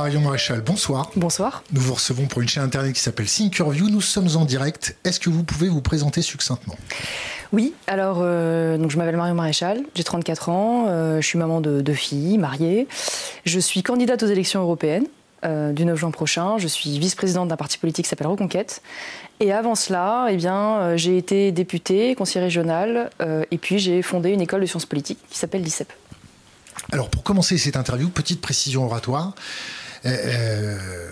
Marion Maréchal, bonsoir. Bonsoir. Nous vous recevons pour une chaîne internet qui s'appelle Thinkerview. Nous sommes en direct. Est-ce que vous pouvez vous présenter succinctement? Oui, alors euh, donc je m'appelle Marion Maréchal, j'ai 34 ans, euh, je suis maman de deux filles, mariée. Je suis candidate aux élections européennes euh, du 9 juin prochain. Je suis vice-présidente d'un parti politique qui s'appelle Reconquête. Et avant cela, eh bien, j'ai été députée, conseillère régionale, et puis j'ai fondé une école de sciences politiques qui s'appelle l'ICEP. Alors pour commencer cette interview, petite précision oratoire. Euh, euh,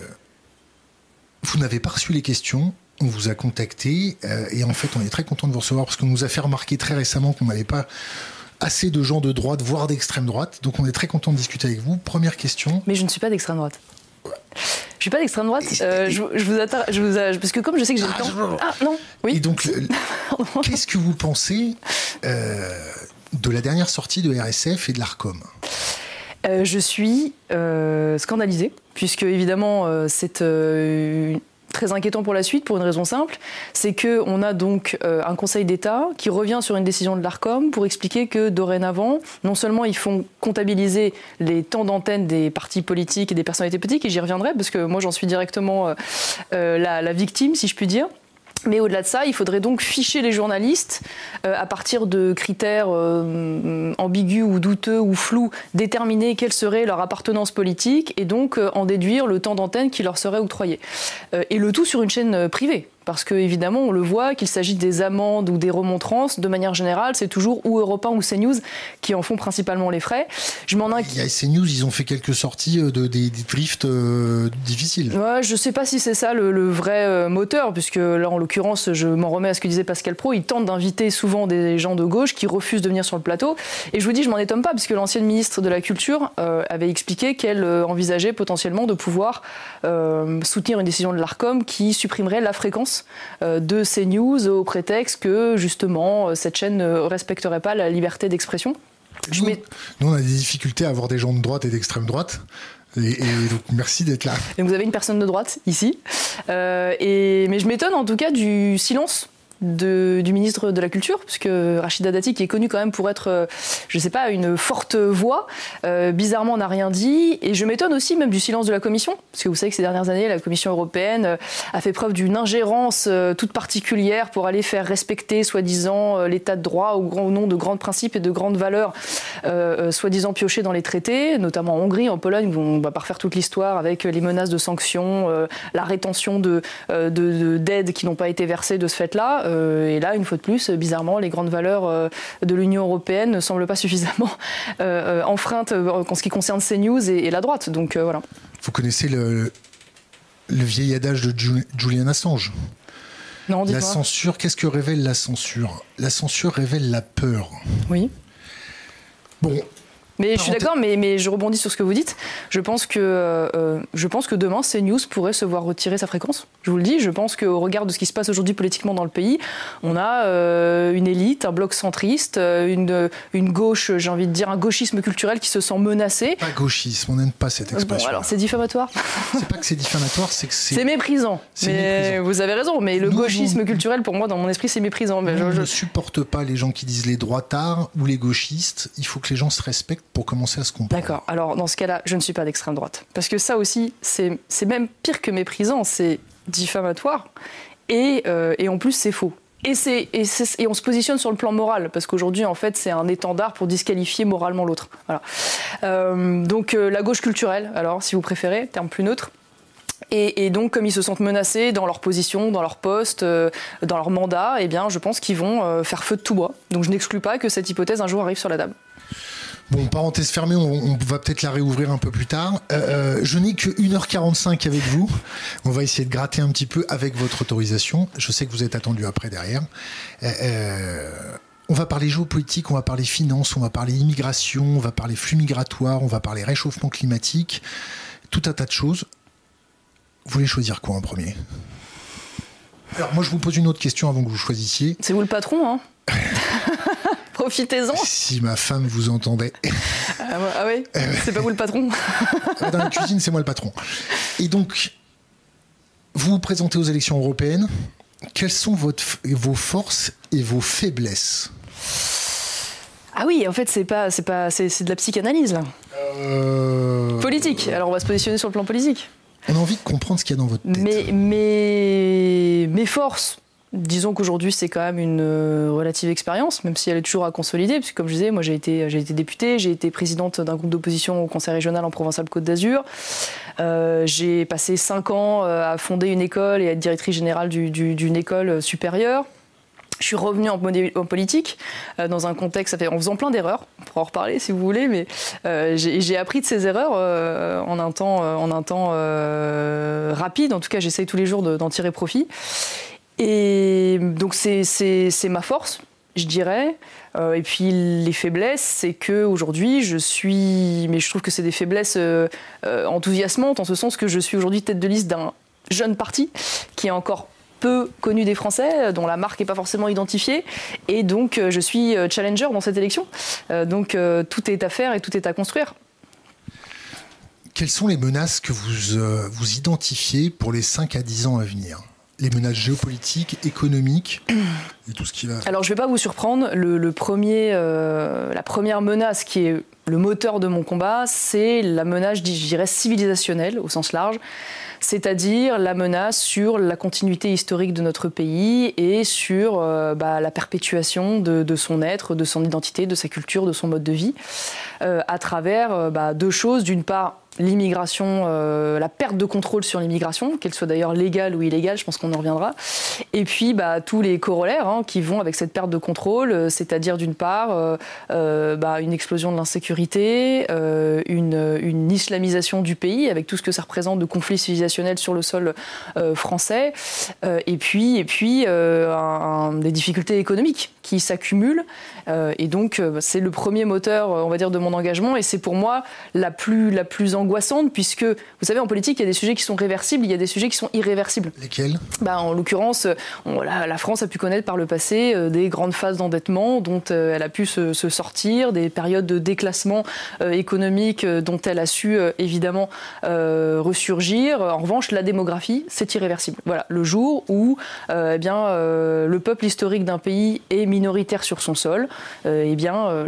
vous n'avez pas reçu les questions, on vous a contacté euh, et en fait on est très content de vous recevoir parce qu'on nous a fait remarquer très récemment qu'on n'avait pas assez de gens de droite, voire d'extrême droite. Donc on est très content de discuter avec vous. Première question. Mais je ne suis pas d'extrême droite. Je suis pas d'extrême droite. je, vous attends, je vous, parce que comme je sais que j'ai le ah, temps. Ah non. Oui. Et donc, qu'est-ce que vous pensez de la dernière sortie de RSF et de l'Arcom euh, je suis euh, scandalisée, puisque évidemment euh, c'est très inquiétant pour la suite pour une raison simple, c'est qu'on a donc un Conseil d'État qui revient sur une décision de l'ARCOM pour expliquer que dorénavant, non seulement ils font comptabiliser les temps d'antenne des partis politiques et des personnalités politiques, et j'y reviendrai parce que moi j'en suis directement la, victime, si je puis dire, mais au-delà de ça, il faudrait donc ficher les journalistes euh, à partir de critères euh, ambigus ou douteux ou flous, déterminer quelle serait leur appartenance politique et donc euh, en déduire le temps d'antenne qui leur serait octroyé. et le tout sur une chaîne privée parce qu'évidemment, on le voit, qu'il s'agit des amendes ou des remontrances, de manière générale, c'est toujours ou Europe 1 ou CNews qui en font principalement les frais. Je m'en inquiète. CNews, ils ont fait quelques sorties euh, de, des, drifts euh, difficiles. Ouais, je ne sais pas si c'est ça le, vrai euh, moteur, puisque là, en l'occurrence, je m'en remets à ce que disait Pascal Pro, il tente d'inviter souvent des gens de gauche qui refusent de venir sur le plateau. Et je vous dis, je m'en étonne pas, puisque l'ancienne ministre de la Culture avait expliqué qu'elle envisageait potentiellement de pouvoir soutenir une décision de l'ARCOM qui supprimerait la fréquence euh, de ces news au prétexte que justement euh, cette chaîne ne respecterait pas la liberté d'expression. Nous, on a des difficultés à avoir des gens de droite et d'extrême droite. Et, donc merci d'être là. vous avez une personne de droite ici. Euh, et, mais je m'étonne en tout cas du silence du ministre de la Culture, puisque Rachida Dati, qui est connu quand même pour être, euh, je ne sais pas, une forte voix, euh, bizarrement n'a rien dit. Et je m'étonne aussi même du silence de la Commission, parce que vous savez que ces dernières années, la Commission européenne euh, a fait preuve d'une ingérence toute particulière pour aller faire respecter, soi-disant, l'état de droit au, grand, nom de grands principes et de grandes valeurs, soi-disant piochés dans les traités, notamment en Hongrie, en Pologne, où on va pas refaire toute l'histoire avec les menaces de sanctions, la rétention de, d'aides qui n'ont pas été versées de ce fait-là. Euh, et là, une fois de plus, bizarrement, les grandes valeurs euh, de l'Union européenne ne semblent pas suffisamment euh, enfreintes en ce qui concerne CNews et, et la droite. Donc voilà. Vous connaissez le, le vieil adage de Julian Assange? Non, La censure, qu'est-ce que révèle la censure? La censure révèle la peur. Oui. Bon, mais je suis d'accord, mais, mais, je rebondis sur ce que vous dites. Je pense que, euh, je pense que demain, CNews pourrait se voir retirer sa fréquence. Je vous le dis, je pense qu'au regard de ce qui se passe aujourd'hui politiquement dans le pays, on a euh, une élite, un bloc centriste, euh, une, une gauche, j'ai envie de dire, un gauchisme culturel qui se sent menacé. Pas gauchisme, on n'aime pas cette expression. Bon, alors c'est diffamatoire. C'est pas que c'est diffamatoire, c'est que c'est. C'est méprisant. Mais vous avez raison, mais le gauchisme culturel, pour moi, dans mon esprit, c'est méprisant. Mais je, je ne supporte pas les gens qui disent les droitards ou les gauchistes. Il faut que les gens se respectent pour commencer à se comprendre. D'accord. Alors, dans ce cas-là, je ne suis pas d'extrême droite. Parce que ça aussi, c'est même pire que méprisant, c'est diffamatoire. Et, euh, et en plus, c'est faux. Et, et, et, on se positionne sur le plan moral, parce qu'aujourd'hui, en fait, c'est un étendard pour disqualifier moralement l'autre. Voilà. Euh, donc, euh, la gauche culturelle, alors, si vous préférez, terme plus neutre. Et, donc, comme ils se sentent menacés dans leur position, dans leur poste, dans leur mandat, eh bien, je pense qu'ils vont faire feu de tout bois. Donc, je n'exclus pas que cette hypothèse un jour arrive sur la table. Bon, parenthèse fermée, on, va peut-être la réouvrir un peu plus tard. Euh, euh, je n'ai que 1h45 avec vous. On va essayer de gratter un petit peu avec votre autorisation. Je sais que vous êtes attendu après derrière. Euh, on va parler géopolitique, on va parler finance, on va parler immigration, on va parler flux migratoires, on va parler réchauffement climatique, tout un tas de choses. Vous voulez choisir quoi en premier? Alors moi je vous pose une autre question avant que vous choisissiez. C'est vous le patron, hein? Profitez-en. Si ma femme vous entendait. Ah, ah oui eh C'est pas vous le patron Dans la cuisine, c'est moi le patron. Et donc, vous vous présentez aux élections européennes. Quelles sont votre, vos forces et vos faiblesses? Ah oui, en fait, c'est pas, c'est pas, c'est, de la psychanalyse là. Euh... politique. Alors on va se positionner sur le plan politique. On a envie de comprendre ce qu'il y a dans votre tête. Mais, mais mes forces, disons qu'aujourd'hui c'est quand même une euh, relative expérience, même si elle est toujours à consolider, puisque comme je disais, moi j'ai été, députée, j'ai été présidente d'un groupe d'opposition au Conseil régional en Provence-Alpes-Côte d'Azur. Euh, j'ai passé cinq ans euh, à fonder une école et à être directrice générale d'une école supérieure. Je suis revenue en, politique dans un contexte, en faisant plein d'erreurs. On pourra en reparler si vous voulez, mais j'ai appris de ces erreurs en un temps, en un temps rapide. En tout cas, j'essaye tous les jours d'en tirer profit. Et donc c'est ma force, je dirais. et puis les faiblesses, c'est que aujourd'hui, je suis, mais je trouve que c'est des faiblesses enthousiasmantes en ce sens que je suis aujourd'hui tête de liste d'un jeune parti qui est encore peu connu des Français, dont la marque n'est pas forcément identifiée. Et donc, euh, je suis euh, challenger dans cette élection. Euh, donc, tout est à faire et tout est à construire. Quelles sont les menaces que vous, vous identifiez pour les 5 à 10 ans à venir? Les menaces géopolitiques, économiques et tout ce qui va. Alors je ne vais pas vous surprendre. Le, premier, la première menace qui est le moteur de mon combat, c'est la menace, je dirais, civilisationnelle au sens large c'est-à-dire la menace sur la continuité historique de notre pays et sur euh, bah, la perpétuation de, son être, de son identité, de sa culture, de son mode de vie, euh, à travers euh, bah, deux choses. D'une part, l'immigration, euh, la perte de contrôle sur l'immigration, qu'elle soit d'ailleurs légale ou illégale, je pense qu'on en reviendra. Et puis bah, tous les corollaires hein, qui vont avec cette perte de contrôle, euh, c'est-à-dire d'une part euh, bah, une explosion de l'insécurité, une, islamisation du pays avec tout ce que ça représente de conflits civilisationnels sur le sol français, et puis, et puis des difficultés économiques qui s'accumulent. et donc c'est le premier moteur, on va dire, de mon engagement, et c'est pour moi la plus, la plus angoissante, puisque vous savez, en politique, il y a des sujets qui sont réversibles, il y a des sujets qui sont irréversibles. Lesquels? Bah, En l'occurrence, la, France a pu connaître par le passé euh, des grandes phases d'endettement dont euh, elle a pu se, sortir, des périodes de déclassement euh, économique dont elle a su évidemment ressurgir. En revanche, la démographie, c'est irréversible. Voilà, le jour où eh bien, le peuple historique d'un pays est minoritaire sur son sol, eh bien,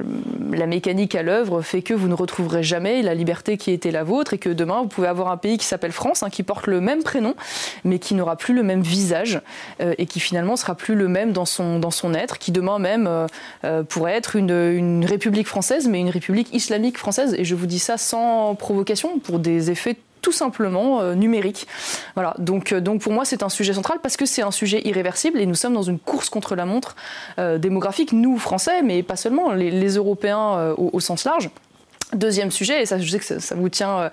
la mécanique à l'œuvre fait que vous ne retrouverez jamais la liberté qui était la vôtre et que demain, vous pouvez avoir un pays qui s'appelle France, hein, qui porte le même prénom, mais qui n'aura plus le même visage euh, et qui finalement sera plus le même dans son, dans son être, qui demain même euh, euh, pourrait être une, une république française, mais une république islamique française. Et je vous dis ça sans provocation, pour des effets tout simplement numériques. Voilà. Donc, donc pour moi, c'est un sujet central parce que c'est un sujet irréversible et nous sommes dans une course contre la montre démographique, nous Français, mais pas seulement, les, Européens au, sens large. Deuxième sujet, et ça je sais que ça, vous tient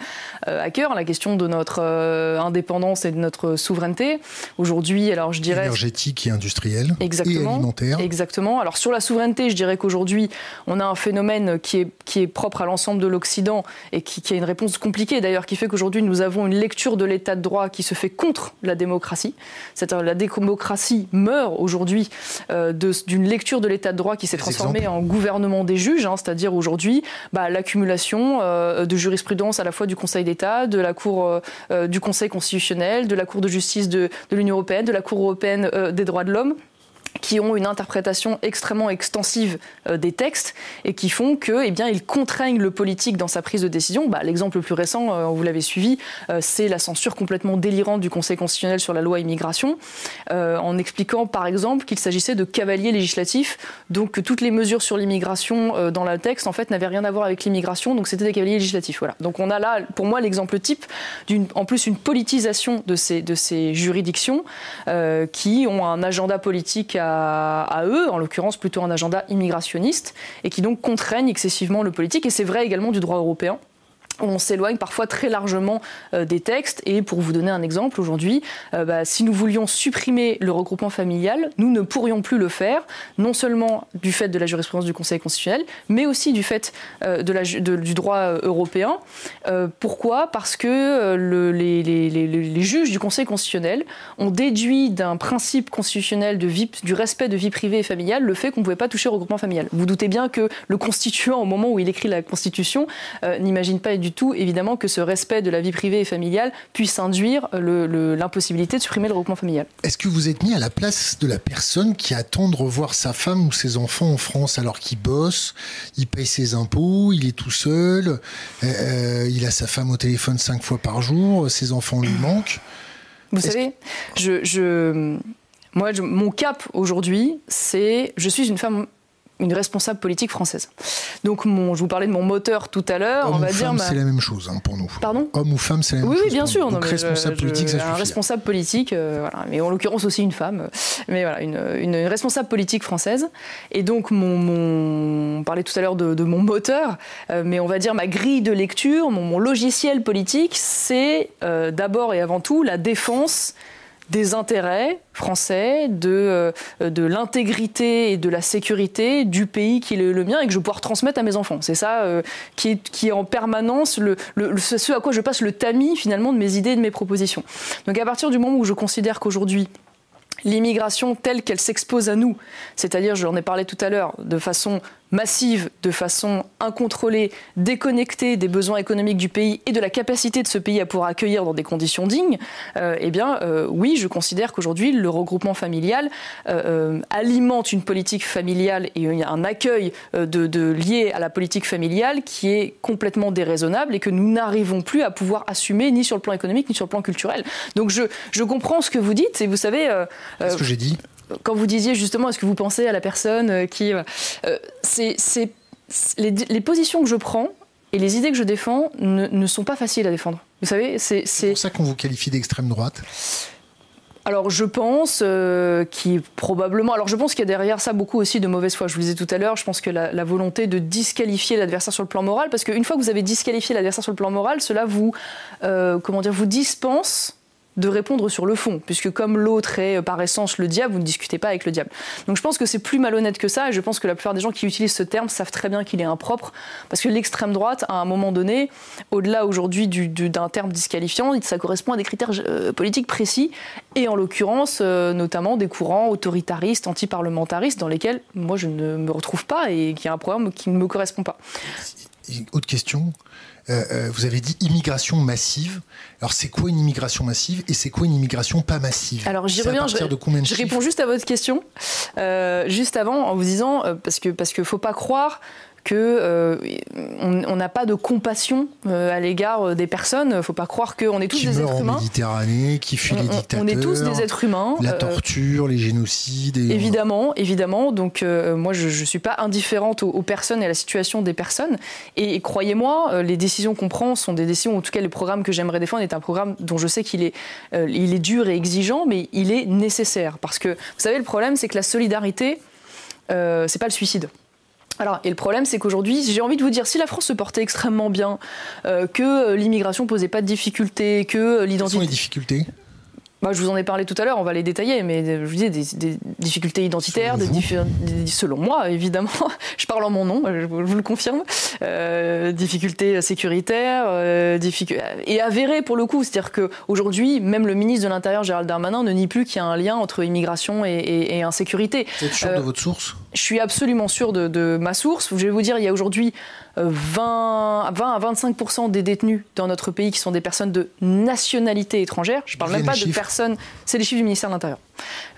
euh, à cœur, la question de notre euh, indépendance et de notre souveraineté. Aujourd'hui, alors je dirais... Énergétique et industrielle exactement, et alimentaire. Exactement. Alors sur la souveraineté, je dirais qu'aujourd'hui, on a un phénomène qui est, qui est propre à l'ensemble de l'Occident et qui, qui, a une réponse compliquée d'ailleurs, qui fait qu'aujourd'hui nous avons une lecture de l'état de droit qui se fait contre la démocratie. C'est-à-dire la démocratie meurt aujourd'hui euh, d'une lecture de l'état de droit qui s'est transformée en gouvernement des juges, hein, c'est-à-dire aujourd'hui bah, l'accumulation euh, de jurisprudence à la fois du Conseil d'État, de la Cour euh, euh, du Conseil constitutionnel, de la Cour de justice de, de l'Union européenne, de la Cour européenne des droits de l'homme qui ont une interprétation extrêmement extensive euh, des textes et qui font que, eh bien, ils contraignent le politique dans sa prise de décision. Bah, L'exemple le plus récent, euh, vous l'avez suivi, euh, c'est la censure complètement délirante du Conseil constitutionnel sur la loi immigration, en expliquant par exemple qu'il s'agissait de cavaliers législatifs, donc que toutes les mesures sur l'immigration dans le texte en fait n'avaient rien à voir avec l'immigration, donc c'était des cavaliers législatifs. Voilà. Donc on a là, pour moi, l'exemple type d'une, en plus, une politisation de ces, de ces juridictions qui ont un agenda politique à à, eux, en l'occurrence plutôt un agenda immigrationniste, et qui donc contraignent excessivement le politique. Et c'est vrai également du droit européen on s'éloigne parfois très largement euh, des textes. Et pour vous donner un exemple, aujourd'hui, euh, bah, si nous voulions supprimer le regroupement familial, nous ne pourrions plus le faire, non seulement du fait de la jurisprudence du Conseil constitutionnel, mais aussi du fait euh, de la, du droit européen. pourquoi? Parce que le, les, les, les, juges du Conseil constitutionnel ont déduit d'un principe constitutionnel de vie, du respect de vie privée et familiale le fait qu'on ne pouvait pas toucher au regroupement familial. Vous doutez bien que le constituant, au moment où il écrit la Constitution, n'imagine pas du du tout, évidemment, que ce respect de la vie privée et familiale puisse induire l'impossibilité de supprimer le regroupement familial. Est-ce que vous êtes mis à la place de la personne qui attend de revoir sa femme ou ses enfants en France alors qu'il bosse, il paye ses impôts, il est tout seul, euh, euh, il a sa femme au téléphone cinq fois par jour, ses enfants lui manquent? Vous savez, je, moi, mon cap aujourd'hui, c'est je suis une femme une responsable politique française. Donc, mon, je vous parlais de mon moteur tout à l'heure. on va dire. c'est la même chose hein, pour nous. Pardon? Homme ou femme, c'est la même oui, chose. Oui, bien sûr. Donc, responsable politique, ça suffit. Un responsable politique, euh, voilà. Mais en l'occurrence aussi une femme. Mais voilà, une, une, responsable politique française. Et donc, mon, mon on parlait tout à l'heure de, de, mon moteur, euh, mais on va dire ma grille de lecture, mon, mon logiciel politique, c'est euh, d'abord et avant tout la défense des intérêts français, de, euh, de l'intégrité et de la sécurité du pays qui est le, mien et que je vais pouvoir transmettre à mes enfants. C'est ça euh, qui, est, qui est en permanence le, le, ce à quoi je passe le tamis finalement de mes idées et de mes propositions. Donc à partir du moment où je considère qu'aujourd'hui, l'immigration telle qu'elle s'expose à nous, c'est-à-dire, j'en ai parlé tout à l'heure, de façon massive, de façon incontrôlée, déconnectée des besoins économiques du pays et de la capacité de ce pays à pouvoir accueillir dans des conditions dignes, euh, eh bien, euh, oui, je considère qu'aujourd'hui, le regroupement familial euh, alimente une politique familiale et un accueil de, lié à la politique familiale qui est complètement déraisonnable et que nous n'arrivons plus à pouvoir assumer ni sur le plan économique ni sur le plan culturel. Donc, je, je comprends ce que vous dites et vous savez. ce que j'ai dit? Quand vous disiez justement, est-ce que vous pensez à la personne euh, qui... Euh, c'est, les, positions que je prends et les idées que je défends ne, sont pas faciles à défendre. Vous savez, c'est... C'est pour ça qu'on vous qualifie d'extrême droite alors je pense euh, qu'il probablement. Alors je pense qu'il y a derrière ça beaucoup aussi de mauvaise foi. Je vous le disais tout à l'heure. Je pense que la, volonté de disqualifier l'adversaire sur le plan moral, parce qu'une fois que vous avez disqualifié l'adversaire sur le plan moral, cela vous, comment dire, vous dispense de répondre sur le fond, puisque comme l'autre est euh, par essence le diable, vous ne discutez pas avec le diable. Donc je pense que c'est plus malhonnête que ça, et je pense que la plupart des gens qui utilisent ce terme savent très bien qu'il est impropre, parce que l'extrême droite, à un moment donné, au-delà aujourd'hui d'un terme disqualifiant, ça correspond à des critères euh, politiques précis, et en l'occurrence euh, notamment des courants autoritaristes, antiparlementaristes, dans lesquels moi je ne me retrouve pas, et qui a un programme qui ne me correspond pas. Autre question, euh, euh, vous avez dit immigration massive. Alors c'est quoi une immigration massive et c'est quoi une immigration pas massive? Alors j'y reviens. je, de je réponds juste à votre question, euh, juste avant en vous disant parce que parce que faut pas croire que euh, on n'a pas de compassion euh, à l'égard euh, des personnes. Il ne faut pas croire qu'on est tous des êtres humains. En Méditerranée, qui fuit les dictateurs. On est tous des êtres humains. La torture, les génocides. Évidemment, évidemment. Donc moi, je ne suis pas indifférente aux, personnes et à la situation des personnes. Et, croyez-moi, les décisions qu'on prend sont des décisions, en tout cas, le programme que j'aimerais défendre est un programme dont je sais qu'il est, il est dur et exigeant, mais il est nécessaire. Parce que, vous savez, le problème, c'est que la solidarité, c'est pas le suicide. Alors, et le problème, c'est qu'aujourd'hui, j'ai envie de vous dire, si la France se portait extrêmement bien, euh, que l'immigration posait pas de difficultés, que l'identité. Quelles sont les difficultés? Bah, je vous en ai parlé tout à l'heure, on va les détailler, mais je vous disais des, difficultés identitaires, selon, des selon moi évidemment, je parle en mon nom, je, vous le confirme, euh, difficultés sécuritaires, euh, et avérées pour le coup, c'est-à-dire qu'aujourd'hui, même le ministre de l'Intérieur Gérald Darmanin ne nie plus qu'il y a un lien entre immigration et, insécurité. Vous êtes sûr de euh, votre source? Je suis absolument sûr de, de ma source. Je vais vous dire, il y a aujourd'hui 20, 20 à 25% des détenus dans notre pays qui sont des personnes de nationalité étrangère. Je ne parle même pas de personnes, c'est les chiffres du ministère de l'Intérieur.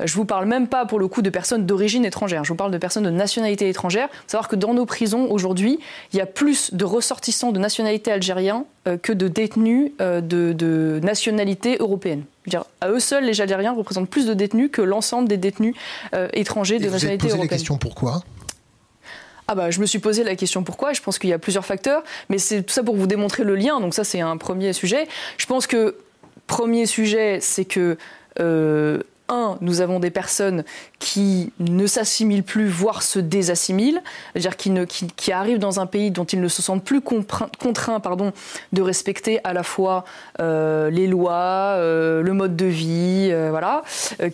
Euh, je ne vous parle même pas pour le coup de personnes d'origine étrangère. Je vous parle de personnes de nationalité étrangère. Il faut savoir que dans nos prisons aujourd'hui, il y a plus de ressortissants de nationalité algérienne euh, que de détenus euh, de, nationalité européenne. Dire, à eux seuls, les Algériens représentent plus de détenus que l'ensemble des détenus étrangers de nationalité vous posé la question pourquoi? Ah bah, je me suis posé la question pourquoi? Je pense qu'il y a plusieurs facteurs, mais c'est tout ça pour vous démontrer le lien. Donc ça, c'est un premier sujet. Je pense que premier sujet, c'est que euh, un, nous avons des personnes qui ne s'assimilent plus, voire se désassimilent, c'est-à-dire qui, arrivent dans un pays dont ils ne se sentent plus contraints pardon, de respecter à la fois euh, les lois, euh, le mode de vie, euh, voilà,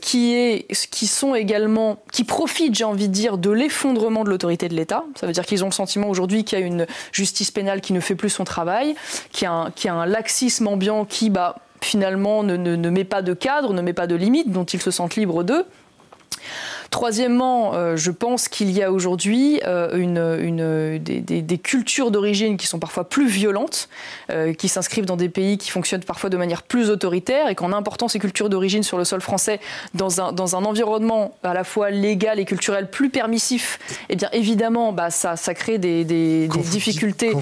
qui, sont également, qui profitent, j'ai envie de dire, de l'effondrement de l'autorité de l'État. Ça veut dire qu'ils ont le sentiment aujourd'hui qu'il y a une justice pénale qui ne fait plus son travail, qu'il y a un, a un laxisme ambiant qui, bah, finalement ne, met pas de cadre, ne met pas de limite, dont ils se sentent libres d'eux. Troisièmement, euh, je pense qu'il y a aujourd'hui euh, une, des, cultures d'origine qui sont parfois plus violentes, euh, qui s'inscrivent dans des pays qui fonctionnent parfois de manière plus autoritaire, et qu'en important ces cultures d'origine sur le sol français dans un, dans un environnement à la fois légal et culturel plus permissif, eh bien évidemment, bah, ça, ça crée des, difficultés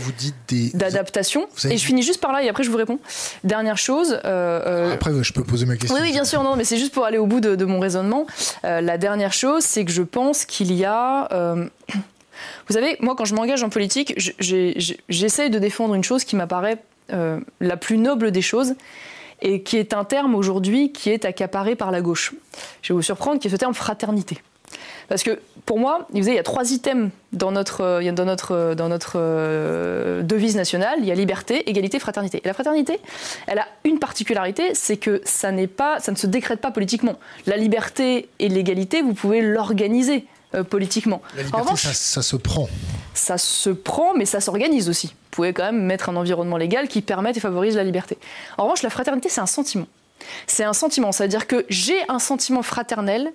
d'adaptation. Et je finis juste par là, et après je vous réponds. Dernière chose. après, je peux poser ma question. Oui, oui bien sûr, non, mais c'est juste pour aller au bout de, de mon raisonnement. la dernière chose, c'est que je pense qu'il y a... Euh, vous savez, moi, quand je m'engage en politique, j'essaye de défendre une chose qui m'apparaît euh, la plus noble des choses et qui est un terme aujourd'hui qui est accaparé par la gauche. Je vais vous surprendre, qui est ce terme fraternité. Parce que pour moi, il y a trois items dans notre, euh, dans notre, euh, dans notre euh, devise nationale. Il y a liberté, égalité, fraternité. Et la fraternité, elle a une particularité, c'est que ça, pas, ça ne se décrète pas politiquement. La liberté et l'égalité, vous pouvez l'organiser politiquement. La liberté, ça, se prend. Ça se prend, mais ça s'organise aussi. Vous pouvez quand même mettre un environnement légal qui permette et favorise la liberté. En revanche, la fraternité, c'est un sentiment. C'est un sentiment, c'est-à-dire que j'ai un sentiment fraternel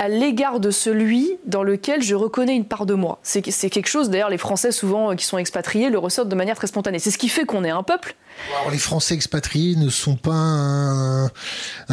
à l'égard de celui dans lequel je reconnais une part de moi. C'est quelque chose, d'ailleurs, les Français, souvent, euh, qui sont expatriés, le ressortent de manière très spontanée. C'est ce qui fait qu'on est un peuple. Les Français expatriés ne sont pas un,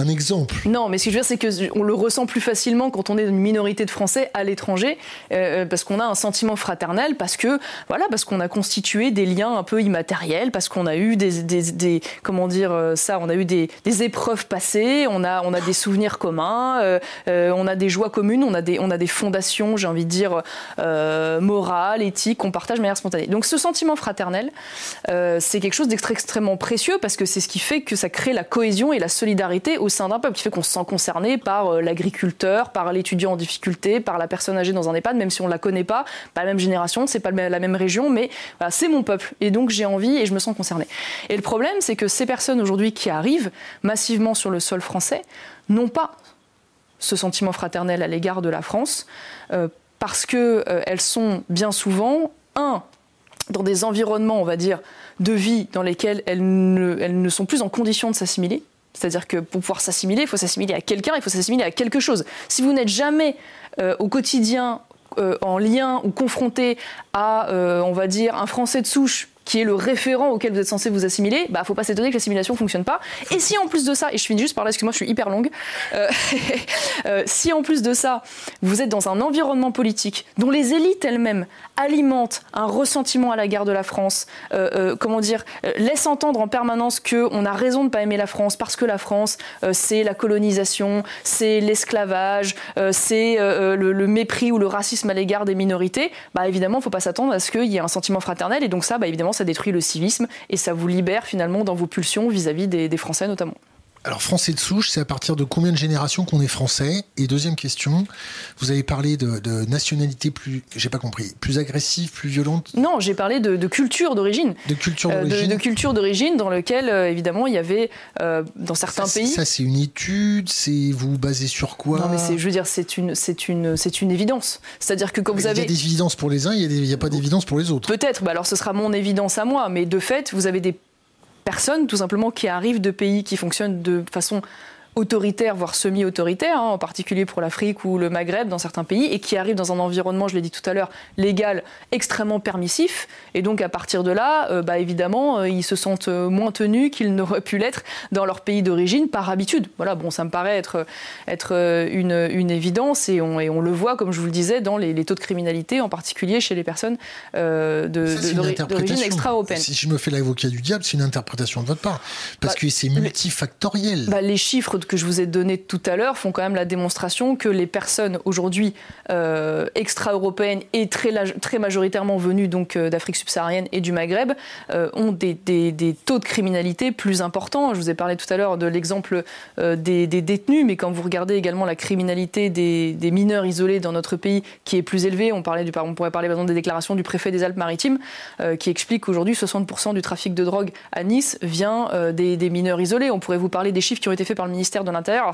exemple. Non, mais ce que je veux dire, c'est qu'on le ressent plus facilement quand on est une minorité de Français à l'étranger, euh, parce qu'on a un sentiment fraternel, parce que voilà, parce qu'on a constitué des liens un peu immatériels, parce qu'on a eu des, des, comment dire euh, ça, on a eu des, épreuves passées, on a on a des souvenirs communs, on a des joies communes, on a des, on a des fondations, j'ai envie de dire, euh, morales, éthiques, qu'on partage de manière spontanée. Donc ce sentiment fraternel, euh, c'est quelque chose d'extrêmement précieux parce que c'est ce qui fait que ça crée la cohésion et la solidarité au sein d'un peuple, qui fait qu'on se sent concerné par euh, l'agriculteur, par l'étudiant en difficulté, par la personne âgée dans un EHPAD, même si on la connaît pas, pas la même génération, c'est pas la même région, mais c'est mon peuple. Et donc j'ai envie et je me sens concerné. Et le problème, c'est que ces personnes aujourd'hui qui arrivent massivement sur le sol français n'ont pas ce sentiment fraternel à l'égard de la France, euh, parce qu'elles euh, sont bien souvent, un, dans des environnements, on va dire, de vie dans lesquels elles ne, elles ne sont plus en condition de s'assimiler. C'est-à-dire que pour pouvoir s'assimiler, il faut s'assimiler à quelqu'un, il faut s'assimiler à quelque chose. Si vous n'êtes jamais euh, au quotidien en lien ou confronté à, on va dire, un Français de souche qui est le référent auquel vous êtes censé vous assimiler, bah faut pas s'étonner que l'assimilation fonctionne pas. Et si en plus de ça, et je finis juste par là, excuse-moi, je suis hyper longue, euh, euh, si en plus de ça, vous êtes dans un environnement politique dont les élites elles-mêmes alimentent un ressentiment à guerre de la France, euh, comment dire, laissent entendre en permanence qu'on a raison de ne pas aimer la France parce que la France, c'est la colonisation, c'est l'esclavage, c'est le, mépris ou le racisme à l'égard des minorités, bah évidemment, faut pas s'attendre à ce qu'il y ait un sentiment fraternel. Et donc ça, bah évidemment, ça détruit le civisme et ça vous libère finalement dans vos pulsions vis-à-vis des, Français notamment. Alors français de souche, c'est à partir de combien de générations qu'on est français? Et deuxième question, vous avez parlé de, nationalité plus, j'ai pas compris, plus agressive, plus violente? Non, j'ai parlé de, culture d'origine. De culture euh, d'origine. de, culture d'origine dans lequel euh, évidemment il y avait euh, dans certains pays. Ça c'est une étude, c'est vous basez sur quoi? Non mais c'est, je veux dire, c'est une, c'est une, c'est une évidence. C'est-à-dire que quand vous avez. Il y a des évidences pour les uns, il n'y a, a, pas d'évidence pour les autres. Peut-être, bah alors ce sera mon évidence à moi, mais de fait, vous avez des personnes, tout simplement, qui arrivent de pays qui fonctionnent de façon autoritaire, voire semi-autoritaire, hein, en particulier pour l'Afrique ou le Maghreb dans certains pays, et qui arrivent dans un environnement, je l'ai dit tout à l'heure, légal, extrêmement permissif. Et donc à partir de là, euh, bah, évidemment, euh, ils se sentent euh, moins tenus qu'ils n'auraient pu l'être dans leur pays d'origine par habitude. Voilà, bon, ça me paraît être, être une, une évidence, et on, et on, le voit, comme je vous le disais, dans les, taux de criminalité, en particulier chez les personnes d'origine extra-européenne. Si je me fais l'avocat du diable, c'est une interprétation de votre part, parce bah, que c'est multifactoriel. Bah, les chiffres que je vous ai donné tout à l'heure font quand même la démonstration que les personnes aujourd'hui euh, extra-européennes et très, majoritairement venues donc euh, d'Afrique subsaharienne et du Maghreb euh, ont des, taux de criminalité plus importants. Je vous ai parlé tout à l'heure de l'exemple des, des, détenus, mais quand vous regardez également la criminalité des, mineurs isolés dans notre pays qui est plus élevée, on, parlait on pourrait parler par exemple des déclarations du préfet des Alpes-Maritimes qui explique qu'aujourd'hui 60% du trafic de drogue à Nice vient des mineurs isolés. On pourrait vous parler des chiffres qui ont été faits par le ministère de l'Intérieur.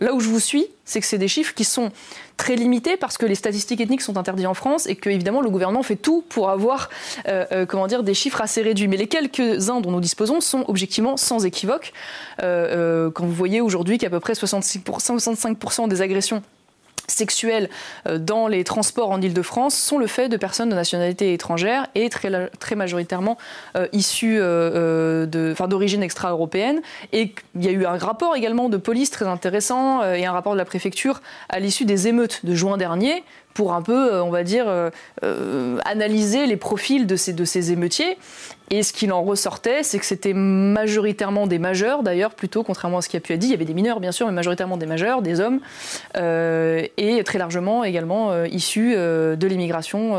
Là où je vous suis, c'est que c'est des chiffres qui sont très limités parce que les statistiques ethniques sont interdites en France et que évidemment le gouvernement fait tout pour avoir euh, euh, des chiffres assez réduits. Mais les quelques-uns dont nous disposons sont objectivement sans équivoque. Euh, quand vous voyez aujourd'hui qu'à peu près 66%, 65% des agressions sexuels euh, dans les transports en Ile-de-France sont le fait de personnes de nationalité étrangère et très, majoritairement euh, issues euh, d'origine extra-européenne. Et il y a eu un rapport également de police très intéressant et un rapport de la préfecture à l'issue des émeutes de juin dernier pour un peu, on va dire, analyser les profils de ces, de ces émeutiers. Et ce qu'il en ressortait, c'est que c'était majoritairement des majeurs, d'ailleurs, plutôt, contrairement à ce qui a pu être dit. Il y avait des mineurs, bien sûr, mais majoritairement des majeurs, des hommes, euh, et très largement également euh, issus euh, de l'immigration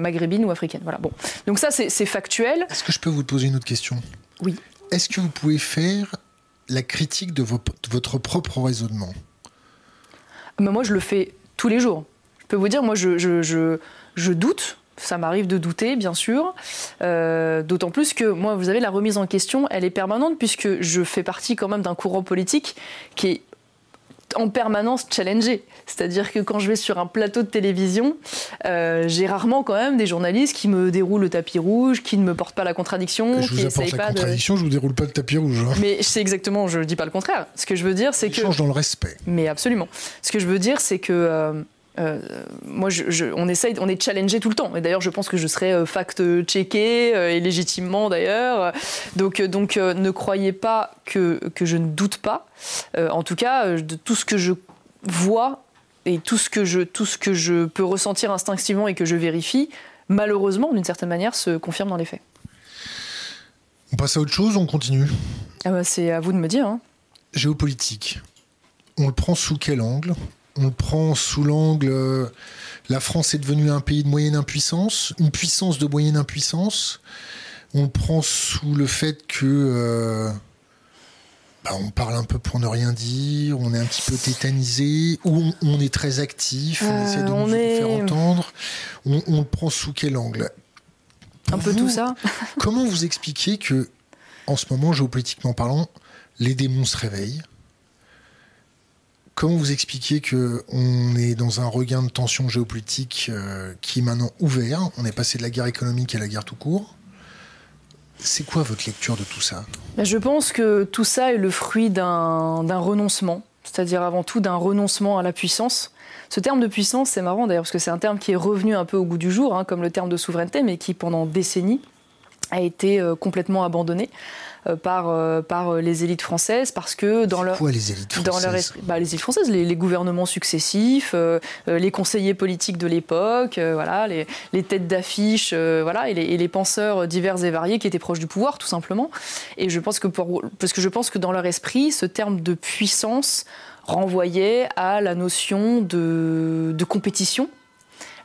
maghrébine ou africaine. Voilà. Bon. Donc ça, c'est factuel. Est-ce que je peux vous poser une autre question? Oui. Est-ce que vous pouvez faire la critique de, votre propre raisonnement? Mais Moi, je le fais tous les jours. Je peux vous dire, moi, je, je, je, je doute ça m'arrive de douter, bien sûr. Euh, d'autant plus que moi, vous avez la remise en question, elle est permanente puisque je fais partie quand même d'un courant politique qui est en permanence challengé. C'est-à-dire que quand je vais sur un plateau de télévision, euh, j'ai rarement quand même des journalistes qui me déroulent le tapis rouge, qui ne me portent pas la contradiction. Je vous apporte la contradiction, je vous déroule pas le tapis rouge. Hein. Mais c'est exactement, je ne dis pas le contraire. Ce que je veux dire, c'est que... change dans le respect. Mais absolument. Ce que je veux dire, c'est que... Euh, euh, moi, on essaye, on est challengé tout le temps. Et d'ailleurs, je pense que je serai euh, fact-checké euh, et légitimement d'ailleurs. Donc, donc ne croyez pas que, que je ne doute pas. en tout cas, de tout ce que je vois et tout ce que je, tout ce que je peux ressentir instinctivement et que je vérifie, malheureusement, d'une certaine manière, se confirme dans les faits. On passe à autre chose, on continue? Ah bah, c'est à vous de me dire. Hein. Géopolitique. On le prend sous quel angle? On le prend sous l'angle euh, la France est devenue un pays de moyenne impuissance, une puissance de moyenne impuissance. On le prend sous le fait que euh, bah, on parle un peu pour ne rien dire, on est un petit peu tétanisé, ou on, est très actif, on essaie de euh, nous faire entendre. On, le prend sous quel angle? Un peu tout ça. comment vous expliquez que, en ce moment, géopolitiquement parlant, les démons se réveillent? Comment vous expliquez qu'on est dans un regain de tension géopolitique euh, qui est maintenant ouvert On est passé de la guerre économique à la guerre tout court? C'est quoi votre lecture de tout ça? Ben, Je pense que tout ça est le fruit d'un renoncement, c'est-à-dire avant tout d'un renoncement à la puissance. Ce terme de puissance, c'est marrant d'ailleurs, parce que c'est un terme qui est revenu un peu au goût du jour, hein, comme le terme de souveraineté, mais qui pendant décennies a été euh, complètement abandonné. Euh, par, euh, par les élites françaises parce que dans leur quoi, les élites dans leur bah, les élites françaises les, gouvernements successifs les conseillers politiques de l'époque voilà les, les, têtes d'affiche voilà et les, et les, penseurs divers et variés qui étaient proches du pouvoir tout simplement. Et je pense que pour, parce que je pense que dans leur esprit ce terme de puissance renvoyait à la notion de, de compétition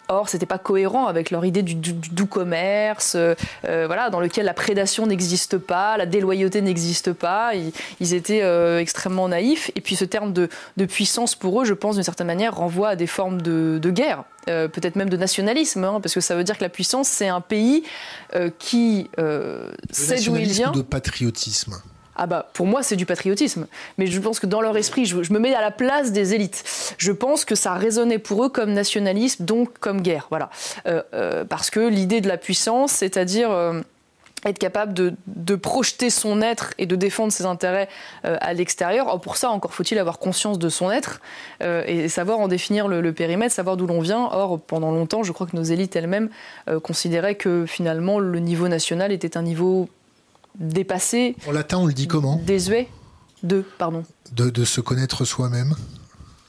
Or, c'était pas cohérent avec leur idée du, doux commerce, euh, euh, voilà, dans lequel la prédation n'existe pas, la déloyauté n'existe pas. Ils, étaient euh, extrêmement naïfs. Et puis, ce terme de, puissance pour eux, je pense, d'une certaine manière, renvoie à des formes de, guerre. peut-être même de nationalisme, hein, parce que ça veut dire que la puissance, c'est un pays qui sait d'où il vient. de patriotisme ah bah pour moi c'est du patriotisme. Mais je pense que dans leur esprit, je, me mets à la place des élites. Je pense que ça résonnait pour eux comme nationalisme, donc comme guerre. Voilà. Euh, euh, parce que l'idée de la puissance, c'est-à-dire euh, être capable de, projeter son être et de défendre ses intérêts à l'extérieur. pour ça, encore faut-il avoir conscience de son être et savoir en définir le, le périmètre, savoir d'où l'on vient. Or, pendant longtemps, je crois que nos élites elles-mêmes considéraient que finalement le niveau national était un niveau dépasser. En latin, on le dit comment Désuet De, pardon. De, se connaître soi-même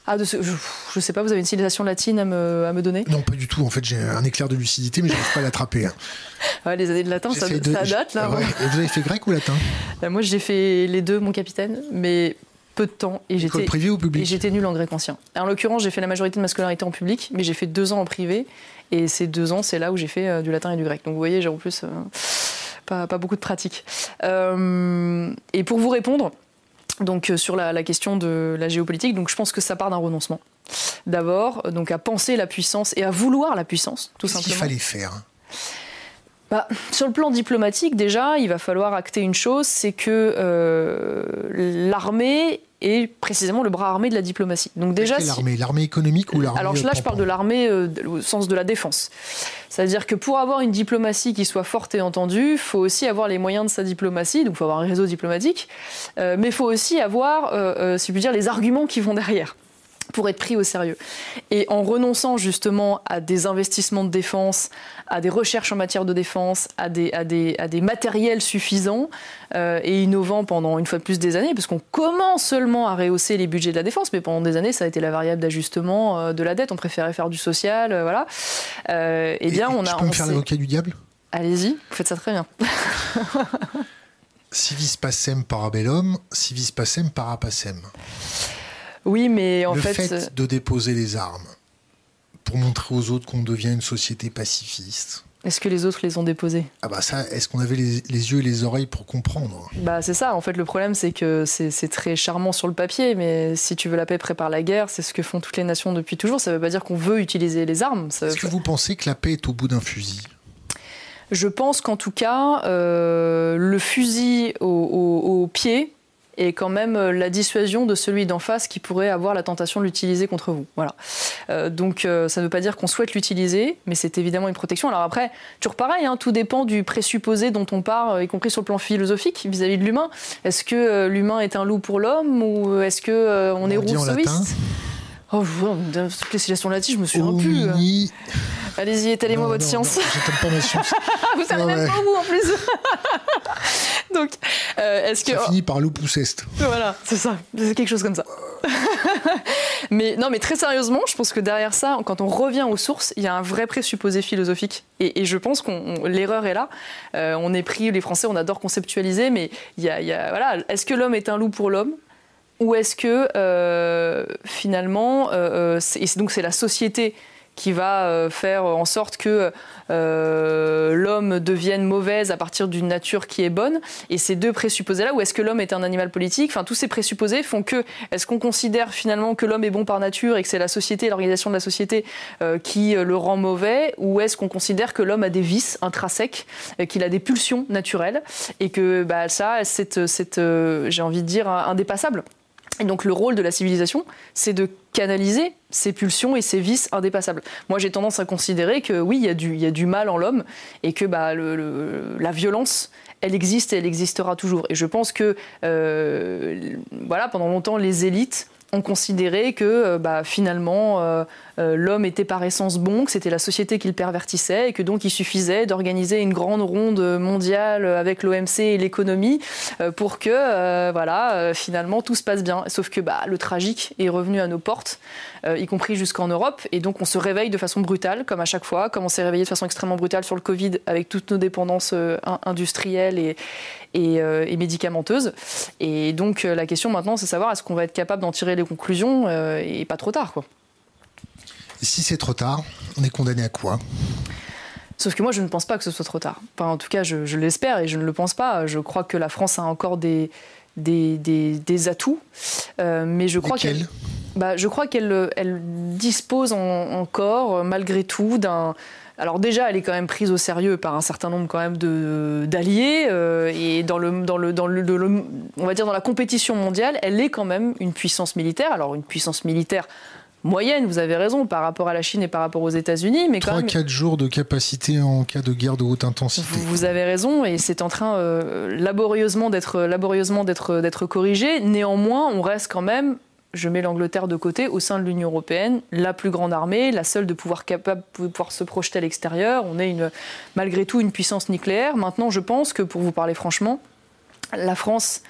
ah, de je, ne sais pas, vous avez une civilisation latine à me, à me, donner Non, pas du tout. En fait, j'ai un éclair de lucidité, mais je n'arrive pas à l'attraper. Hein. les années de latin, ça, date, là. vous avez fait grec ou latin euh, Moi, j'ai fait les deux, mon capitaine, mais peu de temps. Et j'étais privé ou public Et j'étais nul en grec ancien. En l'occurrence, j'ai fait la majorité de ma scolarité en public, mais j'ai fait deux ans en privé. Et ces deux ans, c'est là où j'ai fait euh, du latin et du grec. Donc vous voyez, j'ai en plus... Euh, pas, beaucoup de pratique. Euh, et pour vous répondre, donc sur la, question de la géopolitique, donc je pense que ça part d'un renoncement. D'abord, donc à penser la puissance et à vouloir la puissance, tout simplement. Qu'est-ce qu'il fallait faire bah, sur le plan diplomatique, déjà, il va falloir acter une chose, c'est que euh, l'armée est précisément le bras armé de la diplomatie. Donc déjà, l'armée, l'armée économique ou l'armée Alors là, je parle de l'armée euh, au sens de la défense. C'est-à-dire que pour avoir une diplomatie qui soit forte et entendue, il faut aussi avoir les moyens de sa diplomatie, donc il faut avoir un réseau diplomatique, euh, mais il faut aussi avoir, si je puis dire, les arguments qui vont derrière. Pour être pris au sérieux. Et en renonçant justement à des investissements de défense, à des recherches en matière de défense, à des, à des, à des matériels suffisants euh, et innovants pendant une fois de plus des années, parce qu'on commence seulement à rehausser les budgets de la défense, mais pendant des années, ça a été la variable d'ajustement euh, de la dette, on préférait faire du social, euh, voilà. eh bien, on a... Je peux me faire l'avocat du diable? Allez-y, vous faites ça très bien. Civis pacem parabellum, civis pacem parapacem. Oui, mais en le fait. de déposer les armes pour montrer aux autres qu'on devient une société pacifiste. Est-ce que les autres les ont déposées? Ah bah ça, est-ce qu'on avait les, yeux et les oreilles pour comprendre? Bah c'est ça, en fait le problème c'est que c'est très charmant sur le papier, mais si tu veux la paix, prépare la guerre, c'est ce que font toutes les nations depuis toujours, ça veut pas dire qu'on veut utiliser les armes. Est-ce que vous pensez que la paix est au bout d'un fusil? Je pense qu'en tout cas, euh, le fusil au pied et quand même euh, la dissuasion de celui d'en face qui pourrait avoir la tentation de l'utiliser contre vous. Voilà. Euh, donc euh, ça ne veut pas dire qu'on souhaite l'utiliser, mais c'est évidemment une protection. Alors après, toujours pareil, hein, tout dépend du présupposé dont on part, y compris sur le plan philosophique vis-à-vis de l'humain. Est-ce que l'humain est un loup pour l'homme ou est-ce que on, est rousseauiste Oh, toutes les citations latines, je me souviens un plus. Allez-y, étalez-moi votre science. pas ma science. vous savez même pas où en plus. Donc, euh, est-ce que. Ça finit par lupus est. Voilà, c'est ça. C'est quelque chose comme ça. mais non, mais très sérieusement, je pense que derrière ça, quand on revient aux sources, il y a un vrai présupposé philosophique. Et, je pense qu'on l'erreur est là. Euh, on est pris, les Français, on adore conceptualiser, mais il y a, il y a voilà, est-ce que l'homme est un loup pour l'homme? Ou est-ce que euh, finalement, euh, et donc c'est la société qui va euh, faire en sorte que euh, l'homme devienne mauvaise à partir d'une nature qui est bonne? Et ces deux présupposés-là, ou est-ce que l'homme est un animal politique? Enfin, tous ces présupposés font que, est-ce qu'on considère finalement que l'homme est bon par nature et que c'est la société, l'organisation de la société euh, qui le rend mauvais? Ou est-ce qu'on considère que l'homme a des vices intrinsèques, qu'il a des pulsions naturelles et que bah, ça, c'est, j'ai envie de dire, indépassable et donc le rôle de la civilisation, c'est de canaliser ces pulsions et ces vices indépassables. Moi, j'ai tendance à considérer que oui, il y, a du, mal en l'homme et que bah, la violence, elle existe et elle existera toujours. Et je pense que euh, voilà, pendant longtemps, les élites ont considéré que euh, bah, finalement euh, l'homme était par essence bon, que c'était la société qui le pervertissait et que donc il suffisait d'organiser une grande ronde mondiale avec l'OMC et l'économie pour que voilà finalement tout se passe bien. Sauf que bah, le tragique est revenu à nos portes, y compris jusqu'en Europe, et donc on se réveille de façon brutale, comme à chaque fois, comme on s'est réveillé de façon extrêmement brutale sur le Covid avec toutes nos dépendances industrielles et, médicamenteuses. Et donc la question maintenant, c'est savoir est-ce qu'on va être capable d'en tirer les conclusions euh, et pas trop tard. Si c'est trop tard, on est condamné à quoi? Sauf que moi, je ne pense pas que ce soit trop tard. Enfin, en tout cas, je, l'espère et je ne le pense pas. Je crois que la France a encore des, des, des, atouts. Euh, mais je crois qu'elle bah, je crois qu'elle elle dispose encore, malgré tout, d'un alors déjà, elle est quand même prise au sérieux par un certain nombre quand même d'alliés euh, et dans le, dans le, dans le, on va dire dans la compétition mondiale, elle est quand même une puissance militaire. Alors une puissance militaire moyenne, vous avez raison, par rapport à la Chine et par rapport aux États-Unis. Mais 3-4 jours de capacité en cas de guerre de haute intensité. Vous, avez raison, et c'est en train euh, laborieusement d'être laborieusement d'être corrigé. Néanmoins, on reste quand même je mets l'Angleterre de côté, au sein de l'Union européenne, la plus grande armée, la seule de pouvoir capable de pouvoir se projeter à l'extérieur. On est une, malgré tout une puissance nucléaire. Maintenant, je pense que, pour vous parler franchement, la France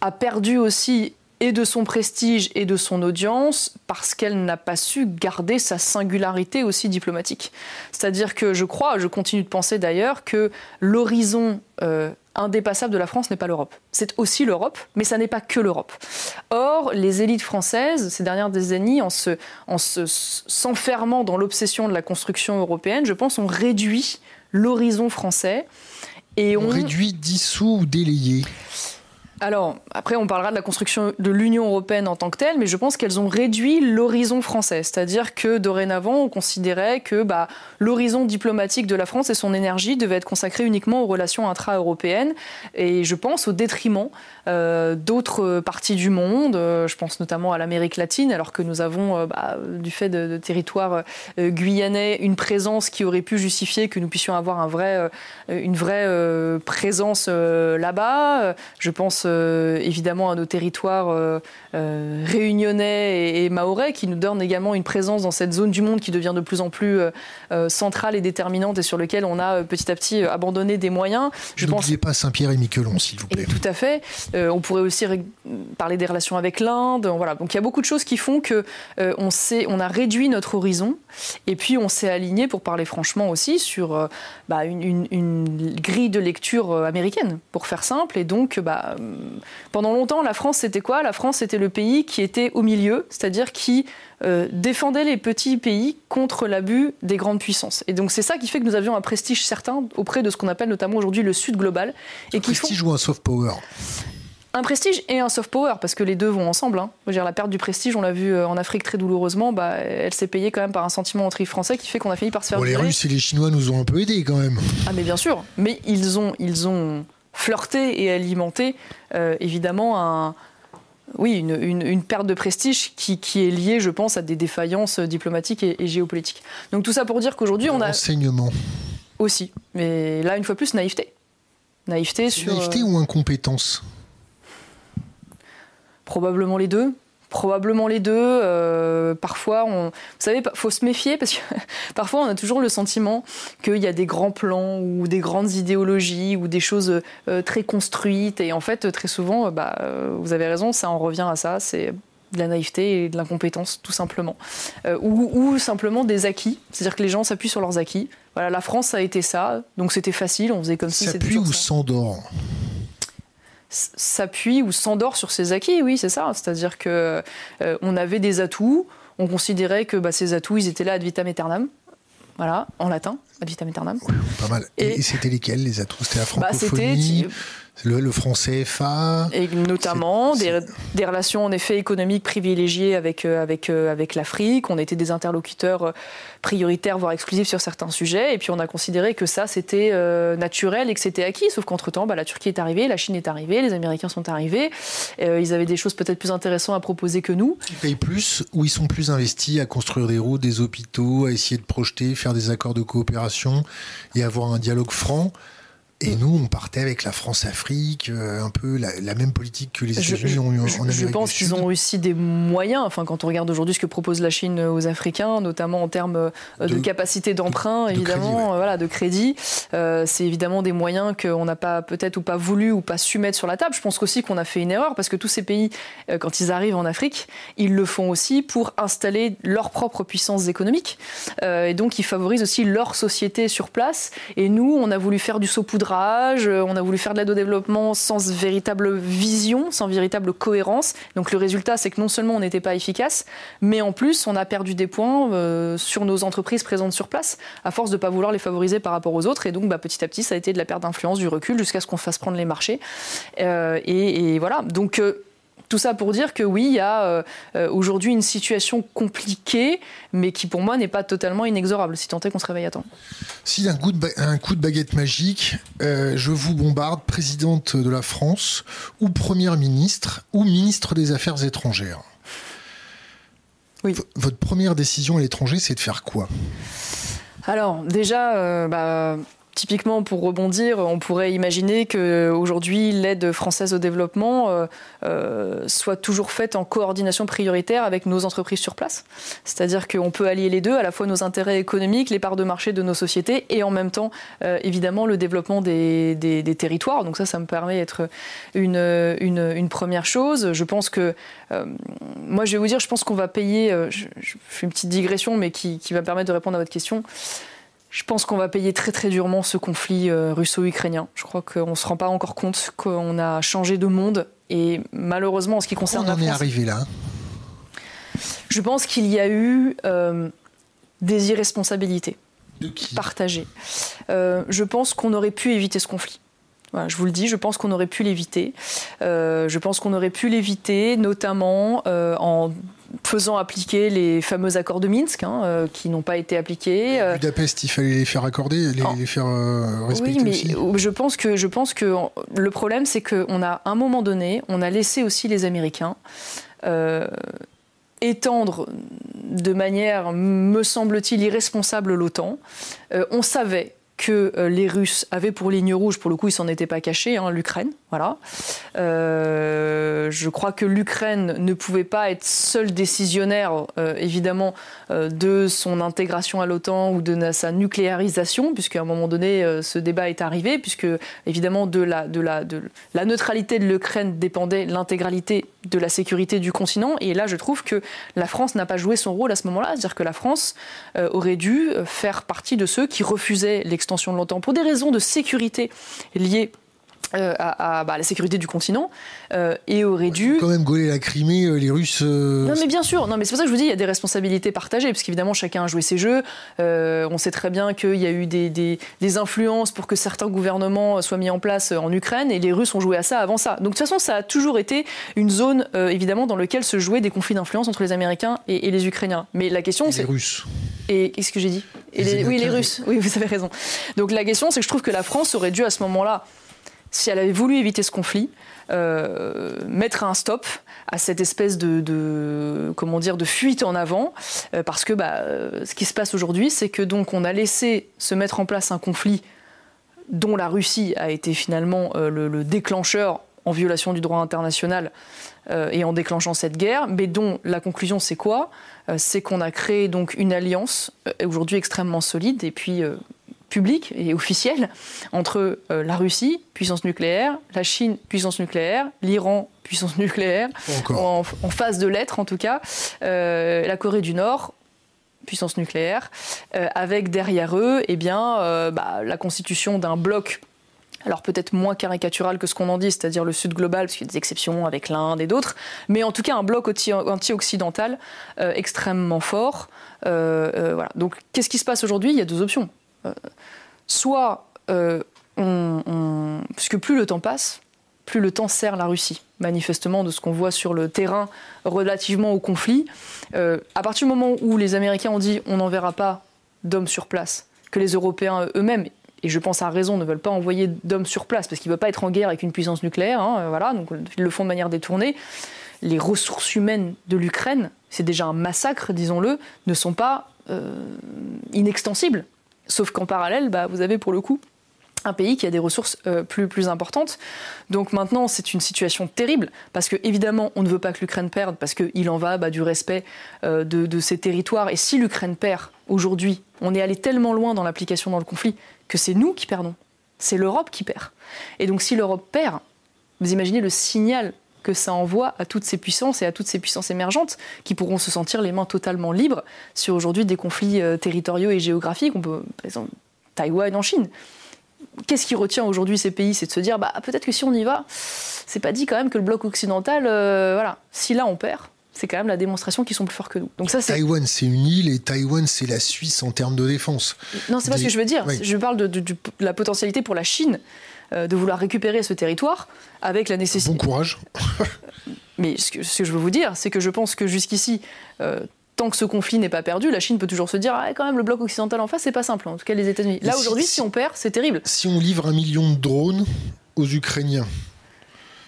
a perdu aussi et de son prestige et de son audience parce qu'elle n'a pas su garder sa singularité aussi diplomatique. C'est-à-dire que je crois, je continue de penser d'ailleurs, que l'horizon euh, indépassable de la France n'est pas l'Europe. C'est aussi l'Europe, mais ça n'est pas que l'Europe. Or, les élites françaises, ces dernières décennies, en se, en s'enfermant dans l'obsession de la construction européenne, je pense, ont réduit l'horizon français. Et on, on réduit, dissout ou délayé alors, après, on parlera de la construction de l'Union européenne en tant que telle, mais je pense qu'elles ont réduit l'horizon français. C'est-à-dire que dorénavant, on considérait que bah, l'horizon diplomatique de la France et son énergie devaient être consacrés uniquement aux relations intra-européennes, et je pense au détriment d'autres parties du monde. Euh, je pense notamment à l'Amérique latine, alors que nous avons, euh, bah, du fait de, de territoire guyanais, une présence qui aurait pu justifier que nous puissions avoir un vrai, une vraie présence là-bas. Je pense évidemment à nos territoires réunionnais et, mahorais, qui nous donnent également une présence dans cette zone du monde qui devient de plus en plus centrale et déterminante et sur lequel on a petit à petit abandonné des moyens. Je N'oubliez pas Saint-Pierre et Miquelon, s'il vous plaît. tout à fait. On pourrait aussi parler des relations avec l'Inde. Voilà. Donc il y a beaucoup de choses qui font que on, on a réduit notre horizon et puis on s'est aligné, pour parler franchement aussi, sur bah, une, une, grille de lecture américaine, pour faire simple. Et donc, bah, pendant longtemps, la France, c'était quoi? La France, c'était le pays qui était au milieu, c'est-à-dire qui euh, défendait les petits pays contre l'abus des grandes puissances. Et donc, c'est ça qui fait que nous avions un prestige certain auprès de ce qu'on appelle notamment aujourd'hui le Sud global. Un et prestige ou un soft power? Un prestige et un soft power, parce que les deux vont ensemble. Hein. dire, la perte du prestige, on l'a vu euh, en Afrique très douloureusement, bah, elle s'est payée quand même par un sentiment anti-français qui fait qu'on a fini par se faire. Bon, les Russes et les Chinois nous ont un peu aidés quand même. Ah, mais bien sûr. Mais ils ont, ils ont flirté et alimenté, euh, évidemment, un, oui, une, perte de prestige qui, est liée, je pense, à des défaillances diplomatiques et, géopolitiques. Donc tout ça pour dire qu'aujourd'hui, on a. Enseignement. Aussi. Mais là, une fois plus, naïveté. Naïveté sur. Naïveté ou incompétence? Probablement les deux. Probablement les deux. Euh, parfois, on, vous savez, faut se méfier parce que parfois on a toujours le sentiment qu'il y a des grands plans ou des grandes idéologies ou des choses euh, très construites. Et en fait, très souvent, bah, euh, vous avez raison, ça en revient à ça. C'est de la naïveté et de l'incompétence, tout simplement. Ou, ou, simplement des acquis. C'est-à-dire que les gens s'appuient sur leurs acquis. Voilà, la France a été ça, donc c'était facile, on faisait comme si c'était. S'appuie ou s'endort? S'appuie ou s'endort sur ses acquis, oui, c'est ça. C'est-à-dire que euh, on avait des atouts, on considérait que bah, ces atouts, ils étaient là ad vitam aeternam. Voilà, en latin, ad vitam aeternam. pas mal. Et, c'était lesquels les atouts? C'était la bah, francophonie? Le, le franc CFA. Et notamment des, des, relations en effet économiques privilégiées avec, euh, avec, euh, avec l'Afrique. On était des interlocuteurs euh, prioritaires, voire exclusifs sur certains sujets. Et puis on a considéré que ça, c'était naturel et que c'était acquis. Sauf qu'entre-temps, bah, la Turquie est arrivée, la Chine est arrivée, les Américains sont arrivés. ils avaient des choses peut-être plus intéressantes à proposer que nous. Ils payent plus ou ils sont plus investis à construire des routes, des hôpitaux, à essayer de projeter, faire des accords de coopération et avoir un dialogue franc et nous, on partait avec la France-Afrique, euh, un peu la, même politique que les États-Unis ont eu en Amérique Je pense qu'ils ont réussi des moyens. Enfin, quand on regarde aujourd'hui ce que propose la Chine aux Africains, notamment en termes euh, de, capacité d'emprunt, évidemment, euh, voilà, de crédit, c'est évidemment des moyens qu'on n'a pas peut-être ou pas voulu ou pas su mettre sur la table. Je pense aussi qu'on a fait une erreur parce que tous ces pays, quand ils arrivent en Afrique, ils le font aussi pour installer leur propre puissance économique. et donc, ils favorisent aussi leur société sur place. Et nous, on a voulu faire du euh, on a voulu faire de l'aide au développement sans véritable vision, sans véritable cohérence. Donc le résultat, c'est que non seulement on n'était pas efficace, mais en plus, on a perdu des points euh, sur nos entreprises présentes sur place, à force de ne pas vouloir les favoriser par rapport aux autres. Et donc, bah, petit à petit, ça a été de la perte d'influence, du recul, jusqu'à ce qu'on fasse prendre les marchés. Euh, et, voilà. Donc, tout ça pour dire que oui, il y a euh, euh, aujourd'hui une situation compliquée, mais qui pour moi n'est pas totalement inexorable, si tant est qu'on se réveille à temps. Si un coup de, un coup de baguette magique, euh, je vous bombarde, présidente de la France, ou première ministre, ou ministre des Affaires étrangères. Oui. votre première décision à l'étranger, c'est de faire quoi? Alors déjà, bah, Typiquement, pour rebondir, on pourrait imaginer qu'aujourd'hui, l'aide française au développement euh, euh, soit toujours faite en coordination prioritaire avec nos entreprises sur place. C'est-à-dire qu'on peut allier les deux, à la fois nos intérêts économiques, les parts de marché de nos sociétés, et en même temps, euh, évidemment, le développement des, territoires. Donc ça, ça me permet d'être une, une, première chose. Je pense que, moi, je vais vous dire, je pense qu'on va payer, je, fais une petite digression, mais qui, qui va permettre de répondre à votre question. Je pense qu'on va payer très très durement ce conflit euh, russo-ukrainien. Je crois qu'on ne se rend pas encore compte qu'on a changé de monde. Et malheureusement, en ce qui concerne on en est arrivé là Je pense qu'il y a eu euh, des irresponsabilités partagées. Euh, je pense qu'on aurait pu éviter ce conflit. je vous le dis, je pense qu'on aurait pu l'éviter. je pense qu'on aurait pu l'éviter, notamment en faisant appliquer les fameux accords de Minsk, hein, euh, qui n'ont pas été appliqués. Euh. Budapest, il fallait les faire accorder, les, les faire euh, respecter oui, mais je pense que je pense que le problème, c'est qu'on a à un moment donné, on a laissé aussi les Américains étendre de manière, me semble-t-il, irresponsable l'OTAN. on savait que euh, les Russes avaient pour ligne rouge, pour le coup, ils s'en étaient pas cachés, hein, l'Ukraine. Voilà. Euh, je crois que l'Ukraine ne pouvait pas être seule décisionnaire, euh, évidemment, de son intégration à l'OTAN ou de sa nucléarisation, puisqu'à un moment donné, ce débat est arrivé, puisque évidemment de la, de la, de la neutralité de l'Ukraine dépendait l'intégralité de la sécurité du continent. Et là, je trouve que la France n'a pas joué son rôle à ce moment-là, c'est-à-dire que la France aurait dû faire partie de ceux qui refusaient l'extension extension de l'OTAN pour des raisons de sécurité liées euh, à, bah, la sécurité du continent euh, et aurait dû quand même gauler la Crimée euh, les Russes non mais bien sûr. Non mais c'est pour ça que je vous dis il y a des responsabilités partagées parce qu'évidemment chacun a joué ses jeux. On sait très bien qu'il y a eu des, des, influences pour que certains gouvernements soient mis en place en Ukraine et les Russes ont joué à ça avant ça. Donc de toute façon ça a toujours été une zone évidemment dans laquelle se jouaient des conflits d'influence entre les Américains et, les Ukrainiens. Mais la question c'est les Russes. Et qu'est-ce que j'ai dit? Oui les Russes. Oui vous avez raison. Donc la question c'est que je trouve que la France aurait dû à ce moment-là si elle avait voulu éviter ce conflit, euh, mettre un stop à cette espèce de, comment dire de fuite en avant euh, parce que bah, euh, ce qui se passe aujourd'hui c'est que donc on a laissé se mettre en place un conflit dont la Russie a été finalement le, déclencheur en violation du droit international et en déclenchant cette guerre, mais dont la conclusion c'est quoi? C'est qu'on a créé donc une alliance aujourd'hui extrêmement solide et puis public et officiel entre euh, la Russie, puissance nucléaire, la Chine, puissance nucléaire, l'Iran, puissance nucléaire, en, phase de l'être en tout cas, euh, la Corée du Nord, puissance nucléaire, euh, avec derrière eux eh bien, bah, la constitution d'un bloc alors peut-être moins caricatural que ce qu'on en dit, c'est-à-dire le Sud global, parce qu'il y a des exceptions avec l'Inde et d'autres, mais en tout cas un bloc anti-occidental extrêmement fort. voilà. Donc qu'est-ce qui se passe aujourd'hui? Il y a deux options. Euh, soit euh, puisque plus le temps passe, plus le temps sert la Russie, manifestement de ce qu'on voit sur le terrain relativement au conflit. Euh, à partir du moment où les Américains ont dit on n'enverra pas d'hommes sur place, que les Européens eux-mêmes, et je pense à raison, ne veulent pas envoyer d'hommes sur place parce qu'ils ne veulent pas être en guerre avec une puissance nucléaire, hein, donc ils le font de manière détournée. Les ressources humaines de l'Ukraine, c'est déjà un massacre, disons-le, ne sont pas inextensibles Sauf qu'en parallèle, bah, vous avez pour le coup un pays qui a des ressources euh, plus, plus importantes. Donc maintenant, c'est une situation terrible, parce que évidemment, on ne veut pas que l'Ukraine perde, parce qu'il en va bah, du respect euh, de, de, ses territoires. Et si l'Ukraine perd aujourd'hui, on est allé tellement loin dans l'application dans le conflit que c'est nous qui perdons. C'est l'Europe qui perd. Et donc si l'Europe perd, vous imaginez le signal que ça envoie à toutes ces puissances et à toutes ces puissances émergentes qui pourront se sentir les mains totalement libres sur aujourd'hui des conflits euh, territoriaux et géographiques. On peut, par exemple, Taïwan en Chine. Qu'est-ce qui retient aujourd'hui ces pays? C'est de se dire, bah, peut-être que si on y va, c'est pas dit quand même que le bloc occidental, euh, voilà, si là on perd, c'est quand même la démonstration qu'ils sont plus forts que nous. Donc ça, Taïwan, c'est une île et Taïwan, c'est la Suisse en termes de défense. Non, c'est pas ce que je veux dire. Je parle de, de, la potentialité pour la Chine de vouloir récupérer ce territoire avec la nécessité. Bon courage. Mais ce que, je veux vous dire, c'est que je pense que jusqu'ici, euh, tant que ce conflit n'est pas perdu, la Chine peut toujours se dire ah, quand même le bloc occidental en face, c'est pas simple. En tout cas, les États-Unis. Là aujourd'hui, si, on perd, c'est terrible. Si on livre un million de drones aux Ukrainiens.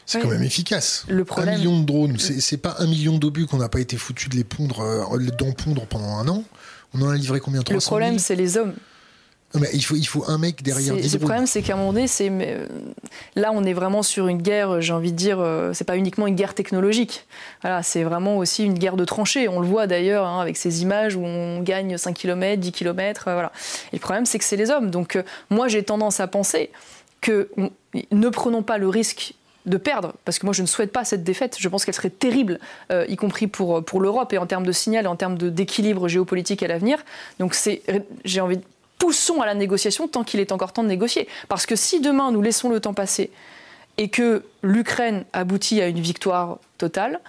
C'est quand même efficace. Le problème... Un million de drones, c'est pas un million d'obus qu'on n'a pas été foutu de les pondre, euh, d'en pondre pendant un an. On en a livré combien? 300 Le problème, c'est les hommes mais il, faut, il faut un mec derrière des Le problème, c'est qu'à un moment donné, c'est, euh, là, on est vraiment sur une guerre, j'ai envie de dire, euh, c'est pas uniquement une guerre technologique. Voilà, c'est vraiment aussi une guerre de tranchées. On le voit d'ailleurs hein, avec ces images où on gagne 5 km, 10 km. voilà. Et le problème, c'est que c'est les hommes. Donc, euh, moi, j'ai tendance à penser que ne prenons pas le risque de perdre, parce que moi je ne souhaite pas cette défaite, je pense qu'elle serait terrible, y compris pour, pour l'Europe et en termes de signal, en termes d'équilibre géopolitique à l'avenir. Donc c'est, j'ai envie de poussons à la négociation tant qu'il est encore temps de négocier. Parce que si demain nous laissons le temps passer et que l'Ukraine aboutit à une victoire totale,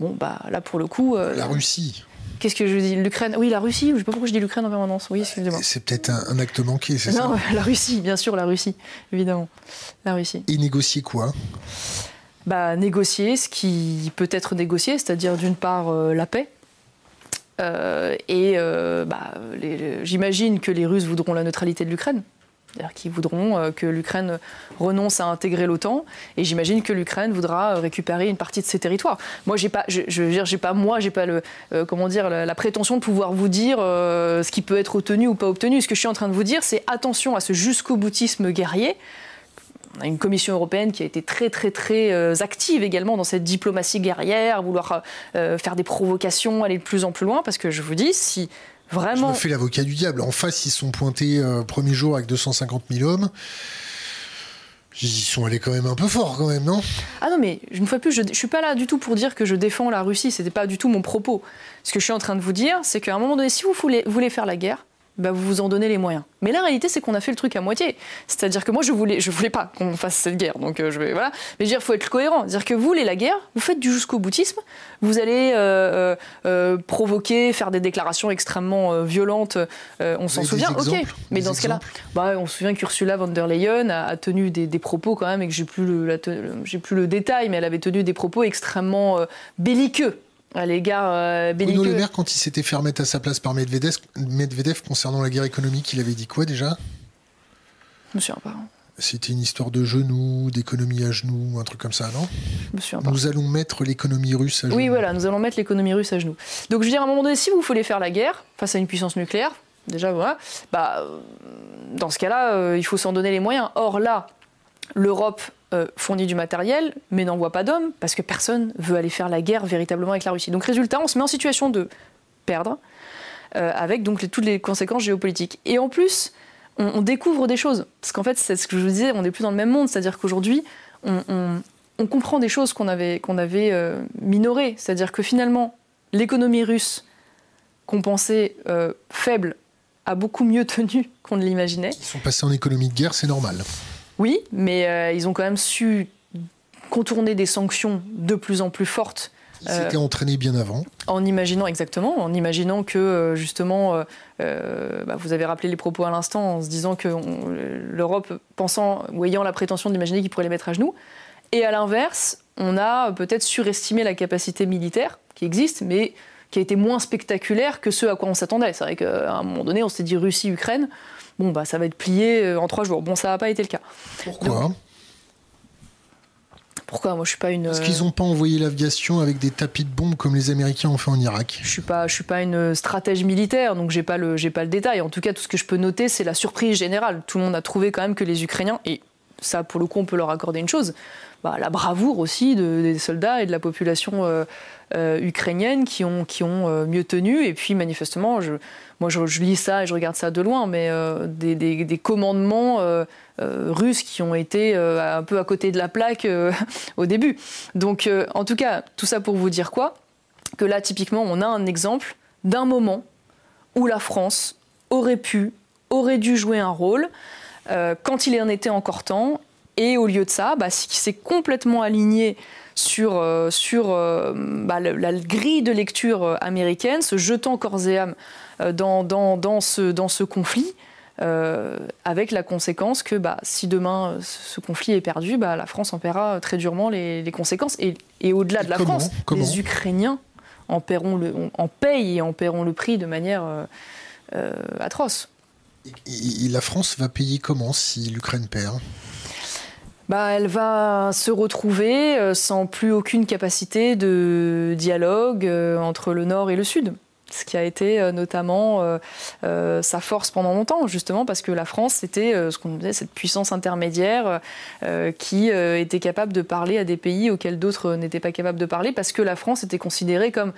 bon, bah là pour le coup. Euh, la Russie. Qu'est-ce que je dis? L'Ukraine Oui, la Russie. Je ne sais pas pourquoi je dis l'Ukraine en permanence. Oui, excusez-moi. C'est peut-être un, acte manqué, c'est ça? Non, la Russie, bien sûr, la Russie, évidemment. La Russie. Et négocier quoi? Bah, Négocier ce qui peut être négocié, c'est-à-dire d'une part euh, la paix, euh, et euh, bah, j'imagine que les Russes voudront la neutralité de l'Ukraine. C'est-à-dire qu'ils voudront que l'Ukraine renonce à intégrer l'OTAN, et j'imagine que l'Ukraine voudra récupérer une partie de ses territoires. Moi, j'ai pas, je, dire, j'ai pas moi, j'ai pas le, comment dire, la, prétention de pouvoir vous dire ce qui peut être obtenu ou pas obtenu. Ce que je suis en train de vous dire, c'est attention à ce jusqu'au boutisme guerrier on a une commission européenne qui a été très très très euh, active également dans cette diplomatie guerrière, vouloir euh, faire des provocations, aller de plus en plus loin, parce que je vous dis, si vraiment... Je me fais l'avocat du diable. En face, ils sont pointés euh, premier jour avec 250 000 hommes. Ils sont allés quand même un peu fort, quand même, non? Ah non, mais une fois plus, je ne suis pas là du tout pour dire que je défends la Russie. C'était pas du tout mon propos. Ce que je suis en train de vous dire, c'est qu'à un moment donné, si vous voulez faire la guerre, bah, vous vous en donnez les moyens. Mais la réalité, c'est qu'on a fait le truc à moitié. C'est-à-dire que moi, je voulais, je voulais pas qu'on fasse cette guerre. Donc, euh, je vais, voilà. Mais dire, faut être cohérent. C'est-à-dire que vous voulez la guerre, vous faites du jusqu'au boutisme, vous allez euh, euh, provoquer, faire des déclarations extrêmement violentes. on s'en souvient, ok. Mais dans ce cas-là, bah, on se souvient qu'Ursula von der Leyen a, tenu des, propos quand même, et que j'ai plus le, j'ai plus le détail, mais elle avait tenu des propos extrêmement belliqueux à l'égard euh, Bruno Le Maire, quand il s'était fait remettre à sa place par Medvedev, Medvedev concernant la guerre économique, il avait dit quoi déjà? Je me souviens pas. C'était une histoire de genoux, d'économie à genoux, un truc comme ça, non? Je me souviens pas. Nous allons mettre l'économie russe à genoux. Oui, voilà, nous allons mettre l'économie russe à genoux. Donc je veux dire, à un moment donné, si vous voulez faire la guerre face à une puissance nucléaire, déjà voilà, bah, dans ce cas-là, euh, il faut s'en donner les moyens. Or là, l'Europe euh, fournit du matériel, mais n'envoie pas d'hommes, parce que personne veut aller faire la guerre véritablement avec la Russie. Donc résultat, on se met en situation de perdre, euh, avec donc toutes les conséquences géopolitiques. Et en plus, on, découvre des choses, parce qu'en fait, c'est ce que je vous disais, on n'est plus dans le même monde, c'est-à-dire qu'aujourd'hui, on, comprend des choses qu'on avait, avait euh, minorées, c'est-à-dire que finalement, l'économie russe, qu'on pensait faible, a beaucoup mieux tenu qu'on ne l'imaginait. Ils sont passés en économie de guerre, c'est normal. Oui, mais euh, ils ont quand même su contourner des sanctions de plus en plus fortes. S'étaient euh, entraînés bien avant. En imaginant, exactement, en imaginant que euh, justement, bah, vous avez rappelé les propos à l'instant, en se disant que l'Europe, pensant ou ayant la prétention d'imaginer qu'ils pourraient les mettre à genoux. Et à l'inverse, on a peut-être surestimé la capacité militaire qui existe, mais qui a été moins spectaculaire que ce à quoi on s'attendait. C'est vrai qu'à un moment donné, on s'est dit Russie-Ukraine bon, bah, ça va être plié euh, en trois jours. Bon, ça n'a pas été le cas. Pourquoi pourquoi Moi, je suis pas une. Est-ce qu'ils n'ont pas envoyé l'aviation avec des tapis de bombes comme les Américains ont fait en Irak? Je suis pas, je suis pas une stratège militaire, donc j'ai pas le, j'ai pas le détail. En tout cas, tout ce que je peux noter, c'est la surprise générale. Tout le monde a trouvé quand même que les Ukrainiens, et ça, pour le coup, on peut leur accorder une chose, bah, la bravoure aussi des soldats et de la population euh, euh, ukrainienne qui ont, qui ont mieux tenu. Et puis, manifestement, je, moi je, lis ça et je regarde ça de loin, mais euh, des, commandements euh, euh, russes qui ont été un peu à côté de la plaque au début. Donc en tout cas, tout ça pour vous dire quoi? Que là, typiquement, on a un exemple d'un moment où la France aurait pu, aurait dû jouer un rôle quand il en était encore temps, et au lieu de ça, bah, s'est complètement aligné sur, sur bah, la, grille de lecture américaine, se jetant corps et âme euh, dans, dans, dans, ce, dans ce conflit. Euh, avec la conséquence que bah, si demain euh, ce conflit est perdu, bah, la France en paiera très durement les, les conséquences. Et, et au-delà de la France, les Ukrainiens en, paieront le, en payent et en paieront le prix de manière atroce. Et, la France va payer comment si l'Ukraine perd? Bah, elle va se retrouver sans plus aucune capacité de dialogue entre le Nord et le Sud ce qui a été euh, notamment euh, euh, sa force pendant longtemps, justement parce que la France, c'était ce qu'on disait, cette puissance intermédiaire qui était capable de parler à des pays auxquels d'autres n'étaient pas capables de parler, parce que la France était considérée comme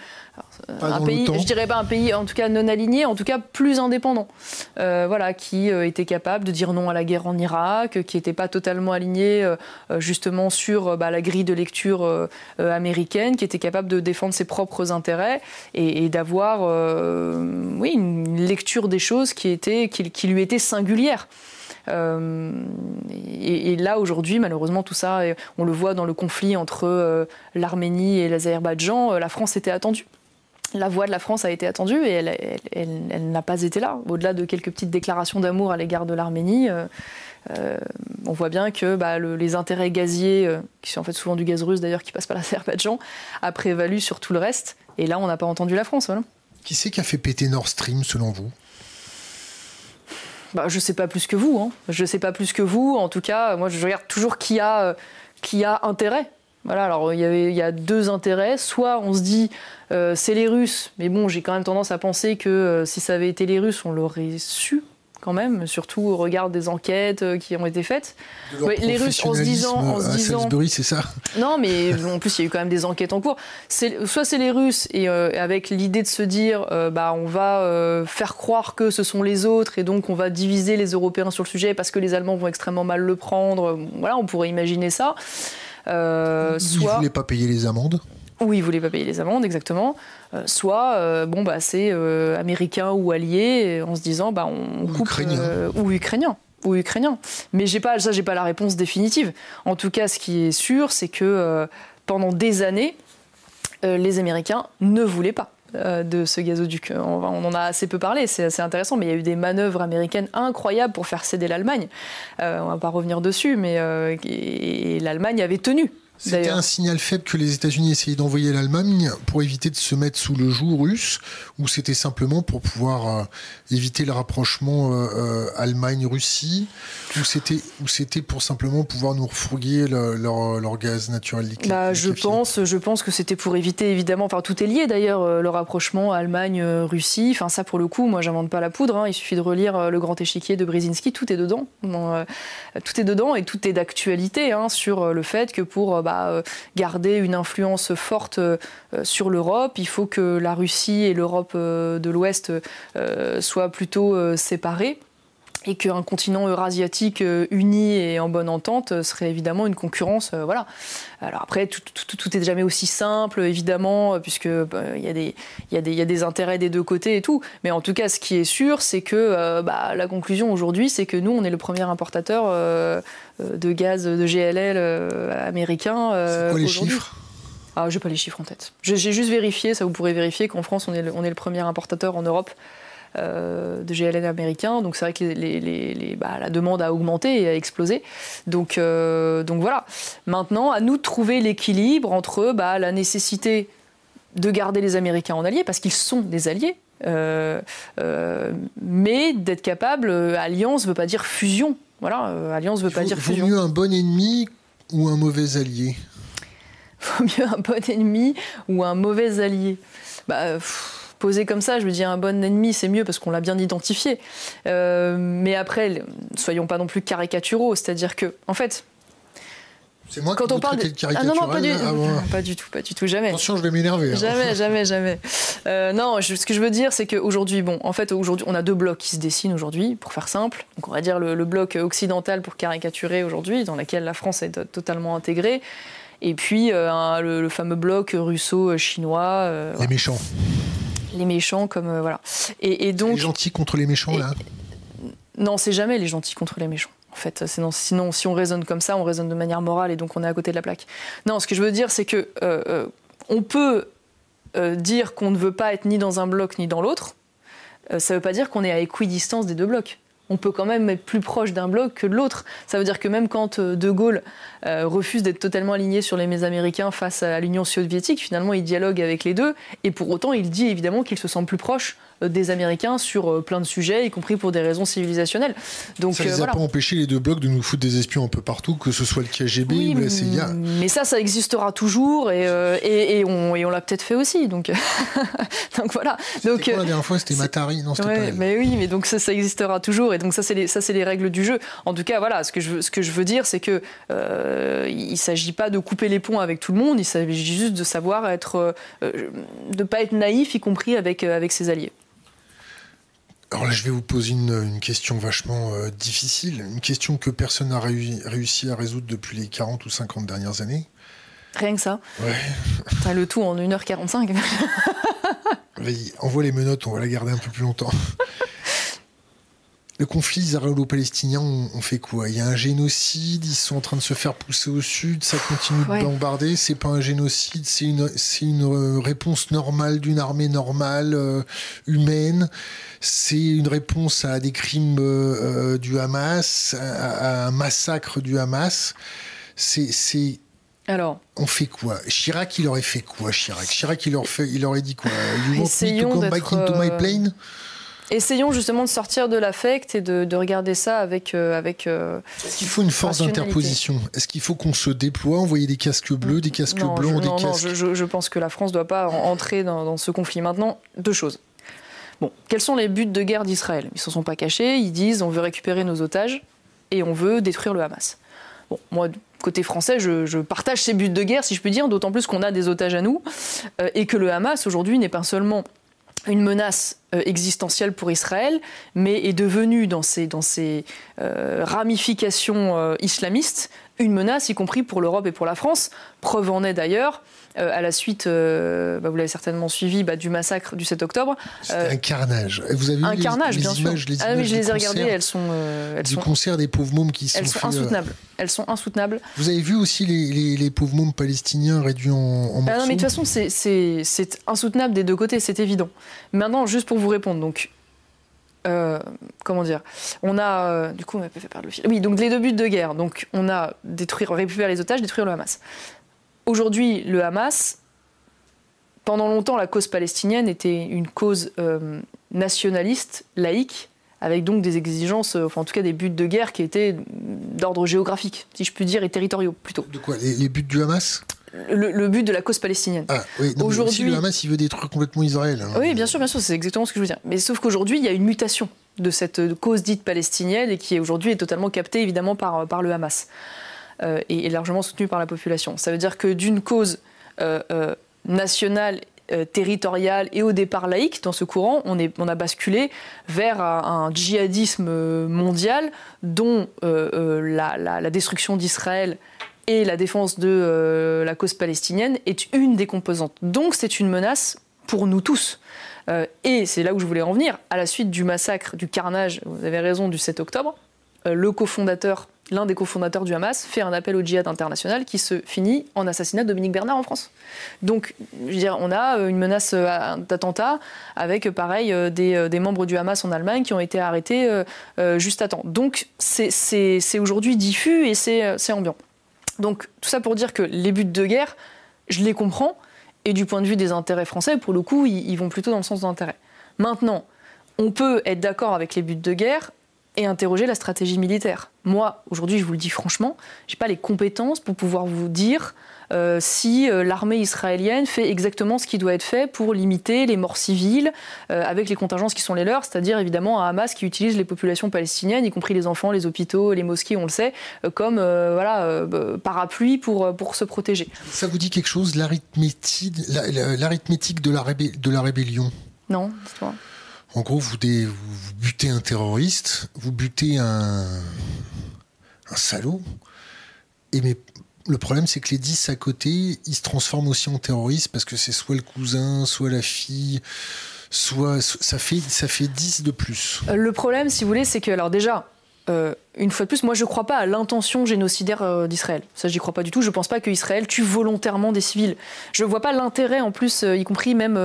un pays, je dirais pas un pays, en tout cas non aligné, en tout cas plus indépendant, voilà, qui était capable de dire non à la guerre en Irak, qui n'était pas totalement aligné justement sur bah, la grille de lecture américaine, qui était capable de défendre ses propres intérêts et d'avoir euh, oui, une lecture des choses qui, était, qui, lui était singulière. Euh, et, là, aujourd'hui, malheureusement, tout ça, on le voit dans le conflit entre euh, l'Arménie et l'Azerbaïdjan, la France était attendue. La voix de la France a été attendue et elle, n'a pas été là. Au-delà de quelques petites déclarations d'amour à l'égard de l'Arménie, on voit bien que bah, les intérêts gaziers, qui sont en fait souvent du gaz russe d'ailleurs, qui passe par l'Azerbaïdjan, a prévalu sur tout le reste. Et là, on n'a pas entendu la France. Qui c'est qui a fait péter Nord Stream selon vous? Bah, Je sais pas plus que vous. Hein. Je sais pas plus que vous. En tout cas, moi, je regarde toujours qui a, qui a intérêt. Voilà, alors il y, avait, il y a deux intérêts. Soit on se dit c'est les Russes, mais bon, j'ai quand même tendance à penser que si ça avait été les Russes, on l'aurait su quand même, surtout au regard des enquêtes euh, qui ont été faites. les Russes, en se disant, en se disant, c'est ça? Non, mais en plus il y a eu quand même des enquêtes en cours. Soit c'est les Russes et euh, avec l'idée de se dire, euh, bah on va faire croire que ce sont les autres et donc on va diviser les Européens sur le sujet parce que les Allemands vont extrêmement mal le prendre. Voilà, on pourrait imaginer ça. Euh, soit... Ils voulaient pas payer les amendes. Oui, ils voulaient pas payer les amendes, exactement. Euh, soit, euh, bon, bah, c'est euh, américain ou allié, en se disant, bah, on coupe. Ukrainien. ou ukrainien. Ou ukrainien. Mais j'ai pas, ça, j'ai pas la réponse définitive. En tout cas, ce qui est sûr, c'est que pendant des années, les Américains ne voulaient pas de ce gazoduc. On, on, en a assez peu parlé, c'est assez intéressant, mais il y a eu des manœuvres américaines incroyables pour faire céder l'Allemagne. on va pas revenir dessus, mais l'Allemagne avait tenu c'était un signal faible que les États-Unis essayaient d'envoyer à l'Allemagne pour éviter de se mettre sous le joug russe, ou c'était simplement pour pouvoir euh, éviter le rapprochement euh, euh, Allemagne-Russie, ou c'était ou c'était pour simplement pouvoir nous refourguer leur, gaz naturel liquide. Bah, je pense, je pense que c'était pour éviter évidemment, enfin tout est lié d'ailleurs, le rapprochement Allemagne-Russie. Enfin ça pour le coup, moi j'invente pas la poudre. Hein. il suffit de relire le Grand Échiquier de Brzezinski, tout est dedans. tout est dedans et tout est d'actualité hein, sur le fait que pour bah, euh, garder une influence forte euh, sur l'Europe. Il faut que la Russie et l'Europe euh, de l'Ouest soient plutôt séparées et qu'un continent eurasiatique uni et en bonne entente serait évidemment une concurrence. voilà. Alors après, tout, n'est jamais aussi simple, évidemment, puisque bah, il y, a des intérêts des deux côtés et tout. Mais en tout cas, ce qui est sûr, c'est que bah, la conclusion aujourd'hui, c'est que nous, on est le premier importateur euh, de gaz de GLL euh, américain. Euh, c'est quoi les chiffres? Ah, j'ai pas les chiffres en tête. J'ai juste vérifié, ça vous pourrez vérifier qu'en France, on est, le, on est le premier importateur en Europe de GLL américain. Donc c'est vrai que les, bah, la demande a augmenté et a explosé. Donc, donc voilà. Maintenant, à nous de trouver l'équilibre entre bah, la nécessité de garder les Américains en alliés, parce qu'ils sont des alliés. mais d'être capable, alliance ne veut pas dire fusion. Voilà, euh, alliance veut pas dire fusion. Vaut mieux un bon ennemi ou un mauvais allié Vaut mieux un bon ennemi ou un mauvais allié bah, Posé comme ça, je veux dire un bon ennemi, c'est mieux parce qu'on l'a bien identifié. Euh, mais après, soyons pas non plus caricaturaux, c'est-à-dire que, en fait, c'est moi Quand qui on parle de... Ah non, non, pas du... Ah pas du tout, pas du tout, jamais. Attention, je vais m'énerver. Hein. Jamais, jamais, jamais. Euh, non, ce que je veux dire, c'est qu'aujourd'hui, bon, en fait, aujourd'hui, on a deux blocs qui se dessinent aujourd'hui, pour faire simple. Donc, on va dire le, bloc occidental pour caricaturer aujourd'hui, dans lequel la France est totalement intégrée. Et puis, euh, le, fameux bloc russo-chinois. Euh, les méchants. Les méchants, comme. voilà. Et, donc. Les gentils contre les méchants, là Non, c'est jamais les gentils contre les méchants. En fait, sinon, sinon, si on raisonne comme ça, on raisonne de manière morale et donc on est à côté de la plaque. Non, ce que je veux dire, c'est que euh, euh, on peut euh, dire qu'on ne veut pas être ni dans un bloc ni dans l'autre. ça ne veut pas dire qu'on est à équidistance des deux blocs. On peut quand même être plus proche d'un bloc que de l'autre. Ça veut dire que même quand De Gaulle refuse d'être totalement aligné sur les Américains face à l'Union soviétique, finalement il dialogue avec les deux, et pour autant il dit évidemment qu'il se sent plus proche euh, des Américains sur euh, plein de sujets, y compris pour des raisons civilisationnelles. Donc, ça ne les a pas empêché les deux blocs de nous foutre des espions un peu partout, que ce soit le KGB ou la CIA. Mais ça, ça existera toujours et, euh, et, on, et on l'a peut-être fait aussi. Donc, donc voilà. Donc, quoi, la dernière fois, c'était Matari, non, ouais, Mais oui, mais donc ça, ça existera toujours et donc ça, c'est les, ça, c'est les règles du jeu. En tout cas, voilà, ce que je, ce que je veux dire, c'est que euh, il s'agit pas de couper les ponts avec tout le monde, il s'agit juste de savoir être, de pas être naïf, y compris avec, avec ses alliés. Alors là, je vais vous poser une, question vachement euh, difficile, une question que personne n'a réussi à résoudre depuis les 40 ou 50 dernières années. Rien que ça Ouais. le tout en 1h45. Vas-y, envoie les menottes, on va la garder un peu plus longtemps. le conflit israélo-palestinien, on, fait quoi? Il y a un génocide, ils sont en train de se faire pousser au sud, ça continue de bombarder. C'est pas un génocide, c'est une, une euh, réponse normale d'une armée normale, euh, humaine. C'est une réponse à des crimes euh, du Hamas, à, un massacre du Hamas. C'est. Alors, on fait quoi? Chirac, il aurait fait quoi Chirac? Chirac, il aurait, fait, il aurait dit quoi? You want me to come back into my plane? Essayons justement de sortir de l'affect et de, regarder ça avec. Euh, avec Est-ce qu'il faut une force d'interposition? Est-ce qu'il faut qu'on se déploie, envoyer des casques bleus, des casques blancs, des non, casques... Non, je, je, pense que la France ne doit pas entrer dans, dans ce conflit. Maintenant, deux choses. Bon, quels sont les buts de guerre d'Israël? Ils ne se sont pas cachés, ils disent on veut récupérer nos otages et on veut détruire le Hamas. Bon, moi, côté français, je, partage ces buts de guerre, si je puis dire, d'autant plus qu'on a des otages à nous, euh, et que le Hamas, aujourd'hui, n'est pas seulement une menace euh, existentielle pour Israël, mais est devenu, dans ses, euh, ramifications islamistes, une menace, y compris pour l'Europe et pour la France. Preuve en est d'ailleurs euh, à la suite, euh, bah, vous l'avez certainement suivi, bah, du massacre du 7 octobre. C'était un carnage. Vous avez un vu carnage, les, bien images, sûr. ah je les ai regardées, elles sont. elles du sont, concert des pauvres mômes qui elles sont. sont insoutenables. Elles sont insoutenables. Vous avez vu aussi les, les, pauvres mômes palestiniens réduits en, en ah non, mais de toute façon, c'est insoutenable des deux côtés, c'est évident. Maintenant, juste pour vous répondre, donc. Euh, comment dire On a du coup on m'a fait perdre le fil. Oui, donc les deux buts de guerre. Donc on a détruire, récupérer les otages, détruire le Hamas. Aujourd'hui, le Hamas pendant longtemps, la cause palestinienne était une cause euh, nationaliste, laïque, avec donc des exigences, euh, enfin en tout cas des buts de guerre qui étaient d'ordre géographique, si je puis dire, et territoriaux plutôt. De quoi les, buts du Hamas? Le, but de la cause palestinienne. Ah oui, aujourd'hui le Hamas il veut détruire complètement Israël. Hein. Oui, bien sûr, bien sûr, c'est exactement ce que je veux dire. Mais sauf qu'aujourd'hui, il y a une mutation de cette cause dite palestinienne et qui aujourd'hui est totalement captée évidemment par, par le Hamas euh, et, largement soutenue par la population. Ça veut dire que d'une cause nationale euh, territoriale et au départ laïque, dans ce courant, on, a basculé vers un, djihadisme mondial dont euh, euh, la, destruction d'Israël et la défense de la cause palestinienne est une des composantes. Donc c'est une menace pour nous tous. et c'est là où je voulais en venir, à la suite du massacre, du carnage, vous avez raison, du 7 octobre, le cofondateur l'un des cofondateurs du Hamas, fait un appel au djihad international qui se finit en assassinat de Dominique Bernard en France. Donc, je veux dire, on a euh, une menace euh, d'attentat avec, euh, pareil, des, membres du Hamas en Allemagne qui ont été arrêtés juste à temps. Donc, c'est aujourd'hui diffus et c'est ambiant. Donc, tout ça pour dire que les buts de guerre, je les comprends, et du point de vue des intérêts français, pour le coup, ils, vont plutôt dans le sens d'intérêt. Maintenant, on peut être d'accord avec les buts de guerre et interroger la stratégie militaire. Moi, aujourd'hui, je vous le dis franchement, je n'ai pas les compétences pour pouvoir vous dire euh, si euh, l'armée israélienne fait exactement ce qui doit être fait pour limiter les morts civiles euh, avec les contingences qui sont les leurs, c'est-à-dire évidemment un Hamas qui utilise les populations palestiniennes, y compris les enfants, les hôpitaux, les mosquées, on le sait, comme voilà, parapluie pour, pour se protéger. Ça vous dit quelque chose, l'arithmétique de, la de la rébellion? Non, dis-moi. En gros, vous, butez un terroriste, vous butez un, salaud, et mais le problème, c'est que les 10 à côté, ils se transforment aussi en terroristes parce que c'est soit le cousin, soit la fille, soit ça fait ça fait 10 de plus. Euh, le problème, si vous voulez, c'est que alors déjà, euh, une fois de plus, moi je ne crois pas à l'intention génocidaire euh, d'Israël. Ça, j'y crois pas du tout. Je ne pense pas qu'Israël tue volontairement des civils. Je ne vois pas l'intérêt, en plus, euh, y compris même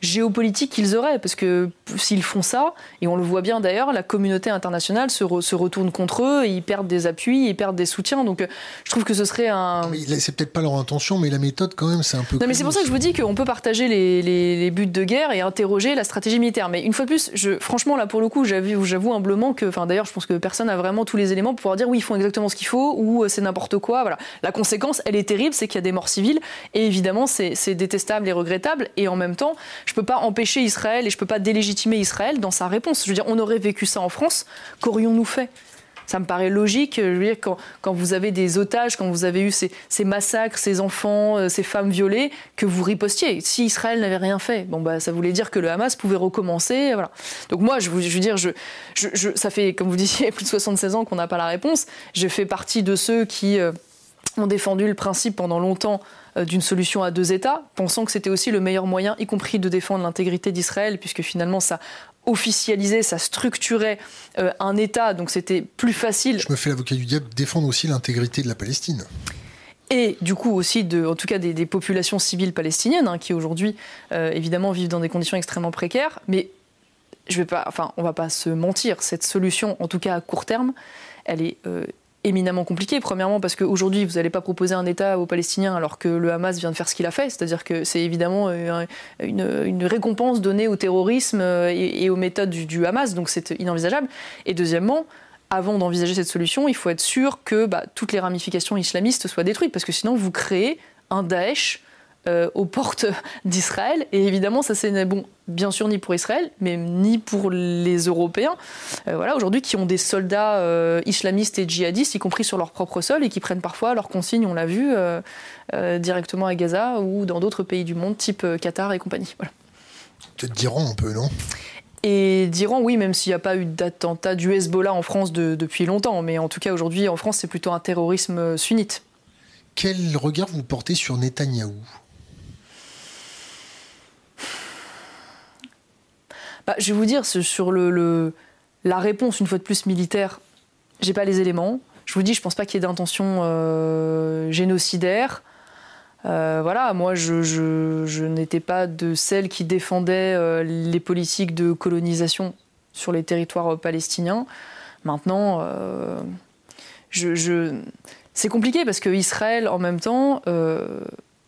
géopolitique qu'ils auraient, parce que s'ils font ça, et on le voit bien d'ailleurs, la communauté internationale se, retourne contre eux, et ils perdent des appuis, ils perdent des soutiens. Donc, je trouve que ce serait un. C'est peut-être pas leur intention, mais la méthode, quand même, c'est un peu. Non, mais c'est pour ça que je vous dis qu'on peut partager les, buts de guerre et interroger la stratégie militaire. Mais une fois de plus, je, franchement, là, pour le coup, j'avoue humblement que, enfin, d'ailleurs, je pense que personne n'a tous les éléments pour pouvoir dire oui, ils font exactement ce qu'il faut ou euh, c'est n'importe quoi. Voilà. La conséquence, elle est terrible, c'est qu'il y a des morts civiles et évidemment, c'est détestable et regrettable. Et en même temps, je peux pas empêcher Israël et je peux pas délégitimer Israël dans sa réponse. Je veux dire, on aurait vécu ça en France, qu'aurions-nous fait? Ça me paraît logique. Je veux dire, quand, quand, vous avez des otages, quand vous avez eu ces, ces, massacres, ces enfants, euh, ces femmes violées, que vous ripostiez. Si Israël n'avait rien fait, bon bah ça voulait dire que le Hamas pouvait recommencer. Voilà. Donc moi, je, veux dire, je, ça fait, comme vous disiez, plus de 76 ans qu'on n'a pas la réponse. Je fais partie de ceux qui euh, ont défendu le principe pendant longtemps euh, d'une solution à deux États, pensant que c'était aussi le meilleur moyen, y compris de défendre l'intégrité d'Israël, puisque finalement ça officialisait, ça structurait euh, un État, donc c'était plus facile. Je me fais l'avocat du diable, défendre aussi l'intégrité de la Palestine. Et du coup aussi, de, en tout cas, des, populations civiles palestiniennes, hein, qui aujourd'hui, euh, évidemment, vivent dans des conditions extrêmement précaires. Mais je vais pas, enfin, on va pas se mentir, cette solution, en tout cas à court terme, elle est éminemment compliqué. Premièrement, parce qu'aujourd'hui, vous n'allez pas proposer un État aux Palestiniens alors que le Hamas vient de faire ce qu'il a fait. C'est-à-dire que c'est évidemment euh, une, récompense donnée au terrorisme euh, et, aux méthodes du, Hamas, donc c'est inenvisageable. Et deuxièmement, avant d'envisager cette solution, il faut être sûr que bah, toutes les ramifications islamistes soient détruites, parce que sinon, vous créez un Daesh euh, aux portes d'Israël. Et évidemment, ça c'est bon, bien sûr ni pour Israël, mais ni pour les Européens. Euh, voilà, aujourd'hui, qui ont des soldats euh, islamistes et djihadistes, y compris sur leur propre sol, et qui prennent parfois leurs consignes, on l'a vu, directement à Gaza ou dans d'autres pays du monde, type Qatar et compagnie. Voilà. Peut-être d'Iran un peu, non? Et d'Iran, oui, même s'il n'y a pas eu d'attentat du Hezbollah en France depuis longtemps, mais en tout cas aujourd'hui en France c'est plutôt un terrorisme sunnite. Quel regard vous portez sur Netanyahou? Bah, je vais vous dire, sur la réponse, une fois de plus, militaire, j'ai pas les éléments. Je vous dis, je pense pas qu'il y ait d'intention euh, génocidaire. Euh, voilà, moi, je, n'étais pas de celle qui défendait euh, les politiques de colonisation sur les territoires palestiniens. Maintenant, je, c'est compliqué parce que Israël, en même temps,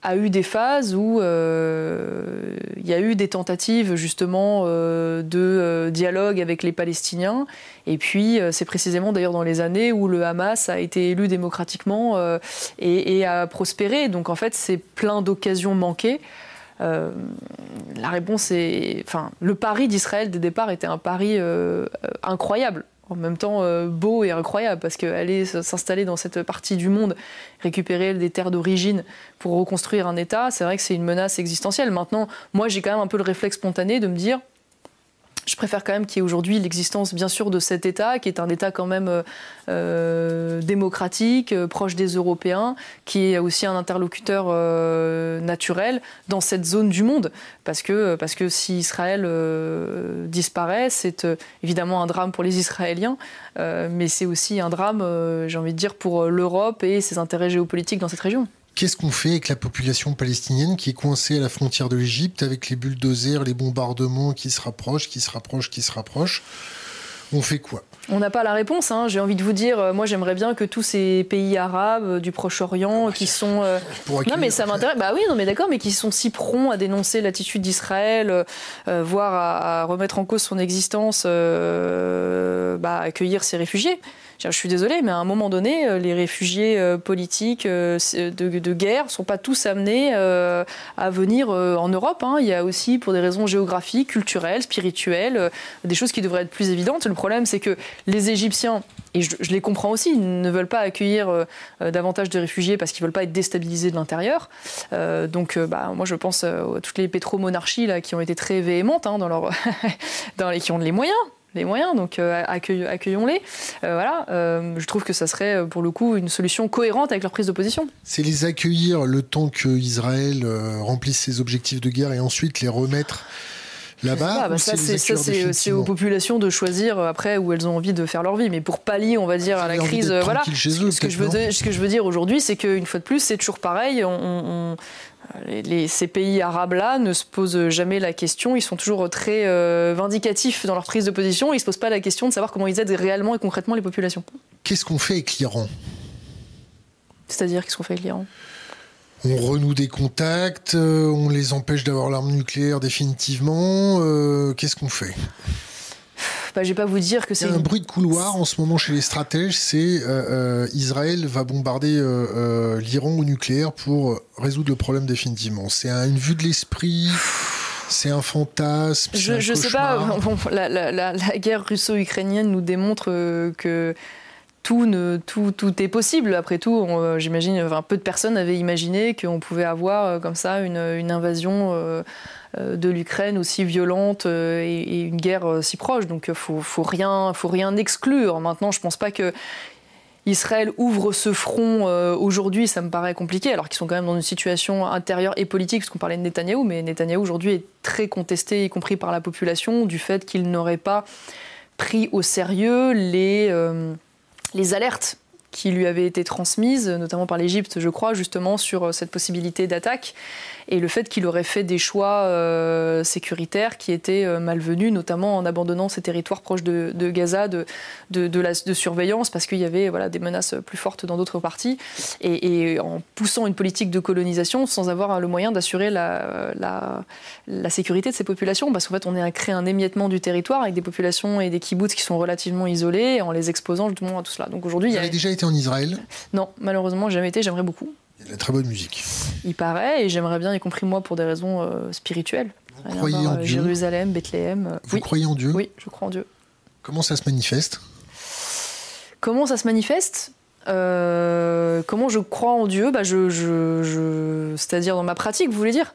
a eu des phases où euh, il y a eu des tentatives justement euh, de euh, dialogue avec les Palestiniens. Et puis c'est précisément d'ailleurs dans les années où le Hamas a été élu démocratiquement et, a prospéré. Donc en fait c'est plein d'occasions manquées. la réponse est, enfin, le pari d'Israël dès départ était un pari incroyable en même temps euh, beau et incroyable parce qu'aller s'installer dans cette partie du monde, récupérer des terres d'origine pour reconstruire un État, c'est vrai que c'est une menace existentielle. Maintenant, moi j'ai quand même un peu le réflexe spontané de me dire je préfère quand même qu'il y ait aujourd'hui l'existence, bien sûr, de cet État, qui est un État quand même euh, euh, démocratique, euh, proche des Européens, qui est aussi un interlocuteur naturel dans cette zone du monde. Parce que, parce que si Israël disparaît, c'est évidemment un drame pour les Israéliens, mais c'est aussi un drame, j'ai envie de dire, pour l'Europe et ses intérêts géopolitiques dans cette région. Qu'est-ce qu'on fait avec la population palestinienne qui est coincée à la frontière de l'Égypte avec les bulldozers, les bombardements qui se rapprochent, qui se rapprochent, qui se rapprochent? On fait quoi? On n'a pas la réponse. Hein. J'ai envie de vous dire, euh, moi j'aimerais bien que tous ces pays arabes euh, du Proche-Orient qui sont. Euh, non mais ça m'intéresse. Bah oui, non mais d'accord, mais qui sont si prompts à dénoncer l'attitude d'Israël, voire à, remettre en cause son existence, bah, accueillir ces réfugiés je suis désolée, mais à un moment donné, euh, les réfugiés euh, politiques euh, de, guerre ne sont pas tous amenés à venir en Europe. Hein. Il y a aussi, pour des raisons géographiques, culturelles, spirituelles, des choses qui devraient être plus évidentes. Le problème, c'est que les Égyptiens, et je, les comprends aussi, ne veulent pas accueillir davantage de réfugiés parce qu'ils ne veulent pas être déstabilisés de l'intérieur. donc, bah, moi, je pense à toutes les pétromonarchies là, qui ont été très véhémentes hein, dans leur, dans les, qui ont les moyens les moyens, donc euh, accueillons-les. Euh, voilà, euh, je trouve que ça serait pour le coup une solution cohérente avec leur prise de position. C'est les accueillir le temps que Israël remplisse ses objectifs de guerre et ensuite les remettre là-bas. Bah c'est aux populations de choisir après où elles ont envie de faire leur vie. Mais pour pallier, on va dire, à la crise, voilà. ce, que je veux, ce que je veux dire aujourd'hui, c'est qu'une fois de plus, c'est toujours pareil. on, ces pays arabes-là ne se posent jamais la question, ils sont toujours très euh, vindicatifs dans leur prise de position, ils ne se posent pas la question de savoir comment ils aident réellement et concrètement les populations. Qu'est-ce qu'on fait avec l'Iran? C'est-à-dire qu'est-ce qu'on fait avec l'Iran? On renoue des contacts, euh, on les empêche d'avoir l'arme nucléaire définitivement. Euh, qu'est-ce qu'on fait? Bah, je vais pas vous dire que c'est. un bruit de couloir en ce moment chez les stratèges, c'est euh, euh, Israël va bombarder euh, l'Iran au nucléaire pour résoudre le problème définitivement. C'est une vue de l'esprit. C'est un fantasme. Je ne sais pas. la, guerre russo-ukrainienne nous démontre que tout, ne, tout, tout, est possible. Après tout, j'imagine, enfin, peu de personnes avaient imaginé qu'on pouvait avoir comme ça une, une invasion euh, de l'Ukraine aussi violente euh, et, une guerre euh, si proche. Donc faut, faut, rien, faut rien exclure. Maintenant, je pense pas que Israël ouvre ce front aujourd'hui, ça me paraît compliqué, alors qu'ils sont quand même dans une situation intérieure et politique, parce qu'on parlait de Netanyahou, mais Netanyahou aujourd'hui est très contesté, y compris par la population, du fait qu'il n'aurait pas pris au sérieux les alertes qui lui avaient été transmises, notamment par l'Égypte, je crois, justement sur cette possibilité d'attaque. Et le fait qu'il aurait fait des choix sécuritaires qui étaient malvenus, notamment en abandonnant ces territoires proches de, Gaza de, de, la, de surveillance, parce qu'il y avait voilà, des menaces plus fortes dans d'autres parties, et, en poussant une politique de colonisation sans avoir le moyen d'assurer la, la, la, sécurité de ces populations, parce qu'en fait, on est à créer un émiettement du territoire avec des populations et des kibbutz qui sont relativement isolés, en les exposant justement à tout cela. Donc aujourd'hui, vous avez déjà été en Israël? Non, malheureusement, jamais été. J'aimerais beaucoup. Il y a de la très bonne musique. Il paraît, et j'aimerais bien, y compris moi, pour des raisons euh, spirituelles. Vous croyez en euh, Dieu Jérusalem, Bethléem. Euh, vous croyez en Dieu Oui, je crois en Dieu. Comment ça se manifeste? Comment ça se manifeste? Comment je crois en Dieu? Bah je, je, C'est-à-dire dans ma pratique, vous voulez dire?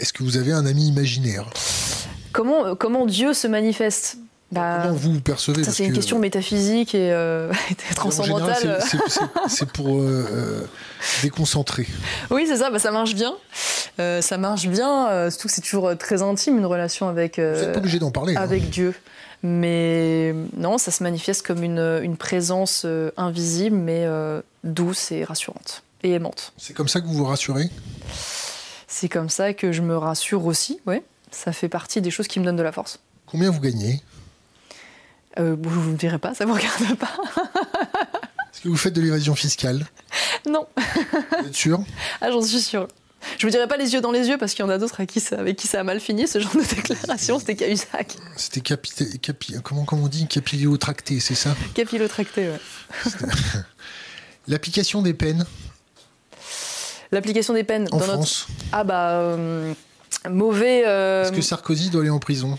Est-ce que vous avez un ami imaginaire? Comment, comment Dieu se manifeste? Bah, Comment vous percevez Ça, c'est une question métaphysique et, euh, transcendantale. C'est pour euh, euh, déconcentrer. Oui, c'est ça, bah, ça marche bien. ça marche bien, surtout que c'est toujours très intime une relation avec, vous pas obligé d'en parler, hein. avec Dieu. Mais non, ça se manifeste comme une, une présence invisible, mais douce et rassurante et aimante. C'est comme ça que vous vous rassurez? C'est comme ça que je me rassure aussi, oui. Ça fait partie des choses qui me donnent de la force. Combien vous gagnez? Euh, Je ne vous dirai pas, ça ne vous regarde pas. Est-ce que vous faites de l'évasion fiscale? Non. Vous êtes sûr? Ah, j'en suis sûre. Je vous dirai pas les yeux dans les yeux parce qu'il y en a d'autres avec qui ça a mal fini ce genre de déclaration. C'était Cahuzac. C'était capi, capi, comment, comment on dit? Capillotracté, c'est ça? Capillotracté, ouais. L'application des peines? L'application des peines en France? Ah bah. Euh, Mauvais. Euh, Est-ce que Sarkozy doit aller en prison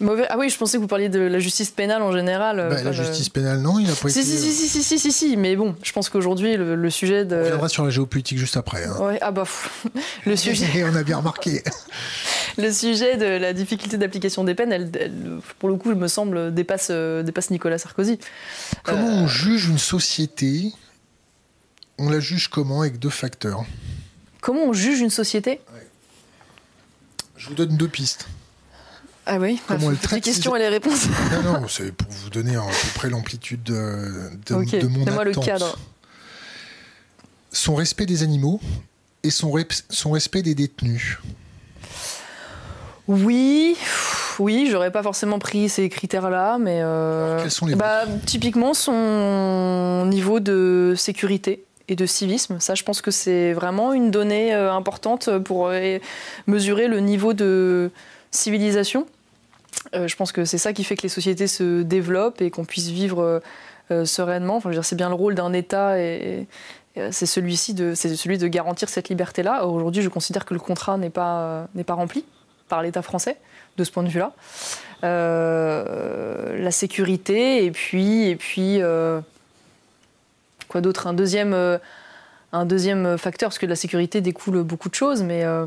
Mauvais. Ah oui, je pensais que vous parliez de la justice pénale en général. Bah, la justice pénale, non, il a pas si, été. Si, si, si, si, si, si, mais bon, je pense qu'aujourd'hui, le, sujet de. On reviendra sur la géopolitique juste après. Hein. Ouais, ah bah, le sujet. on a bien remarqué. le sujet de la difficulté d'application des peines, elle, pour le coup, il me semble, dépasse, euh, dépasse Nicolas Sarkozy. Comment on juge une société? On la juge comment avec deux facteurs? Comment on juge une société? Je vous donne deux pistes. Ah oui, Comment bah, les questions et les réponses. non, non, c'est pour vous donner à peu près l'amplitude de, de, mon attente. le cadre. Son respect des animaux et son, son respect des détenus. Oui, oui, j'aurais pas forcément pris ces critères-là, mais euh, quels sont les bah, typiquement son niveau de sécurité et de civisme. Ça, je pense que c'est vraiment une donnée euh, importante pour euh, mesurer le niveau de civilisation. Euh, je pense que c'est ça qui fait que les sociétés se développent et qu'on puisse vivre sereinement. Enfin, c'est bien le rôle d'un État et, c'est celui-ci de, c'est celui de garantir cette liberté-là. Aujourd'hui, je considère que le contrat n'est pas, n'est pas rempli par l'État français de ce point de vue-là. la sécurité et puis, et puis Quoi d'autre Un deuxième, euh, un deuxième facteur, parce que de la sécurité découle beaucoup de choses, mais euh,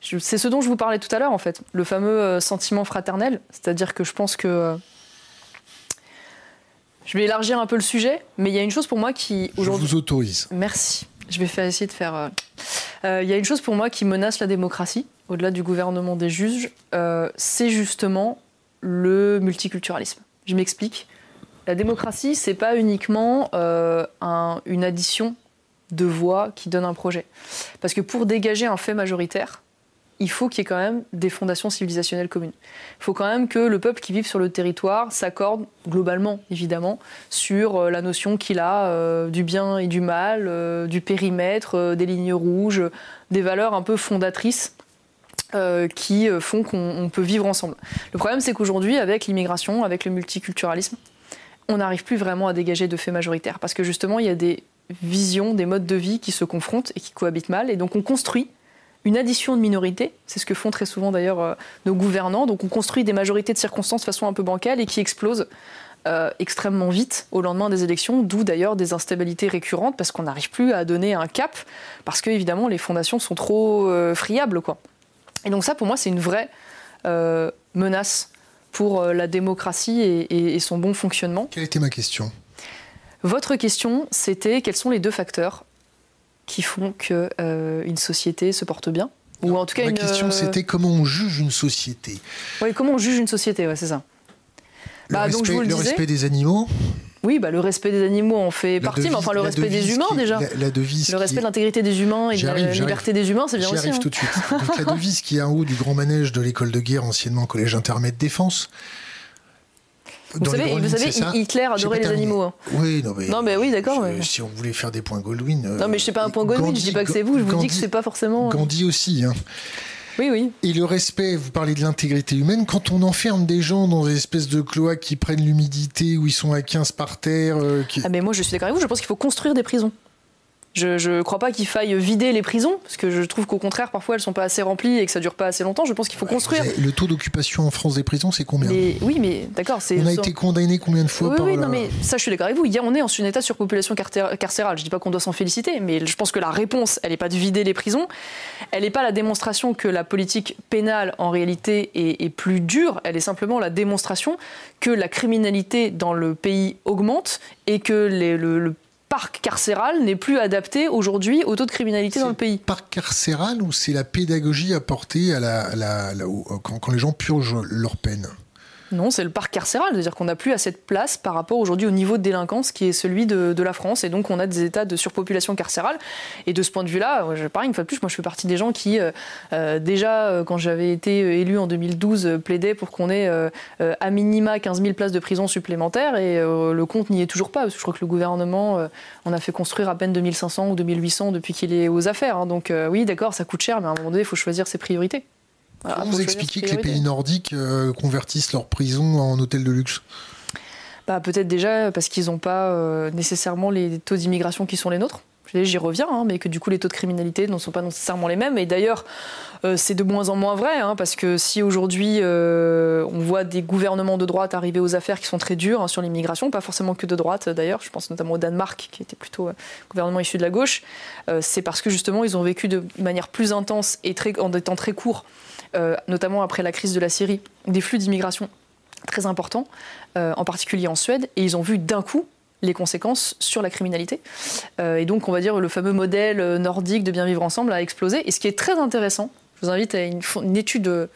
c'est ce dont je vous parlais tout à l'heure, en fait, le fameux euh, sentiment fraternel. C'est-à-dire que je pense que je vais élargir un peu le sujet, mais il y a une chose pour moi qui aujourd'hui. Je vous autorise. Merci. Je vais faire, essayer de faire. Il y a une chose pour moi qui menace la démocratie, au-delà du gouvernement des juges, c'est justement le multiculturalisme. Je m'explique. La démocratie, c'est pas uniquement euh, une addition de voix qui donne un projet. Parce que pour dégager un fait majoritaire, il faut qu'il y ait quand même des fondations civilisationnelles communes. Il faut quand même que le peuple qui vit sur le territoire s'accorde globalement, évidemment, sur euh, la notion qu'il a euh, du bien et du mal, du périmètre, des lignes rouges, des valeurs un peu fondatrices qui font qu'on peut vivre ensemble. Le problème, c'est qu'aujourd'hui, avec l'immigration, avec le multiculturalisme, on n'arrive plus vraiment à dégager de faits majoritaires. Parce que justement, il y a des visions, des modes de vie qui se confrontent et qui cohabitent mal. Et donc on construit une addition de minorités, c'est ce que font très souvent d'ailleurs euh, nos gouvernants. Donc on construit des majorités de circonstances de façon un peu bancale et qui explosent euh, extrêmement vite au lendemain des élections, d'où d'ailleurs des instabilités récurrentes parce qu'on n'arrive plus à donner un cap, parce que évidemment les fondations sont trop euh, friables. Quoi. Et donc ça pour moi c'est une vraie menace pour euh, la démocratie et, son bon fonctionnement. Quelle était ma question? Votre question, c'était quels sont les deux facteurs qui font qu'une euh, une société se porte bien? Ou en tout cas, Ma question, euh, c'était comment on juge une société? Oui, comment on juge une société, ouais, c'est ça. Le, bah, respect, donc je vous le, le respect des animaux Oui, bah, le respect des animaux en fait partie, mais enfin le respect des humains déjà. La, devise le respect de l'intégrité des humains et de la liberté des humains, c'est bien aussi. J'y arrive hein. tout de suite. Donc, la devise qui est en haut du grand manège de l'école de guerre, anciennement collège intermédiaire défense. Vous savez, vous savez Hitler adorait les animaux. Hein. Oui, non mais, non, mais oui, d'accord. Si on voulait faire des points Goldwyn. non, mais je sais pas un point Goldwyn, je dis pas que c'est vous, je vous dis que c'est pas forcément. Euh, Gandhi aussi. Hein. Oui, oui. Et le respect, vous parlez de l'intégrité humaine, quand on enferme des gens dans des espèces de cloaques qui prennent l'humidité, où ils sont à 15 par terre. Euh, ah, mais moi je suis d'accord avec vous, je pense qu'il faut construire des prisons. Je ne crois pas qu'il faille vider les prisons, parce que je trouve qu'au contraire, parfois, elles sont pas assez remplies et que ça dure pas assez longtemps. Je pense qu'il faut construire. Le taux d'occupation en France des prisons, c'est combien Oui, mais d'accord. On a été condamné combien de fois oui, par Oui, non, mais ça, je suis d'accord avec vous. Hier, on est en un état surpopulation carcérale. Je dis pas qu'on doit s'en féliciter, mais je pense que la réponse, elle n'est pas de vider les prisons. Elle n'est pas la démonstration que la politique pénale, en réalité, est, plus dure. Elle est simplement la démonstration que la criminalité dans le pays augmente et que les, le, le parc carcéral n'est plus adapté aujourd'hui au taux de criminalité dans le pays. Parc carcéral ou c'est la pédagogie apportée à la, quand les gens purgent leur peine? Non, c'est le parc carcéral, c'est-à-dire qu'on n'a plus assez de place par rapport aujourd'hui au niveau de délinquance qui est celui de, la France. Et donc, on a des états de surpopulation carcérale. Et de ce point de vue-là, pareil, une fois de plus, moi, je fais partie des gens qui, euh, euh, déjà, euh, quand j'avais été élu en 2012, plaidaient pour qu'on ait à minima 15 000 places de prison supplémentaires. Et le compte n'y est toujours pas. Parce que je crois que le gouvernement on a fait construire à peine 2500 ou 2800 depuis qu'il est aux affaires. Hein. Donc, oui, d'accord, ça coûte cher, mais à un moment donné, il faut choisir ses priorités. Comment vous expliquez que les pays nordiques euh, convertissent leurs prisons en hôtels de luxe? Bah, Peut-être déjà parce qu'ils n'ont pas euh, nécessairement les taux d'immigration qui sont les nôtres. J'y reviens, hein, mais que du coup les taux de criminalité ne sont pas nécessairement les mêmes. Et d'ailleurs, euh, c'est de moins en moins vrai, hein, parce que si aujourd'hui on voit des gouvernements de droite arriver aux affaires qui sont très durs hein, sur l'immigration, pas forcément que de droite d'ailleurs, je pense notamment au Danemark, qui était plutôt un gouvernement issu de la gauche, c'est parce que justement ils ont vécu de manière plus intense et très, en des temps très courts notamment après la crise de la Syrie, des flux d'immigration très importants, euh, en particulier en Suède, et ils ont vu d'un coup les conséquences sur la criminalité. Euh, et donc, on va dire, le fameux modèle nordique de bien vivre ensemble a explosé. Et ce qui est très intéressant, je vous invite à une, étude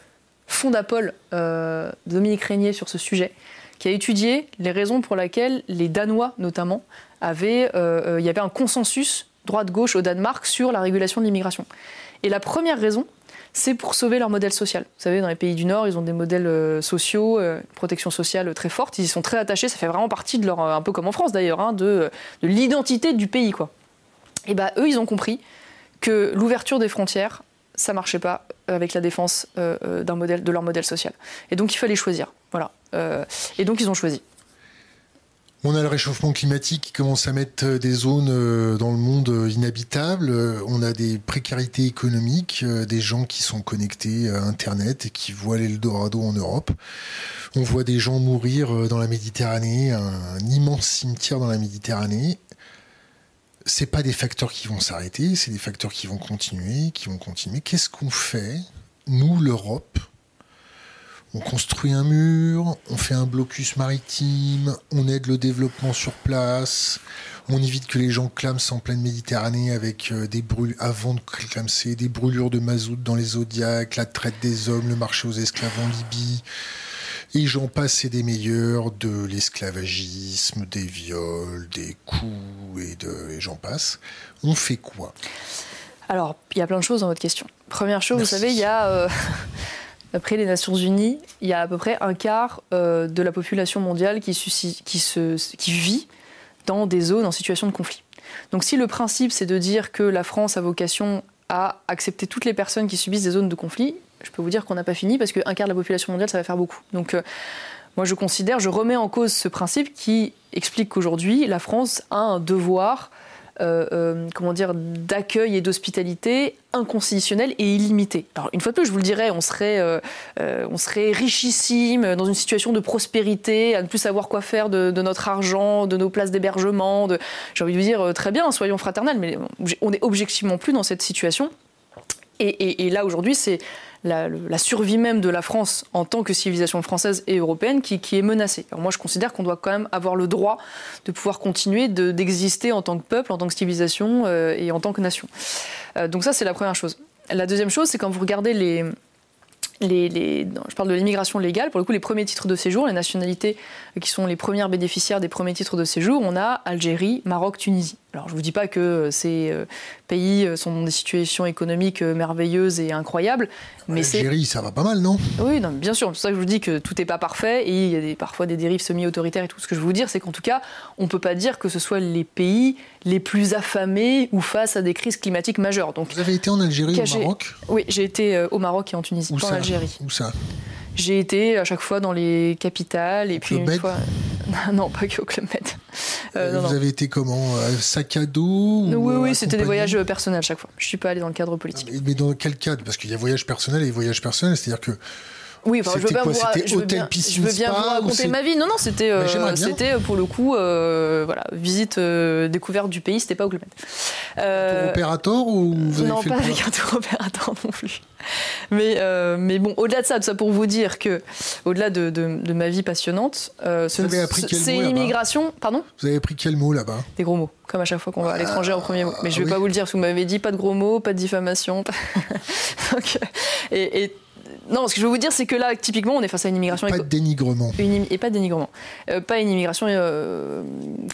Fondapol de Dominique Régnier sur ce sujet, qui a étudié les raisons pour lesquelles les Danois, notamment, avaient, il y avait un consensus droite-gauche au Danemark sur la régulation de l'immigration. Et la première raison, c'est pour sauver leur modèle social. Vous savez, dans les pays du Nord, ils ont des modèles euh, sociaux, euh, protection sociale très forte. Ils y sont très attachés. Ça fait vraiment partie de leur, euh, un peu comme en France d'ailleurs, hein, de, l'identité du pays, quoi. Et bah eux, ils ont compris que l'ouverture des frontières, ça marchait pas avec la défense d'un modèle, de leur modèle social. Et donc il fallait choisir. Voilà. et donc ils ont choisi. On a le réchauffement climatique qui commence à mettre euh, des zones euh, dans le monde euh, inhabitables. On a des précarités économiques, des gens qui sont connectés à Internet et qui voient l'Eldorado en Europe. On voit des gens mourir dans la Méditerranée, un immense cimetière dans la Méditerranée. C'est pas des facteurs qui vont s'arrêter, c'est des facteurs qui vont continuer, qui vont continuer. Qu'est-ce qu'on fait, nous, l'Europe, on construit un mur, on fait un blocus maritime, on aide le développement sur place, on évite que les gens clament en pleine Méditerranée avec euh, des brûlures, avant de clamser, des brûlures de mazout dans les zodiacs, la traite des hommes, le marché aux esclaves en Libye. Et j'en passe et des meilleurs, de l'esclavagisme, des viols, des coups et, de, et j'en passe. On fait quoi? Alors, il y a plein de choses dans votre question. Première chose, vous savez, il y a... Euh, D'après les Nations Unies, il y a à peu près un quart euh, de la population mondiale qui vit dans des zones en situation de conflit. Donc si le principe c'est de dire que la France a vocation à accepter toutes les personnes qui subissent des zones de conflit, je peux vous dire qu'on n'a pas fini parce qu'un quart de la population mondiale, ça va faire beaucoup. Donc euh, moi je considère, je remets en cause ce principe qui explique qu'aujourd'hui la France a un devoir euh, euh, comment dire, d'accueil et d'hospitalité inconditionnel et illimité. Alors une fois de plus, je vous le dirais, on serait, euh, on serait richissime, dans une situation de prospérité, à ne plus savoir quoi faire de, notre argent, de nos places d'hébergement. De... J'ai envie de vous dire, très bien, soyons fraternels, mais on n'est objectivement plus dans cette situation. Et là, aujourd'hui, c'est la, survie même de la France en tant que civilisation française et européenne qui, est menacée. moi, je considère qu'on doit quand même avoir le droit de pouvoir continuer d'exister en tant que peuple, en tant que civilisation euh, et en tant que nation. Euh, donc ça, c'est la première chose. La deuxième chose, c'est quand vous regardez les, je parle de l'immigration légale, pour le coup, les premiers titres de séjour, les nationalités qui sont les premières bénéficiaires des premiers titres de séjour, on a Algérie, Maroc, Tunisie. Alors je ne vous dis pas que euh, ces euh, pays euh, sont dans des situations économiques merveilleuses et incroyables, mais Algérie, ça va pas mal, non? Oui, non, bien sûr. C'est pour ça que je vous dis que tout n'est pas parfait et il y a des, parfois des dérives semi-autoritaires et tout. Ce que je veux vous dire, c'est qu'en tout cas, on ne peut pas dire que ce soit les pays les plus affamés ou face à des crises climatiques majeures. Donc, vous avez été en Algérie ou au Maroc? Oui, j'ai été au Maroc et en Tunisie, où pas en Algérie. Où ça? J'ai été à chaque fois dans les capitales et puis une fois. non, pas que au Club Med. Euh, vous avez été comment euh, Sac à dos Oui, oui, c'était des voyages personnels à chaque fois. Je suis pas allé dans le cadre politique. Mais, dans quel cadre? Parce qu'il y a voyage personnel et voyage personnel, c'est-à-dire que oui, enfin, je veux, bien vous, je veux bien, je veux bien vous raconter ma vie. Non, non, c'était euh, c'était euh, pour le coup euh, voilà, visite découverte du pays, c'était pas au Club tour opérateur ou vous avez Non, fait pas avec un tour opérateur non plus. Mais, mais bon, au-delà de ça, ça pour vous dire que, au-delà de, de, ma vie passionnante, c'est une immigration. Pardon? Vous avez appris quel mot là-bas? Des gros mots, comme à chaque fois qu'on va à l'étranger en premier mot. Mais je vais ah pas vous le dire, parce que vous m'avez dit pas de gros mots, pas de diffamation. Donc, et, et non, ce que je veux vous dire, c'est que là, typiquement, on est face à une immigration. Pas de dénigrement. et pas de dénigrement. Euh, pas une immigration euh,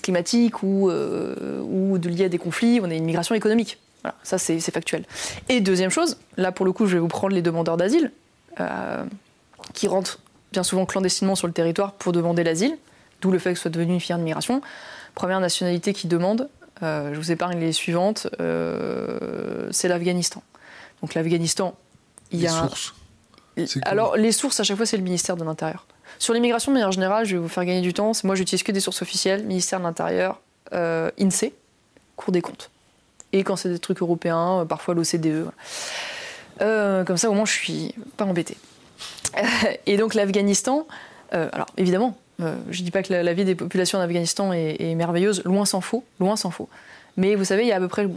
climatique ou, euh, ou de liée à des conflits, on a une immigration économique. Voilà, ça c'est factuel. Et deuxième chose, là pour le coup, je vais vous prendre les demandeurs d'asile, qui rentrent bien souvent clandestinement sur le territoire pour demander l'asile, d'où le fait que ce soit devenu une filière d'immigration. Première nationalité qui demande, je vous épargne les suivantes, c'est l'Afghanistan. Donc l'Afghanistan, il y a. Sources. Alors, les sources, à chaque fois, c'est le ministère de l'Intérieur. Sur l'immigration, de manière générale, je vais vous faire gagner du temps. Moi, j'utilise que des sources officielles ministère de l'Intérieur, euh, INSEE, Cour des comptes. Et quand c'est des trucs européens, euh, parfois l'OCDE. Euh, comme ça, au moins, je suis pas embêtée. et donc, l'Afghanistan, alors évidemment, je ne dis pas que la, vie des populations en Afghanistan est, merveilleuse, loin s'en faut, loin s'en faut. Mais vous savez, il y a à peu près,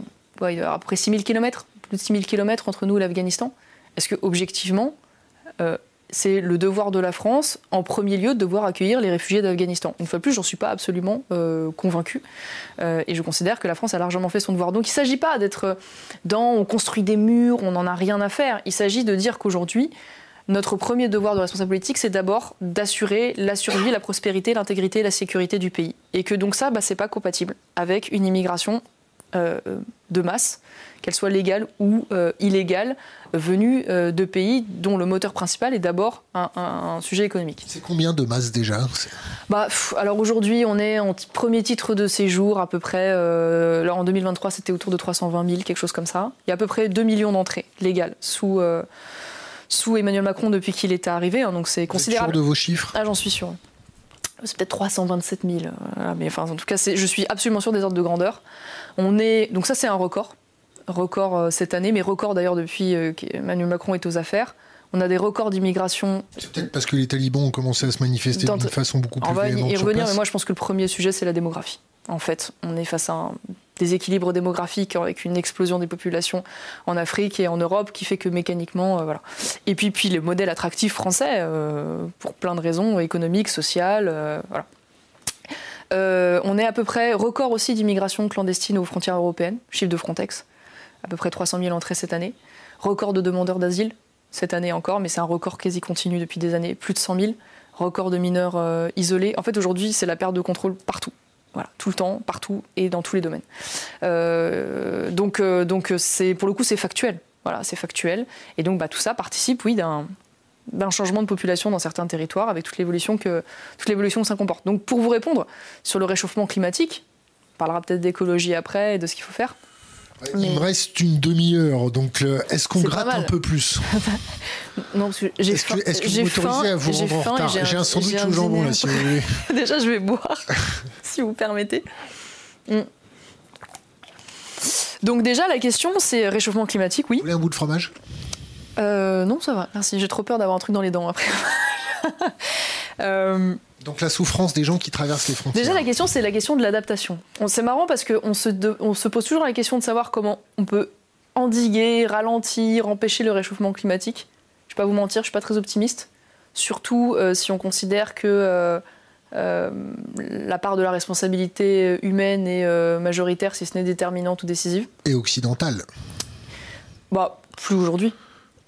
il y a à peu près 6000 km, plus de 6000 km entre nous et l'Afghanistan. Est-ce que, objectivement, c'est le devoir de la France, en premier lieu, de devoir accueillir les réfugiés d'Afghanistan. Une fois de plus, j'en suis pas absolument euh, convaincue. Euh, et je considère que la France a largement fait son devoir. Donc il ne s'agit pas d'être dans on construit des murs, on n'en a rien à faire. Il s'agit de dire qu'aujourd'hui, notre premier devoir de responsable politique, c'est d'abord d'assurer la survie, la prospérité, l'intégrité, la sécurité du pays. Et que donc ça, bah, c'est pas compatible avec une immigration de masse qu'elle soit légale ou euh, illégale, venue euh, de pays dont le moteur principal est d'abord un, sujet économique. C'est combien de masse déjà? Bah, Alors aujourd'hui, on est en premier titre de séjour à peu près, euh, en 2023 c'était autour de 320 000, quelque chose comme ça. Il y a à peu près 2 millions d'entrées légales sous, sous Emmanuel Macron depuis qu'il est arrivé, hein, donc c'est considérable. Sûr de vos chiffres? Ah j'en suis sûr. C'est peut-être 327 000, mais enfin en tout cas je suis absolument sûr des ordres de grandeur. On est, donc ça c'est un record record euh, cette année, mais record d'ailleurs depuis euh, qu'Emmanuel Macron est aux affaires. On a des records d'immigration. C'est peut-être parce que les talibans ont commencé à se manifester d'une façon beaucoup plus On va y revenir, mais moi je pense que le premier sujet c'est la démographie. En fait, on est face à un déséquilibre démographique avec une explosion des populations en Afrique et en Europe qui fait que mécaniquement, euh, voilà. Et puis, puis le modèle attractif français, pour plein de raisons économiques, sociales, voilà. on est à peu près record aussi d'immigration clandestine aux frontières européennes, chiffre de Frontex à peu près 300 000 entrées cette année. Record de demandeurs d'asile cette année encore, mais c'est un record quasi continu depuis des années, plus de 100 000. Record de mineurs euh, isolés. En fait, aujourd'hui, c'est la perte de contrôle partout. Voilà, tout le temps, partout et dans tous les domaines. Euh, donc, euh, donc c'est pour le coup, c'est factuel. Voilà, c'est factuel. Et donc, bah, tout ça participe, oui, d'un changement de population dans certains territoires avec toute l'évolution que toute l'évolution ça comporte. Donc pour vous répondre sur le réchauffement climatique, on parlera peut-être d'écologie après et de ce qu'il faut faire. Il me reste une demi-heure, donc euh, est-ce qu'on gratte un peu plus? Non, parce que j'ai Est-ce que, est que vous m'autorisez à vous rendre en retard J'ai? Un, sandwich au jambon là, si vous voulez. Déjà, je vais boire, si vous permettez. Mm. Donc déjà, la question, c'est réchauffement climatique, oui. Vous voulez un bout de fromage? Euh, Non, ça va. Merci. J'ai trop peur d'avoir un truc dans les dents après. euh, donc la souffrance des gens qui traversent les frontières. Déjà, la question, c'est la question de l'adaptation. C'est marrant parce qu'on se, on se pose toujours la question de savoir comment on peut endiguer, ralentir, empêcher le réchauffement climatique. Je ne vais pas vous mentir, je ne suis pas très optimiste. Surtout euh, si on considère que euh, euh, la part de la responsabilité humaine est majoritaire, si ce n'est déterminante ou décisive. Et occidentale Bah, plus aujourd'hui.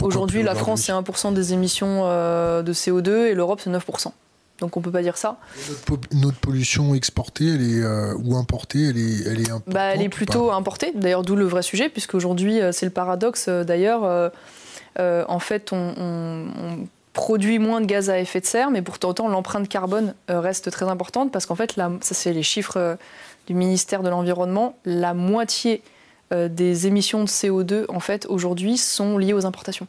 Aujourd'hui, la France, c'est 1% des émissions de CO2 et l'Europe, c'est 9%. Donc on peut pas dire ça. Notre, pollution exportée, elle est ou importée, elle est, elle est bah, Elle est plutôt importée. D'ailleurs, d'où le vrai sujet, puisque aujourd'hui, c'est le paradoxe. D'ailleurs, en fait, on, produit moins de gaz à effet de serre, mais pourtant l'empreinte carbone reste très importante parce qu'en fait, ça c'est les chiffres du ministère de l'Environnement, la moitié euh, des émissions de CO2 en fait aujourd'hui sont liées aux importations.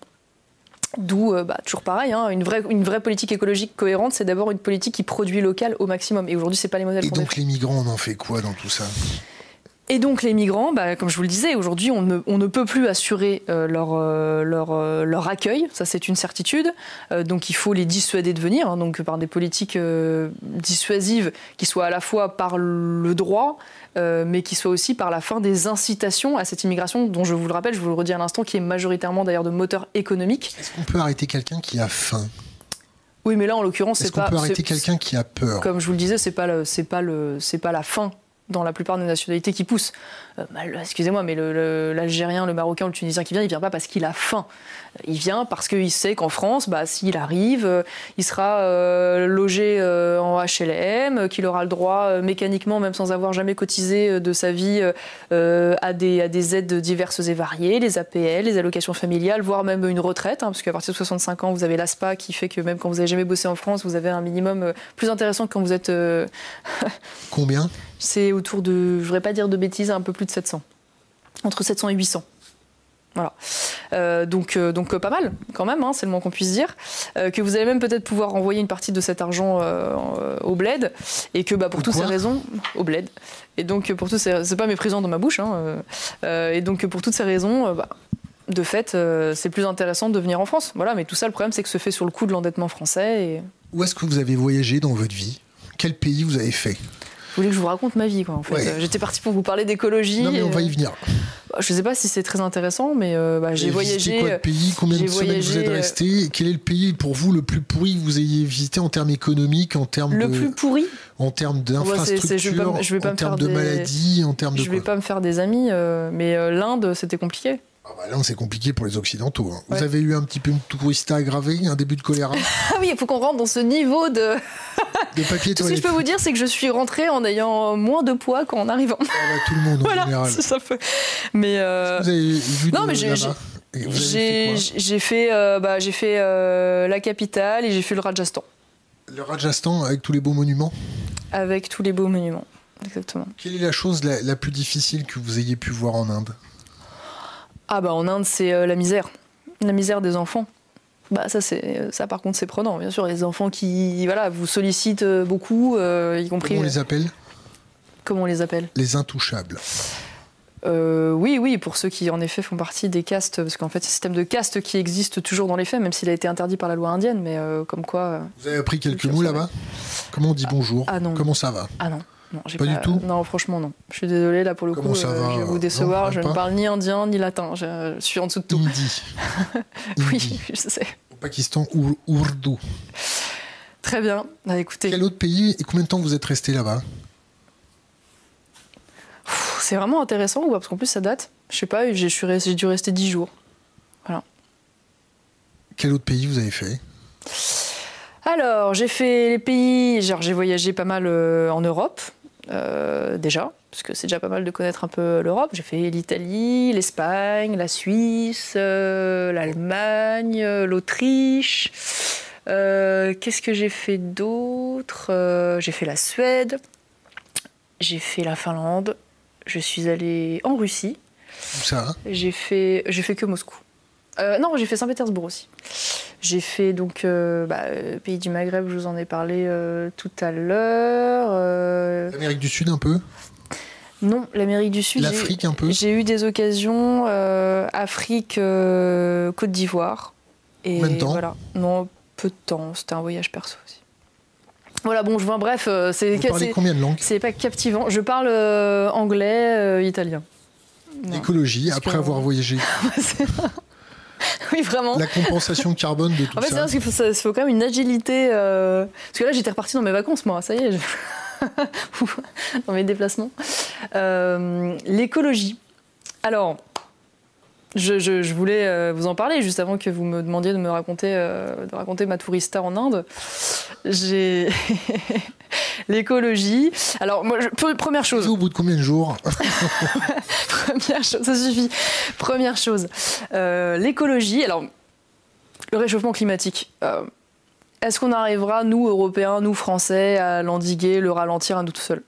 D'où, euh, bah, toujours pareil, hein, une, vraie, une vraie politique écologique cohérente, c'est d'abord une politique qui produit local au maximum. Et aujourd'hui, c'est pas les modèles. Et donc les migrants, on en fait quoi dans tout ça? Et donc les migrants, bah, comme je vous le disais, aujourd'hui on ne, on ne, peut plus assurer euh, leur, euh, leur, euh, leur, accueil, ça c'est une certitude. donc il faut les dissuader de venir, hein, donc par des politiques dissuasives qui soient à la fois par le droit, mais qui soient aussi par la fin des incitations à cette immigration, dont je vous le rappelle, je vous le redis à l'instant, qui est majoritairement d'ailleurs de moteur économique. Est-ce qu'on peut arrêter quelqu'un qui a faim? Oui, mais là, en l'occurrence, c'est pas. Est-ce qu'on peut arrêter quelqu'un qui a peur? Comme je vous le disais, c'est pas c'est pas le, c'est pas la faim dans la plupart des nationalités qui poussent. Euh, excusez-moi, mais l'Algérien, le, Marocain le Tunisien qui vient, il vient pas parce qu'il a faim. Il vient parce qu'il sait qu'en France, bah, s'il arrive, euh, il sera euh, logé en HLM, qu'il aura le droit mécaniquement, même sans avoir jamais cotisé de sa vie, à, des, à, des, aides diverses et variées, les APL, les allocations familiales, voire même une retraite, hein, parce qu'à partir de 65 ans, vous avez l'ASPA qui fait que même quand vous n'avez jamais bossé en France, vous avez un minimum plus intéressant que quand vous êtes... Combien? C'est autour de, je voudrais pas dire de bêtises, un peu plus de 700. Entre 700 et 800. Voilà. Euh, donc, euh, donc euh, pas mal quand même, hein, c'est le moins qu'on puisse dire. que vous allez même peut-être pouvoir envoyer une partie de cet argent au bled et que bah, pour toutes ces raisons, au bled. Et donc pour toutes ces, c'est pas méprisant dans ma bouche. Hein, et donc pour toutes ces raisons, bah, de fait, c'est plus intéressant de venir en France. Voilà. Mais tout ça, le problème, c'est que se fait sur le coup de l'endettement français. Et... Où est-ce que vous avez voyagé dans votre vie? Quel pays vous avez fait? Voulez que je vous raconte ma vie, quoi. En fait. J'étais partie pour vous parler d'écologie. Non, mais on va y venir. Bah, je ne sais pas si c'est très intéressant, mais euh, bah, j'ai voyagé. quoi le pays Combien de semaines vous êtes euh, resté Quel est le pays pour vous le plus pourri que vous ayez visité en termes économiques, en termes le plus pourri En termes d'infrastructures, en termes de maladies, en termes de. Je ne vais pas me faire des amis, euh, mais l'Inde, c'était compliqué. Ah bah là, c'est compliqué pour les Occidentaux. Hein. Vous avez eu un petit peu une tourista aggravé, un début de choléra? Ah oui, il faut qu'on rentre dans ce niveau de. de papier Tout ce que je peux vous dire, c'est que je suis rentrée en ayant moins de poids qu'en arrivant. Ah bah, tout le monde en voilà, général. Ça fait. Mais. Euh... Vous avez vu non, mais j'ai. J'ai fait, euh, bah, j'ai fait euh, la capitale et j'ai fait le Rajasthan. Le Rajasthan avec tous les beaux monuments? Avec tous les beaux monuments, exactement. Quelle est la chose la plus difficile que vous ayez pu voir en Inde? Ah bah en Inde, c'est euh, la misère. La misère des enfants. Bah ça c'est ça par contre c'est prenant bien sûr les enfants qui voilà vous sollicitent euh, beaucoup euh, y compris Comment on les appelle? Comment on les appelle? Les intouchables. oui, oui, pour ceux qui en effet font partie des castes, parce qu'en fait, c'est un système de caste qui existe toujours dans les faits, même s'il a été interdit par la loi indienne, mais comme quoi. Vous avez appris quelques mots là-bas? Comment on dit bonjour? Ah, non. Comment ça va? Ah non. Non, pas, du tout Non, franchement, non. Je suis désolée, là, pour le coup, ça euh, je vais vous décevoir. je ne parle ni indien ni latin. Je, suis en dessous de tout. Hindi. oui, je sais. Au Pakistan, ou Urdu. Très bien. Bah, écoutez. Quel autre pays et combien de temps vous êtes resté là-bas? C'est vraiment intéressant, parce qu'en plus, ça date. Je sais pas, j'ai dû rester 10 jours. Voilà. Quel autre pays vous avez fait? Alors, j'ai fait les pays, genre j'ai voyagé pas mal euh, en Europe, euh, déjà, parce que c'est déjà pas mal de connaître un peu l'Europe. J'ai fait l'Italie, l'Espagne, la Suisse, euh, l'Allemagne, l'Autriche. Qu'est-ce que j'ai fait d'autre? J'ai fait la Suède, j'ai fait la Finlande, je suis allée en Russie. Ça J'ai fait, j'ai fait que Moscou. Non, j'ai fait Saint-Pétersbourg aussi. J'ai fait donc euh, bah, euh, pays du Maghreb, je vous en ai parlé euh, tout à l'heure. L'Amérique du Sud un peu? Non, l'Amérique du Sud. L'Afrique un peu? J'ai eu des occasions Afrique, Côte d'Ivoire. Et Combien de temps? voilà. Non, peu de temps. C'était un voyage perso aussi. Voilà, bon, je vois, bref, c'est. Vous parlez combien de langues? C'est pas captivant. Je parle anglais, italien. Écologie, après avoir voyagé. oui, vraiment. La compensation carbone de tout en fait, ça. qu'il faut, faut, quand même une agilité. Euh, parce que là, j'étais repartie dans mes vacances, moi, ça y est. dans mes déplacements. Euh, l'écologie. Alors, je, voulais vous en parler juste avant que vous me demandiez de me raconter, de raconter ma tourista en Inde. J'ai l'écologie. Alors, moi, première chose. Au bout de combien de jours Première chose, ça suffit. Première chose, l'écologie. Alors, le réchauffement climatique. Est-ce qu'on arrivera, nous, Européens, nous, Français, à l'endiguer, le ralentir à nous tout seuls?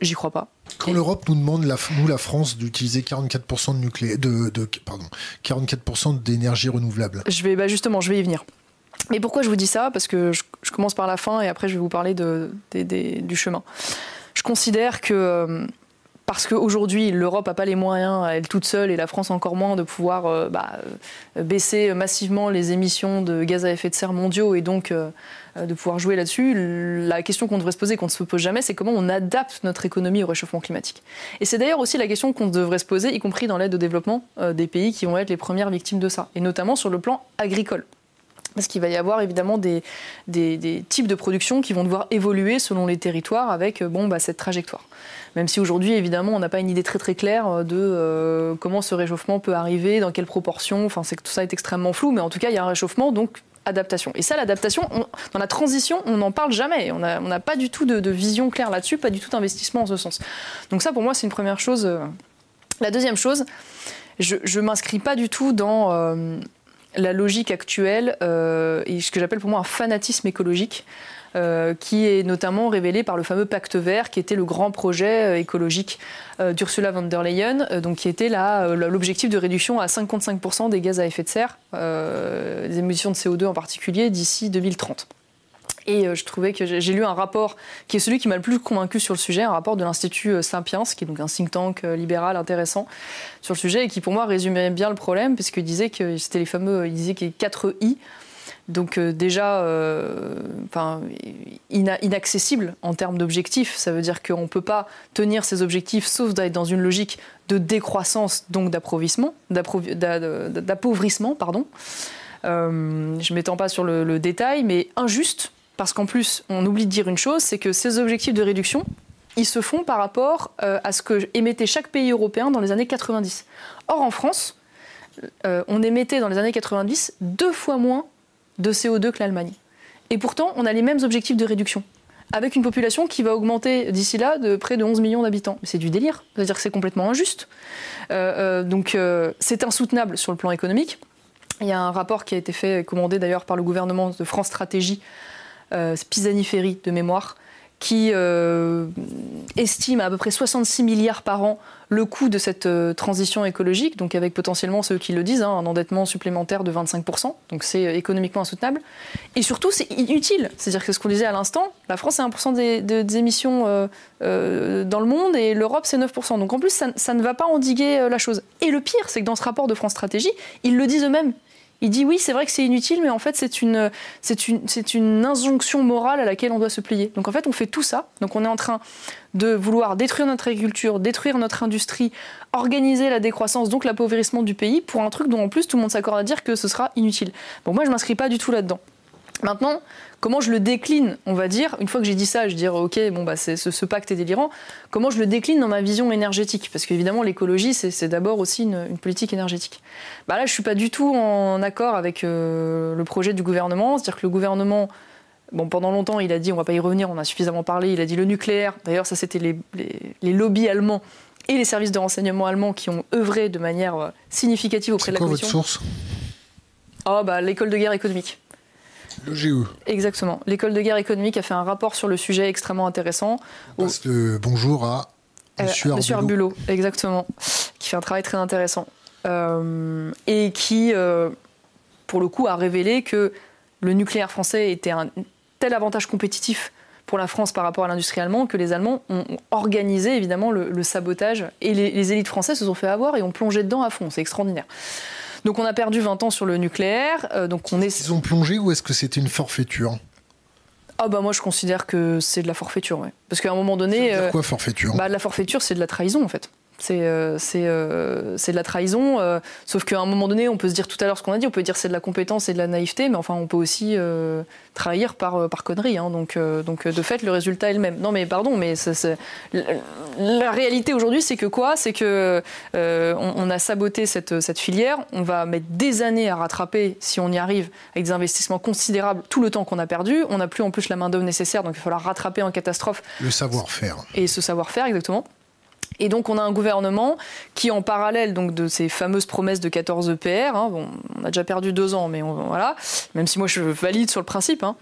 J'y crois pas. Quand l'Europe nous demande, la, nous, la France, d'utiliser 44% de nucléaire, de, pardon, 44% d'énergie renouvelable. Je vais, bah justement, je vais y venir. Mais pourquoi je vous dis ça? Parce que je, commence par la fin et après je vais vous parler de, du chemin. Je considère que euh, parce qu'aujourd'hui, l'Europe n'a pas les moyens, elle toute seule, et la France encore moins, de pouvoir euh, bah, baisser massivement les émissions de gaz à effet de serre mondiaux et donc euh, de pouvoir jouer là-dessus. La question qu'on devrait se poser, qu'on ne se pose jamais, c'est comment on adapte notre économie au réchauffement climatique. Et c'est d'ailleurs aussi la question qu'on devrait se poser, y compris dans l'aide au développement des pays qui vont être les premières victimes de ça, et notamment sur le plan agricole. Parce qu'il va y avoir évidemment des, types de production qui vont devoir évoluer selon les territoires avec bon, bah, cette trajectoire. Même si aujourd'hui, évidemment, on n'a pas une idée très très claire euh, de euh, comment ce réchauffement peut arriver, dans quelles proportions. Enfin, c'est tout ça est extrêmement flou, mais en tout cas, il y a un réchauffement, donc Et ça, l'adaptation, dans la transition, on n'en parle jamais. On n'a pas du tout de, vision claire là-dessus, pas du tout d'investissement en ce sens. Donc ça, pour moi, c'est une première chose. Euh. La deuxième chose, je ne m'inscris pas du tout dans la logique actuelle et ce que j'appelle pour moi un fanatisme écologique. Euh, qui est notamment révélé par le fameux pacte vert, qui était le grand projet euh, écologique euh, d'Ursula von der Leyen, donc qui était l'objectif de réduction à 55% des gaz à effet de serre, des émissions de CO2 en particulier, d'ici 2030. Et je trouvais que j'ai lu un rapport qui est celui qui m'a le plus convaincu sur le sujet, un rapport de l'Institut Sapiens, qui est donc un think tank libéral intéressant sur le sujet et qui pour moi résumait bien le problème, puisqu'il disait que c'était les fameux, il disait a 4 I donc euh, déjà, euh, inaccessible en termes d'objectifs. Ça veut dire qu'on ne peut pas tenir ces objectifs sauf d'être dans une logique de décroissance, donc d'appauvrissement, pardon. Euh, je ne m'étends pas sur le, détail, mais injuste, parce qu'en plus, on oublie de dire une chose, c'est que ces objectifs de réduction, ils se font par rapport à ce que émettait chaque pays européen dans les années 90. Or, en France, on émettait dans les années 90 deux fois moins de CO2 que l'Allemagne. Et pourtant, on a les mêmes objectifs de réduction, avec une population qui va augmenter d'ici là de près de 11 millions d'habitants. C'est du délire, c'est-à-dire c'est complètement injuste. Euh, euh, donc euh, c'est insoutenable sur le plan économique. Il y a un rapport qui a été fait, commandé d'ailleurs par le gouvernement de France Stratégie, Pisani-Ferry de mémoire, qui estime à peu près 66 milliards par an le coût de cette euh, transition écologique, donc avec potentiellement ceux qui le disent, hein, un endettement supplémentaire de 25%, donc c'est euh, économiquement insoutenable. Et surtout, c'est inutile. C'est-à-dire que ce qu'on disait à l'instant, la France c'est 1% des, émissions euh, dans le monde et l'Europe c'est 9%. Donc en plus, ça, ça, ne va pas endiguer la chose. Et le pire, c'est que dans ce rapport de France Stratégie, ils le disent eux-mêmes. Il dit oui, c'est vrai que c'est inutile, mais en fait, c'est une, c'est une, c'est une injonction morale à laquelle on doit se plier. Donc en fait, on fait tout ça. Donc on est en train de vouloir détruire notre agriculture, détruire notre industrie, organiser la décroissance, donc l'appauvrissement du pays, pour un truc dont en plus tout le monde s'accorde à dire que ce sera inutile. Bon, moi, je m'inscris pas du tout là-dedans. Maintenant, comment je le décline, on va dire, une fois que j'ai dit ça, je dire, ok, bon, bah, ce, ce, pacte est délirant, comment je le décline dans ma vision énergétique? Parce qu'évidemment, l'écologie, c'est d'abord aussi une, politique énergétique. Bah là, je ne suis pas du tout en accord avec euh, le projet du gouvernement, c'est-à-dire que le gouvernement, bon, pendant longtemps, il a dit, on ne va pas y revenir, on a suffisamment parlé, il a dit le nucléaire, d'ailleurs, ça c'était les, les, lobbies allemands et les services de renseignement allemands qui ont œuvré de manière euh, significative auprès de la Commission. C'est quoi votre source? Oh, bah, l'école de guerre économique. Le GE. Exactement. L'école de guerre économique a fait un rapport sur le sujet extrêmement intéressant. passe bonjour à euh, Monsieur, Monsieur exactement, qui fait un travail très intéressant. Euh, et qui, euh, pour le coup, a révélé que le nucléaire français était un tel avantage compétitif pour la France par rapport à l'industrie allemande que les Allemands ont organisé évidemment le, sabotage et les, les, élites françaises se sont fait avoir et ont plongé dedans à fond. C'est extraordinaire. Donc on a perdu 20 ans sur le nucléaire. Euh, donc on est... Ils ont plongé ou est-ce que c'était une forfaiture? Ah bah moi je considère que c'est de la forfaiture, ouais. Parce qu'à un moment donné... Ça veut dire euh, quoi forfaiture? bah, La forfaiture c'est de la trahison en fait. C'est euh, euh, c'est de la trahison. Euh, sauf qu'à un moment donné, on peut se dire tout à l'heure ce qu'on a dit, on peut dire c'est de la compétence et de la naïveté, mais enfin, on peut aussi trahir par, par connerie. Hein. donc, donc, de fait, le résultat est le même. Non, mais pardon, mais la réalité aujourd'hui, c'est que quoi? C'est que on, a saboté cette, cette filière. On va mettre des années à rattraper si on y arrive avec des investissements considérables tout le temps qu'on a perdu. On n'a plus en plus la main d'œuvre nécessaire, donc il va falloir rattraper en catastrophe. Le savoir-faire. Et ce savoir-faire, exactement. Et donc on a un gouvernement qui, en parallèle donc de ces fameuses promesses de 14 EPR, hein, bon, on a déjà perdu deux ans, mais voilà, même si moi je valide sur le principe, hein,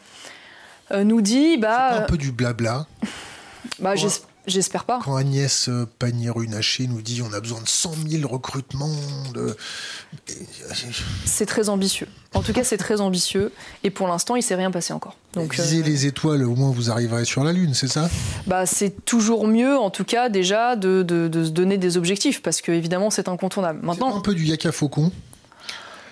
euh, nous dit bah un peu du blabla? Bah, J'espère pas. Quand Agnès euh, Pannier-Runacher nous dit on a besoin de 100 000 recrutements. De... C'est très ambitieux. En tout cas, c'est très ambitieux. Et pour l'instant, il s'est rien passé encore. Donc, Visez euh, les étoiles, au moins vous arriverez sur la Lune, c'est ça? Bah, C'est toujours mieux, en tout cas, déjà, de, de, se donner des objectifs. Parce que, évidemment, c'est incontournable. Maintenant, un peu du yaka faucon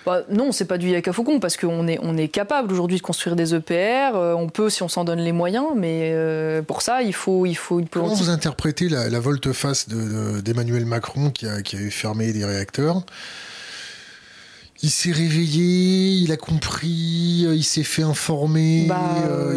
bah, non, c'est pas du yaka faucon parce qu'on est, on est capable aujourd'hui de construire des EPR. Euh, on peut si on s'en donne les moyens, mais euh, pour ça, il faut. Il faut Comment vous interprétez la, volte-face d'Emmanuel Macron qui, a, qui avait fermé des réacteurs? Il s'est réveillé, il a compris, euh, il s'est fait informer, bah,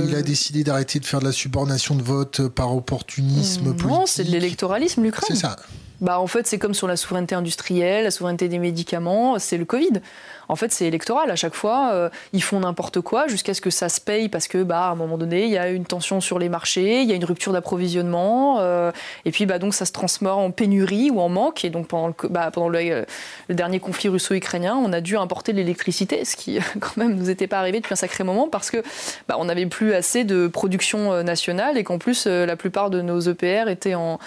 il a décidé d'arrêter de faire de la subordination de vote par opportunisme politique. Non, c'est de l'électoralisme, l'Ukraine. C'est ça. Bah, en fait, c'est comme sur la souveraineté industrielle, la souveraineté des médicaments, c'est le Covid en fait, c'est électoral. À chaque fois, euh, ils font n'importe quoi jusqu'à ce que ça se paye parce que, bah, à un moment donné, il y a une tension sur les marchés, il y a une rupture d'approvisionnement, euh, et puis, bah, donc, ça se transforme en pénurie ou en manque. Et donc, pendant le, bah, euh, dernier conflit russo-ukrainien, on a dû importer l'électricité, ce qui, quand même, nous était pas arrivé depuis un sacré moment parce que, bah, on n'avait plus assez de production nationale et qu'en plus, la plupart de nos EPR étaient en.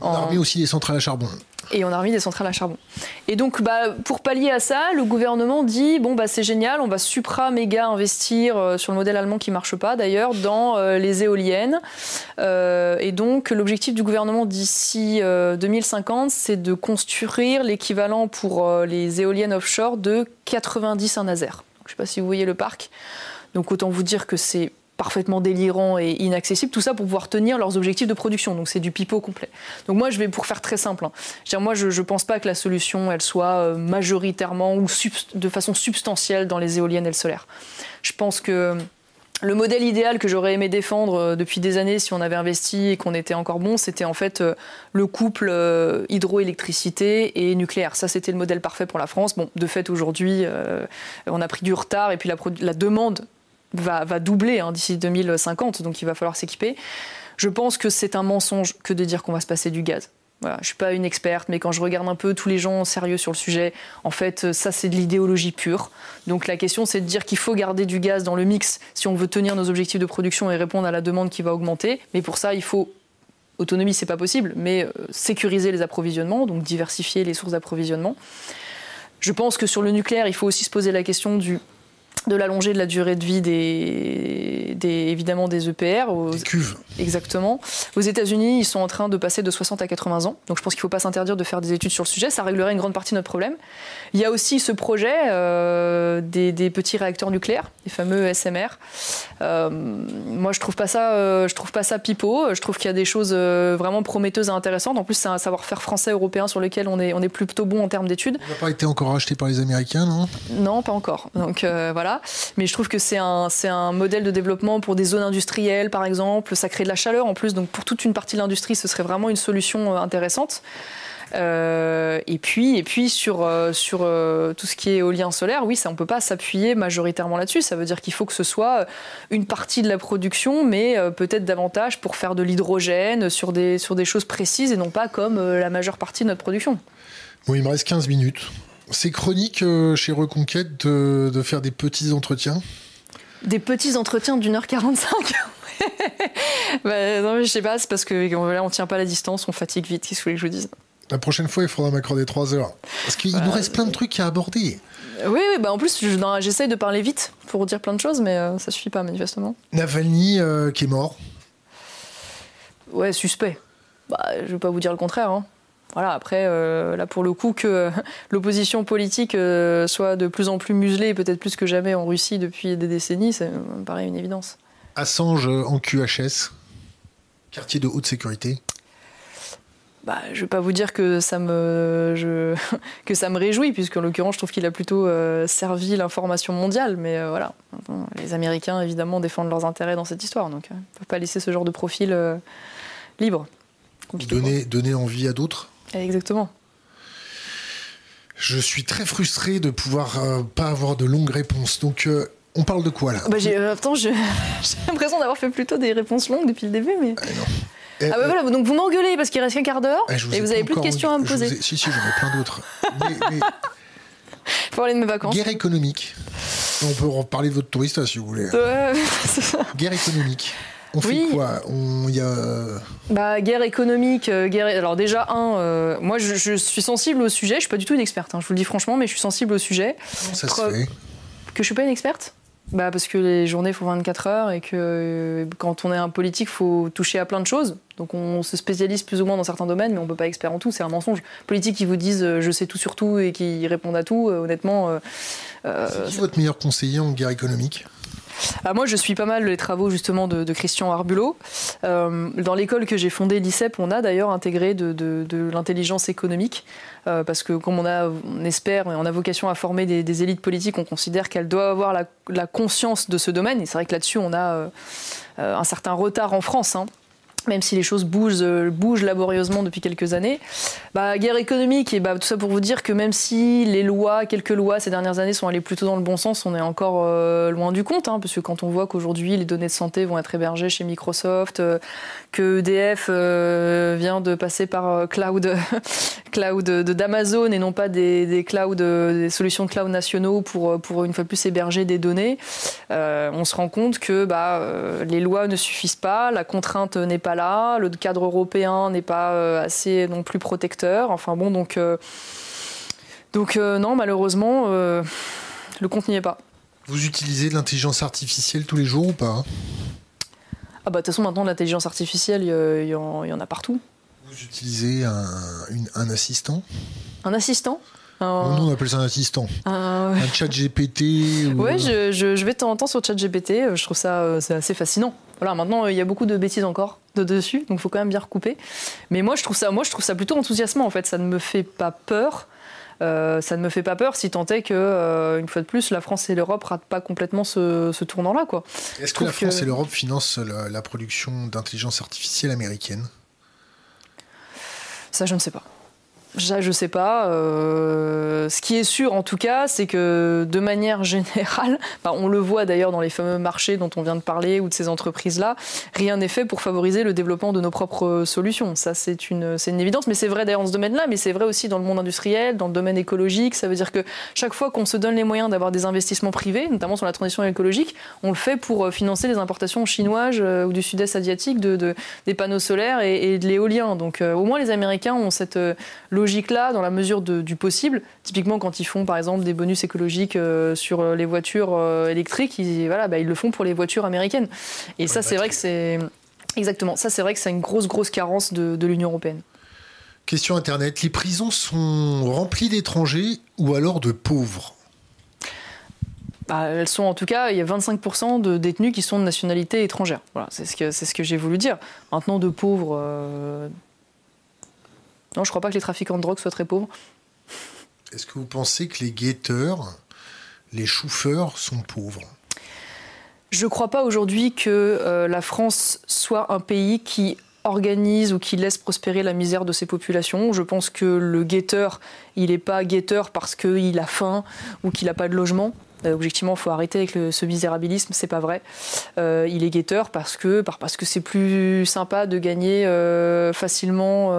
en... On a aussi des centrales à charbon et on a remis des centrales à charbon. Et donc, bah, pour pallier à ça, le gouvernement dit bon, bah, c'est génial, on va supra méga investir euh, sur le modèle allemand qui marche pas d'ailleurs dans euh, les éoliennes. Euh, et donc, l'objectif du gouvernement d'ici 2050, c'est de construire l'équivalent pour les éoliennes offshore de 90 Saint-Nazaire. Je ne sais pas si vous voyez le parc. Donc, autant vous dire que c'est parfaitement délirant et inaccessible, tout ça pour pouvoir tenir leurs objectifs de production. Donc c'est du pipeau complet. Donc moi je vais pour faire très simple. Hein. Je moi je ne pense pas que la solution elle soit euh, majoritairement ou de façon substantielle dans les éoliennes et le solaire. Je pense que le modèle idéal que j'aurais aimé défendre euh, depuis des années si on avait investi et qu'on était encore bon, c'était en fait euh, le couple hydroélectricité et nucléaire. Ça, c'était le modèle parfait pour la France. Bon, de fait, aujourd'hui, on a pris du retard et puis la demande va, doubler hein, d'ici 2050, donc il va falloir s'équiper. Je pense que c'est un mensonge que de dire qu'on va se passer du gaz. Je suis pas une experte, mais quand je regarde un peu tous les gens sérieux sur le sujet, en fait, ça c'est de l'idéologie pure. Donc la question c'est de dire qu'il faut garder du gaz dans le mix si on veut tenir nos objectifs de production et répondre à la demande qui va augmenter. Mais pour ça, il faut autonomie, c'est pas possible, mais euh, sécuriser les approvisionnements, donc diversifier les sources d'approvisionnement. Je pense que sur le nucléaire, il faut aussi se poser la question du de l'allonger de la durée de vie des, évidemment des EPR. Aux, des cuves. Exactement. Aux États-Unis, ils sont en train de passer de 60 à 80 ans. Donc je pense qu'il ne faut pas s'interdire de faire des études sur le sujet. Ça réglerait une grande partie de notre problème. Il y a aussi ce projet euh, des, petits réacteurs nucléaires, les fameux SMR. Euh, moi, je trouve pas ça, euh, je trouve pas ça pipeau. Je trouve qu'il y a des choses vraiment prometteuses et intéressantes. En plus, c'est un savoir-faire français européen sur lequel on est, on est plutôt bon en termes d'études. N'a pas été encore acheté par les Américains, non? Non, pas encore. Donc voilà. Mais je trouve que c'est un, modèle de développement pour des zones industrielles, par exemple. Ça crée de la chaleur en plus, donc pour toute une partie de l'industrie, ce serait vraiment une solution euh, intéressante. Euh, et puis, et puis sur, euh, tout ce qui est éolien solaire, oui, on ne peut pas s'appuyer majoritairement là-dessus. Ça veut dire qu'il faut que ce soit une partie de la production, mais peut-être davantage pour faire de l'hydrogène sur des, sur des choses précises et non pas comme la majeure partie de notre production. Bon, il me reste 15 minutes. C'est chronique euh, chez Reconquête de, faire des petits entretiens Des petits entretiens d'une heure 45 bah, Non, mais je sais pas, c'est parce que là, on tient pas la distance, on fatigue vite, qu'est-ce que vous voulez que je vous dise? La prochaine fois, il faudra m'accorder 3 heures. Parce qu'il nous reste plein de trucs à aborder. Oui, oui bah en plus, j'essaye de parler vite pour dire plein de choses, mais ça euh, ça suffit pas, manifestement. Navalny, euh, qui est mort Ouais, suspect. Bah, je vais pas vous dire le contraire. Hein. Voilà, après, euh, là pour le coup, que l'opposition politique euh, soit de plus en plus muselée, peut-être plus que jamais en Russie depuis des décennies, ça me paraît une évidence. Assange en QHS, quartier de haute sécurité bah, je ne vais pas vous dire que ça me, je, que ça me réjouit, puisqu'en l'occurrence, je trouve qu'il a plutôt euh, servi l'information mondiale. Mais euh, voilà, les Américains, évidemment, défendent leurs intérêts dans cette histoire. Donc, ils ne peuvent pas laisser ce genre de profil libre. Donner, donner envie à d'autres? Exactement. Je suis très frustré de pouvoir pas avoir de longues réponses. Donc, on parle de quoi là bah, J'ai l'impression d'avoir fait plutôt des réponses longues depuis le début, mais. Ah. Ah bah voilà, donc vous m'engueulez parce qu'il reste qu'un quart d'heure eh, et vous avez plus de questions à me poser. Si, si, j'en ai plein d'autres. mais, Pour aller de mes vacances. Guerre économique. On peut en parler de votre touriste si vous voulez. Ouais, c'est ça. Guerre économique. On fait quoi On y a... bah, guerre économique, euh, guerre. Alors déjà un, euh, moi je, suis sensible au sujet. Je suis pas du tout une experte. Hein, je vous le dis franchement, mais je suis sensible au sujet. Comment ça se fait Que je suis pas une experte bah parce que les journées font 24 heures et que euh, quand on est un politique, il faut toucher à plein de choses. Donc on se spécialise plus ou moins dans certains domaines, mais on ne peut pas être expert en tout, c'est un mensonge. Politiques qui vous disent euh, je sais tout sur tout et qui répondent à tout, euh, honnêtement. c'est qui votre meilleur conseiller en guerre économique ah, moi, je suis pas mal les travaux justement de, Christian Arbulot. Euh, dans l'école que j'ai fondée, l'ICEP, on a d'ailleurs intégré de, l'intelligence économique. Euh, parce que comme on, a, espère et on a vocation à former des, élites politiques, on considère qu'elles doivent avoir la, conscience de ce domaine. Et c'est vrai que là-dessus, on a euh, un certain retard en France. Hein même si les choses bougent, euh, bougent laborieusement depuis quelques années. Bah, guerre économique, et bah, tout ça pour vous dire que même si les lois, quelques lois ces dernières années sont allées plutôt dans le bon sens, on est encore euh, loin du compte, hein, parce que quand on voit qu'aujourd'hui les données de santé vont être hébergées chez Microsoft, euh, que EDF vient de passer par cloud, cloud d'Amazon et non pas des, solutions de cloud nationaux pour, pour une fois plus héberger des données, on se rend compte que bah, les lois ne suffisent pas, la contrainte n'est pas là, le cadre européen n'est pas euh, assez non plus protecteur. Enfin bon, donc, euh, donc euh, non, malheureusement, le compte n'y est pas. Vous utilisez de l'intelligence artificielle tous les jours ou pas Ah bah de toute façon maintenant l'intelligence artificielle, il y, en a partout. Vous utilisez un, un assistant? Un assistant? Nous, on appelle ça un assistant. Un, chat GPT. Oui, je, je, vais de temps en temps sur chat GPT. Je trouve ça c'est assez fascinant. Voilà, maintenant, il y a beaucoup de bêtises encore de dessus, donc il faut quand même bien recouper. Mais moi, je trouve ça, moi, je trouve ça plutôt enthousiasmant, en fait. Ça ne me fait pas peur. Euh, ça ne me fait pas peur si tant est que, euh, une fois de plus, la France et l'Europe ratent pas complètement ce, tournant-là. Est-ce que la France et l'Europe financent la production d'intelligence artificielle américaine? Ça, je ne sais pas. Je, je sais pas. Euh, ce qui est sûr, en tout cas, c'est que de manière générale, on le voit d'ailleurs dans les fameux marchés dont on vient de parler ou de ces entreprises-là, rien n'est fait pour favoriser le développement de nos propres solutions. Ça, c'est une, évidence, mais c'est vrai d'ailleurs dans ce domaine-là, mais c'est vrai aussi dans le monde industriel, dans le domaine écologique. Ça veut dire que chaque fois qu'on se donne les moyens d'avoir des investissements privés, notamment sur la transition écologique, on le fait pour euh, financer les importations chinoises euh, ou du sud-est asiatique de, des panneaux solaires et, de l'éolien. Donc au moins les Américains ont cette logique-là dans la mesure du possible. Typiquement, quand ils font par exemple des bonus écologiques euh, sur les voitures euh, électriques, ils, voilà, bah, ils le font pour les voitures américaines. Et ça, c'est vrai que c'est exactement. Ça, c'est vrai que c'est une grosse, grosse carence de, l'Union européenne. Question Internet. Les prisons sont remplies d'étrangers ou alors de pauvres? Bah, elles sont en tout cas, il y a 25% de détenus qui sont de nationalité étrangère. Voilà, c'est ce que, ce que j'ai voulu dire. Maintenant, de pauvres, euh, non, je crois pas que les trafiquants de drogue soient très pauvres. Est-ce que vous pensez que les guetteurs, les chauffeurs sont pauvres? Je ne crois pas aujourd'hui que euh, la France soit un pays qui organise ou qui laisse prospérer la misère de ses populations. Je pense que le guetteur, il n'est pas guetteur parce qu'il a faim ou qu'il n'a pas de logement. Euh, objectivement, il faut arrêter avec ce misérabilisme, c'est pas vrai. Euh, il est guetteur parce que parce que c'est plus sympa de gagner euh, facilement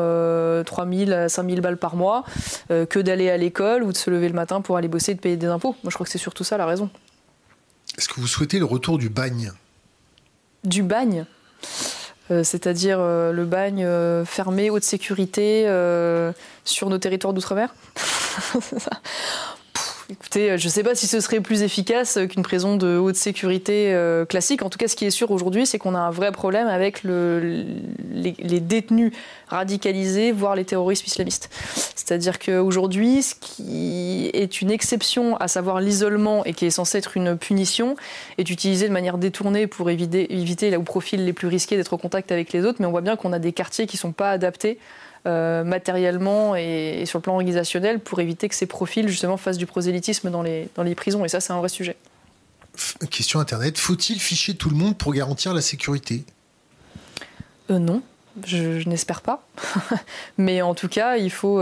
3000 à 5000 balles par mois que d'aller à l'école ou de se lever le matin pour aller bosser et de payer des impôts. Moi, je crois que c'est surtout ça la raison. Est-ce que vous souhaitez le retour du bagne? Du bagne? C'est-à-dire le bagne fermé, haute sécurité, sur nos territoires d'outre-mer? Écoutez, euh, je ne sais pas si ce serait plus efficace qu'une prison de haute sécurité euh, classique. En tout cas, ce qui est sûr aujourd'hui, c'est qu'on a un vrai problème avec le, les, détenus radicalisés, voire les terroristes islamistes. C'est-à-dire qu'aujourd'hui, ce qui est une exception, à savoir l'isolement, et qui est censé être une punition, est utilisé de manière détournée pour éviter, éviter là où profils les plus risqués d'être en contact avec les autres. Mais on voit bien qu'on a des quartiers qui ne sont pas adaptés matériellement et, sur le plan organisationnel pour éviter que ces profils justement fassent du prosélytisme dans les, dans les prisons. Et ça, c'est un vrai sujet. Question Internet, faut-il ficher tout le monde pour garantir la sécurité? Non, je, n'espère pas. Mais en tout cas, il faut,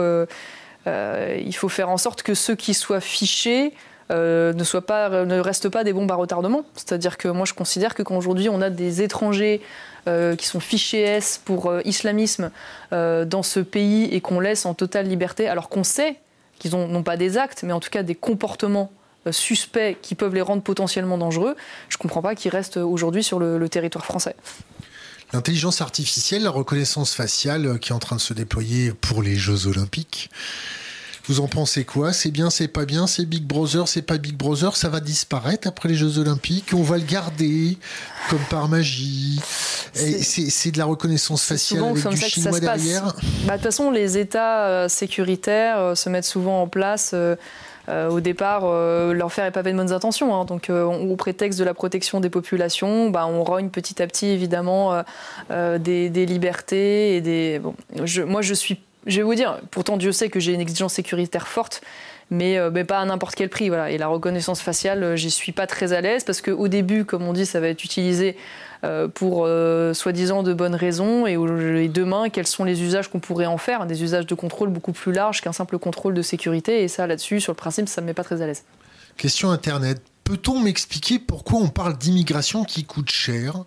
il faut faire en sorte que ceux qui soient fichés euh, ne, soit pas, ne restent pas des bombes à retardement. C'est-à-dire que moi, je considère que quand aujourd'hui on a des étrangers euh, qui sont fichés S pour euh, islamisme dans ce pays et qu'on laisse en totale liberté, alors qu'on sait qu'ils n'ont pas des actes, mais en tout cas des comportements suspects qui peuvent les rendre potentiellement dangereux, je ne comprends pas qu'ils restent aujourd'hui sur le territoire français. L'intelligence artificielle, la reconnaissance faciale qui est en train de se déployer pour les Jeux olympiques, vous en pensez quoi? C'est bien, c'est pas bien, c'est Big Brother, c'est pas Big Brother, ça va disparaître après les Jeux Olympiques, on va le garder comme par magie. C'est de la reconnaissance faciale avec du chinois derrière. Bah, de toute façon, les États euh, sécuritaires euh, se mettent souvent en place. Euh, au départ, l'enfer n'est pas fait de bonnes intentions. Hein. donc, au prétexte de la protection des populations, bah, on rogne petit à petit, évidemment, des, des, libertés et des. Bon, je, moi, je suis je vais vous dire, pourtant Dieu sait que j'ai une exigence sécuritaire forte, mais, euh, pas à n'importe quel prix. Et la reconnaissance faciale, euh, j'y suis pas très à l'aise parce qu'au début, comme on dit, ça va être utilisé euh, pour soi-disant de bonnes raisons. Et, et, demain, quels sont les usages qu'on pourrait en faire? Des usages de contrôle beaucoup plus larges qu'un simple contrôle de sécurité. Et ça, là-dessus, sur le principe, ça ne me met pas très à l'aise. Question Internet. Peut-on m'expliquer pourquoi on parle d'immigration qui coûte cher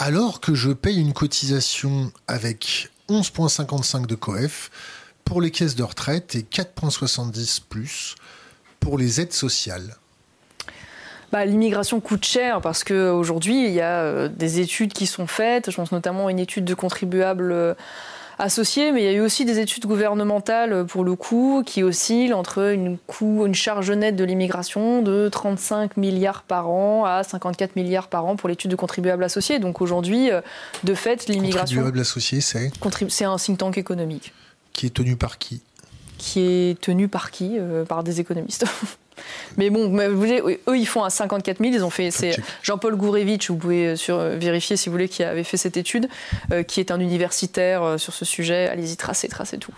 alors que je paye une cotisation avec 11,55 de COEF pour les caisses de retraite et 4,70 plus pour les aides sociales. Bah, l'immigration coûte cher parce qu'aujourd'hui, il y a euh, des études qui sont faites. Je pense notamment à une étude de contribuables euh, associés, mais il y a eu aussi des études gouvernementales, euh, pour le coup, qui oscillent entre une, coût, une charge nette de l'immigration de 35 milliards par an à 54 milliards par an pour l'étude de contribuables associés. Donc aujourd'hui, euh, de fait, l'immigration... Contribuables associés, c'est C'est un think tank économique. Qui est tenu par qui? Qui est tenu par qui? Euh, Par des économistes. Mais bon, vous eux, ils font à 54 000. Ils ont fait. C'est Jean-Paul Gourevitch, vous pouvez euh, sur, euh, vérifier si vous voulez, qui avait fait cette étude, euh, qui est un universitaire sur ce sujet. Allez-y, tracez, tracez tout.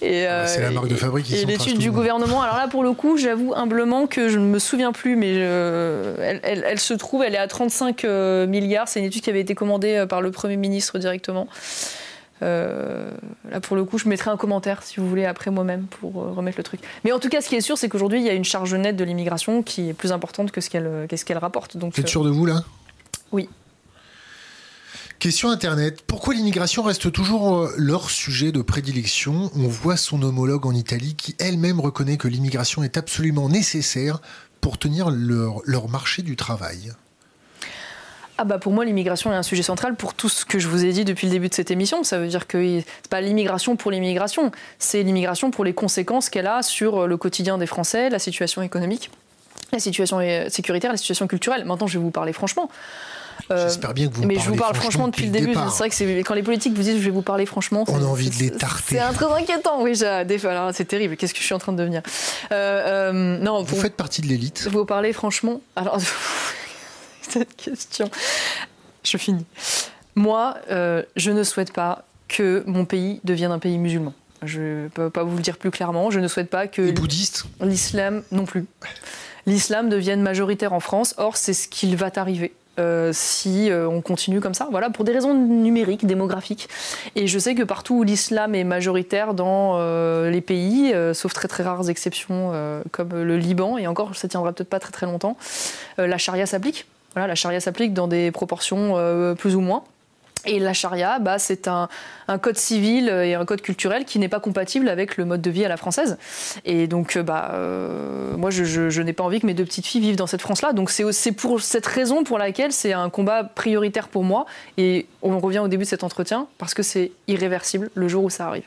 c'est la marque de fabrique. Et l'étude du gouvernement. Alors là, pour le coup, j'avoue humblement que je ne me souviens plus, mais elle, elle, se trouve, elle est à 35 milliards. C'est une étude qui avait été commandée par le Premier ministre directement. Euh, là, pour le coup, je mettrai un commentaire, si vous voulez, après moi-même, pour euh, remettre le truc. Mais en tout cas, ce qui est sûr, c'est qu'aujourd'hui, il y a une charge nette de l'immigration qui est plus importante que ce qu'elle euh, rapporte. Vous êtes sûr de vous, là? Oui. Question Internet. Pourquoi l'immigration reste toujours leur sujet de prédilection? On voit son homologue en Italie qui elle-même reconnaît que l'immigration est absolument nécessaire pour tenir leur, leur marché du travail ah bah pour moi l'immigration est un sujet central pour tout ce que je vous ai dit depuis le début de cette émission. Ça veut dire que c'est pas l'immigration pour l'immigration, c'est l'immigration pour les conséquences qu'elle a sur le quotidien des Français, la situation économique, la situation sécuritaire, la situation culturelle. Maintenant je vais vous parler franchement. Euh, J'espère bien que vous Mais je vous parle franchement depuis, le début. C'est vrai que quand les politiques vous disent je vais vous parler franchement. On a envie de les tarter. C'est un très inquiétant, oui. C'est terrible. Qu'est-ce que je suis en train de devenir? Euh, euh, non, Vous faites partie de l'élite. Vous parlez franchement. Alors. cette question. Je finis. Moi, euh, je ne souhaite pas que mon pays devienne un pays musulman. Je ne peux pas vous le dire plus clairement. Je ne souhaite pas que. L'islam non plus. L'islam devienne majoritaire en France. Or, c'est ce qu'il va arriver. Euh, si euh, on continue comme ça, voilà, pour des raisons numériques, démographiques. Et je sais que partout où l'islam est majoritaire dans les pays, sauf très très rares exceptions comme le Liban, et encore ça tiendra peut-être pas très très longtemps, la charia s'applique la charia s'applique dans des proportions euh, plus ou moins. Et la charia, bah, c'est un, code civil et un code culturel qui n'est pas compatible avec le mode de vie à la française. Et donc, euh, bah, euh, moi, je, n'ai pas envie que mes deux petites filles vivent dans cette France-là. Donc, c'est pour cette raison pour laquelle c'est un combat prioritaire pour moi. Et on revient au début de cet entretien, parce que c'est irréversible le jour où ça arrive.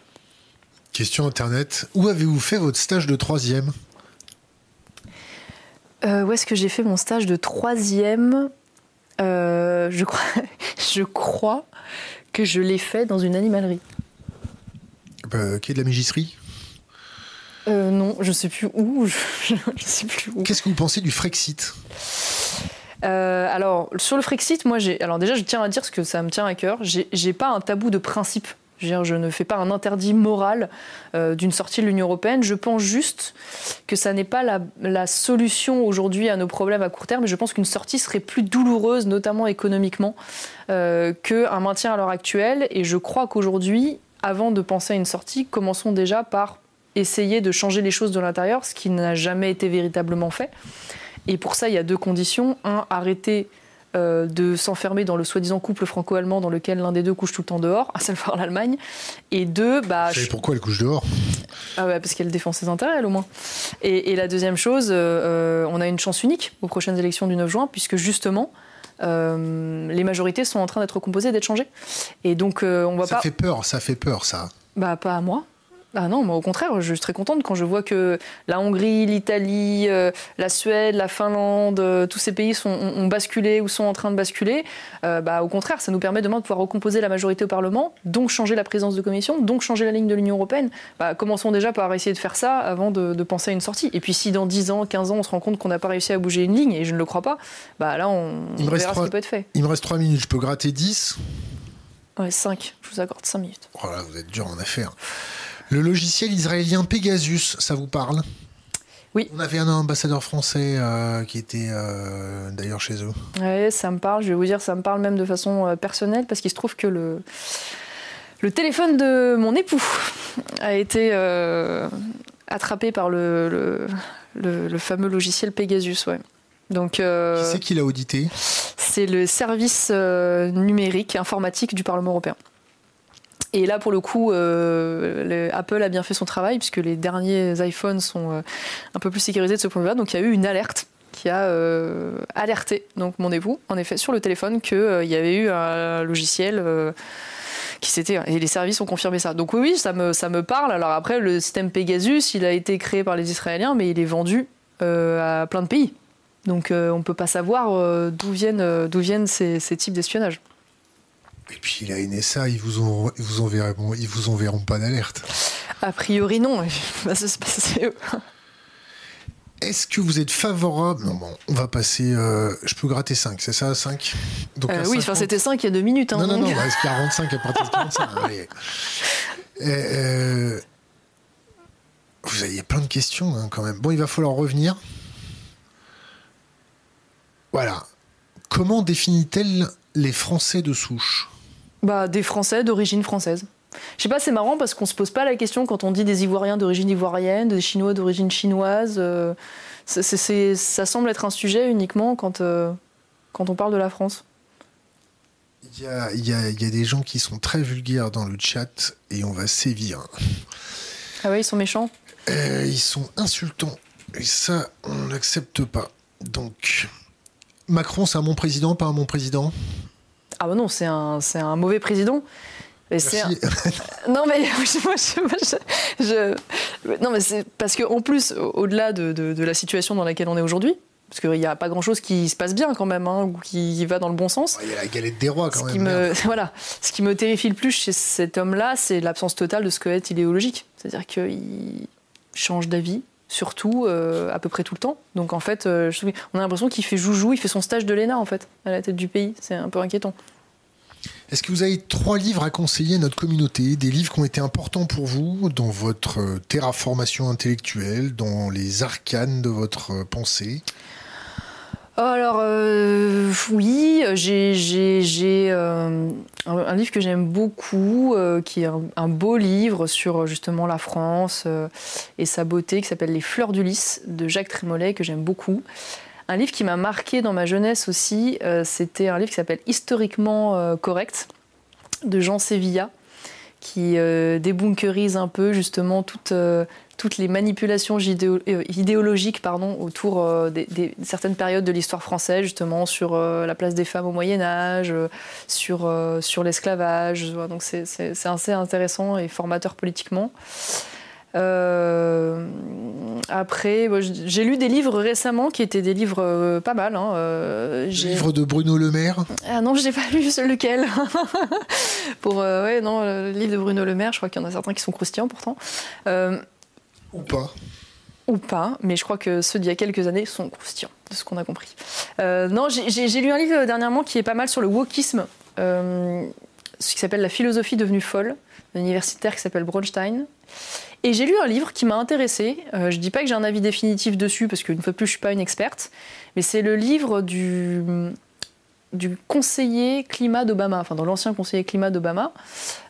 Question Internet. Où avez-vous fait votre stage de troisième? Euh, où est-ce que j'ai fait mon stage de troisième euh, je, crois, je crois que je l'ai fait dans une animalerie. Bah, qui est de la mégisserie euh, Non, je ne sais plus où. Je, sais plus où. Qu'est-ce que vous pensez du Frexit? Alors, sur le Frexit, moi, j'ai. Alors, déjà, je tiens à dire ce que ça me tient à cœur. J'ai pas un tabou de principe Je, ne fais pas un interdit moral euh, d'une sortie de l'Union européenne. Je pense juste que ça n'est pas la, solution aujourd'hui à nos problèmes à court terme. Je pense qu'une sortie serait plus douloureuse, notamment économiquement, euh, qu'un maintien à l'heure actuelle. Et je crois qu'aujourd'hui, avant de penser à une sortie, commençons déjà par essayer de changer les choses de l'intérieur, ce qui n'a jamais été véritablement fait. Et pour ça, il y a deux conditions. Un, arrêter euh, de s'enfermer dans le soi-disant couple franco-allemand dans lequel l'un des deux couche tout le temps dehors, à savoir l'Allemagne. Et deux, bah. Vous savez pourquoi elle couche dehors? Ah ouais, parce qu'elle défend ses intérêts, elle, au moins. Et, la deuxième chose, euh, on a une chance unique aux prochaines élections du 9 juin, puisque justement, euh, les majorités sont en train d'être composées, d'être changées. Et donc, on va pas. Ça fait peur, ça fait peur, ça. Bah, pas à moi. Ah non, moi au contraire, je suis très contente quand je vois que la Hongrie, l'Italie, euh, la Suède, la Finlande, euh, tous ces pays sont, ont, basculé ou sont en train de basculer. Euh, bah, au contraire, ça nous permet demain de pouvoir recomposer la majorité au Parlement, donc changer la présence de commission, donc changer la ligne de l'Union européenne. Bah, commençons déjà par essayer de faire ça avant de, penser à une sortie. Et puis si dans 10 ans, 15 ans, on se rend compte qu'on n'a pas réussi à bouger une ligne, et je ne le crois pas, bah là on, verra ce qui peut être fait. Il me reste 3 minutes, je peux gratter 10 Ouais, 5, je vous accorde 5 minutes. Voilà, vous êtes dur en affaires. Le logiciel israélien Pegasus, ça vous parle? Oui. On avait un ambassadeur français euh, qui était euh, d'ailleurs chez eux. Oui, ça me parle. Je vais vous dire, ça me parle même de façon euh, personnelle parce qu'il se trouve que le, le téléphone de mon époux a été attrapé par le, le, fameux logiciel Pegasus. Ouais. Donc, qui c'est qui l'a audité? C'est le service numérique informatique du Parlement européen. Et là, pour le coup, euh, Apple a bien fait son travail puisque les derniers iPhones sont euh, un peu plus sécurisés de ce point de vue-là. Donc, il y a eu une alerte qui a euh, alerté donc mon époux, en effet, sur le téléphone qu'il y avait eu un logiciel qui s'était et les services ont confirmé ça. Donc oui, ça me parle. Alors après, le système Pegasus, il a été créé par les Israéliens, mais il est vendu à plein de pays. Donc on ne peut pas savoir d'où viennent ces types d'espionnage. Et puis la NSA, ils vous, ont, ils vous enverront, ils vous enverront pas d'alerte. A priori non, Est-ce que vous êtes favorable? Non, bon, on va passer. Euh, je peux gratter 5, c'est ça 5 Donc, euh, Oui, c'était 5 il y a 2 minutes. Hein, non, non, non, bah, 45 à partir de 45. euh, vous avez plein de questions hein, quand même. Bon, il va falloir revenir. Voilà. Comment définit-elle les Français de souche? Bah, des Français d'origine française. Je sais pas, c'est marrant parce qu'on se pose pas la question quand on dit des Ivoiriens d'origine ivoirienne, des Chinois d'origine chinoise. Euh, ça semble être un sujet uniquement quand, euh, quand on parle de la France. Il y, a, y, a, y a, des gens qui sont très vulgaires dans le chat et on va sévir. Ah ouais, ils sont méchants euh, Ils sont insultants. Et ça, on n'accepte pas. Donc, Macron, c'est un bon président, pas un bon président? Ah bah non, c'est un, c'est un mauvais président. Et non mais je, non mais c'est parce qu'en plus au-delà de, de, la situation dans laquelle on est aujourd'hui parce qu'il n'y a pas grand-chose qui se passe bien quand même hein, ou qui va dans le bon sens. Il y a la galette des rois quand ce même. Qui me, voilà, ce qui me terrifie le plus chez cet homme-là, c'est l'absence totale de squelette idéologique. C'est-à-dire qu'il change d'avis surtout euh, à peu près tout le temps. Donc en fait, euh, on a l'impression qu'il fait joujou, il fait son stage de l'ENA en fait, à la tête du pays. C'est un peu inquiétant. Est-ce que vous avez trois livres à conseiller à notre communauté, des livres qui ont été importants pour vous dans votre euh, terraformation intellectuelle, dans les arcanes de votre pensée? Alors oui, j'ai un livre que j'aime beaucoup, euh, qui est un, beau livre sur justement la France euh, et sa beauté, qui s'appelle Les Fleurs du Lys de Jacques Trémollet, que j'aime beaucoup. Un livre qui m'a marqué dans ma jeunesse aussi, euh, c'était un livre qui s'appelle Historiquement correct de Jean Sévilla, qui débunkerise un peu justement toute toutes les manipulations euh, idéologiques pardon, autour euh, des, certaines périodes de l'histoire française, justement sur euh, la place des femmes au Moyen Âge, sur, sur l'esclavage. Donc c'est assez intéressant et formateur politiquement. après, j'ai lu des livres récemment qui étaient des livres pas mal. Hein. le livre de Bruno Le Maire Ah non, je n'ai pas lu lequel. Pour, ouais, non, le livre de Bruno Le Maire, je crois qu'il y en a certains qui sont croustillants pourtant. Ou pas. Ou pas, mais je crois que ceux d'il y a quelques années sont croustillants, de ce qu'on a compris. Euh, non, j'ai lu un livre dernièrement qui est pas mal sur le wokisme. Euh, ce qui s'appelle La philosophie devenue folle, d'un universitaire qui s'appelle Bronstein. Et j'ai lu un livre qui m'a intéressé. Euh, je dis pas que j'ai un avis définitif dessus, parce qu'une fois de plus, je ne suis pas une experte, mais c'est le livre du, du conseiller climat d'Obama, enfin dans l'ancien conseiller climat d'Obama,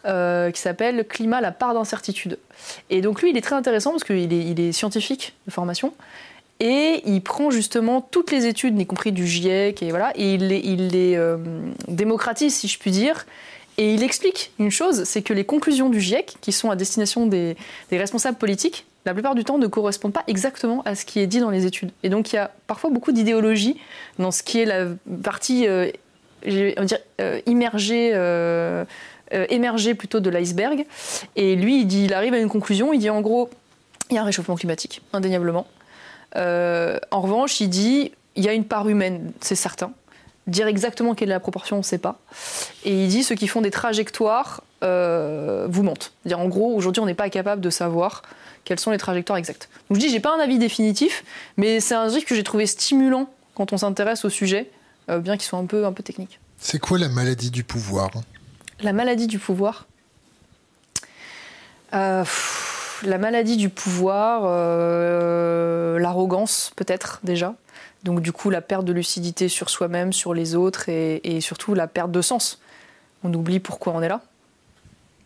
euh, qui s'appelle Climat, la part d'incertitude. Et donc lui, il est très intéressant parce qu'il est, scientifique de formation. Et il prend justement toutes les études, y compris du GIEC, et voilà, et il les, euh, démocratise, si je puis dire. Et il explique une chose, c'est que les conclusions du GIEC, qui sont à destination des, des, responsables politiques, la plupart du temps ne correspondent pas exactement à ce qui est dit dans les études. Et donc il y a parfois beaucoup d'idéologie dans ce qui est la partie euh, dire, euh, immergée. Euh, émergée plutôt de l'iceberg. Et lui, il, dit, il arrive à une conclusion, il dit en gros, il y a un réchauffement climatique, indéniablement. En revanche, il dit il y a une part humaine, c'est certain. Dire exactement quelle est la proportion, on ne sait pas. Et il dit ceux qui font des trajectoires vous mentent. Dire en gros, aujourd'hui, on n'est pas capable de savoir quelles sont les trajectoires exactes. Donc je dis, j'ai pas un avis définitif, mais c'est un truc que j'ai trouvé stimulant quand on s'intéresse au sujet, euh, bien qu'il soit un peu, un peu technique. C'est quoi la maladie du pouvoir? La maladie du pouvoir? Euh, La maladie du pouvoir, euh, l'arrogance peut-être déjà. Donc du coup la perte de lucidité sur soi-même, sur les autres et, et, surtout la perte de sens. On oublie pourquoi on est là.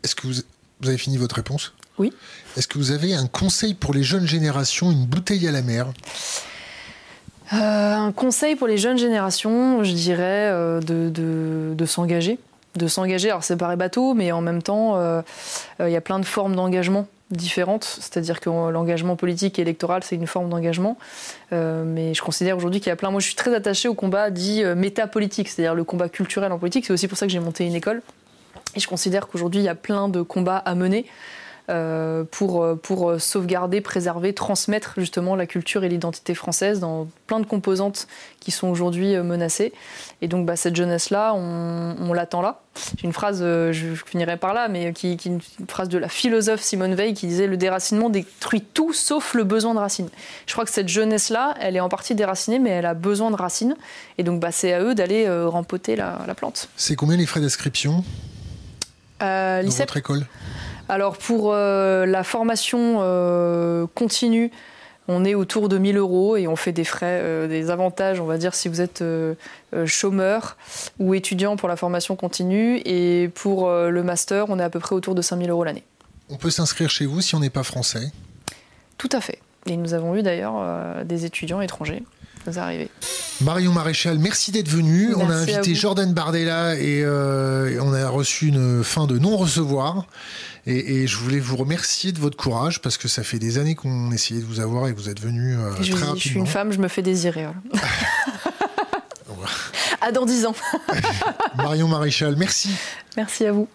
Est-ce que vous, vous avez fini votre réponse? Oui. Est-ce que vous avez un conseil pour les jeunes générations, une bouteille à la mer? Euh, Un conseil pour les jeunes générations, je dirais euh, de, de, de s'engager. De s'engager, alors ça paraît bateau, mais en même temps, euh, il y a plein de formes d'engagement différentes, c'est-à-dire que l'engagement politique et électoral, c'est une forme d'engagement. Euh, mais je considère aujourd'hui qu'il y a plein. Moi, je suis très attachée au combat dit euh, métapolitique, c'est-à-dire le combat culturel en politique. C'est aussi pour ça que j'ai monté une école. Et je considère qu'aujourd'hui, il y a plein de combats à mener. Euh, pour, pour sauvegarder, préserver, transmettre justement la culture et l'identité française dans plein de composantes qui sont aujourd'hui menacées. Et donc bah, cette jeunesse-là, on, on l'attend là. J'ai une phrase, euh, je finirai par là, mais qui, qui, une phrase de la philosophe Simone Veil qui disait Le déracinement détruit tout sauf le besoin de racines. Je crois que cette jeunesse-là, elle est en partie déracinée, mais elle a besoin de racines. Et donc bah, c'est à eux d'aller euh, rempoter la, la plante. C'est combien les frais d'inscription euh, dans votre école? Alors pour euh, la formation euh, continue, on est autour de 1000 euros et on fait des frais, euh, des avantages, on va dire, si vous êtes chômeur ou étudiant pour la formation continue. Et pour le master, on est à peu près autour de 5000 euros l'année. On peut s'inscrire chez vous si on n'est pas français? Tout à fait. Et nous avons eu d'ailleurs des étudiants étrangers nous arriver. Marion Maréchal, merci d'être venue. Merci on a invité. Jordan Bardella et, euh, et on a reçu une fin de non-recevoir. Et, et je voulais vous remercier de votre courage parce que ça fait des années qu'on essayait de vous avoir et vous êtes venu euh, très dis, je suis rapidement. une femme, je me fais désirer. Voilà. à dans 10 ans. Marion Maréchal, merci. Merci à vous.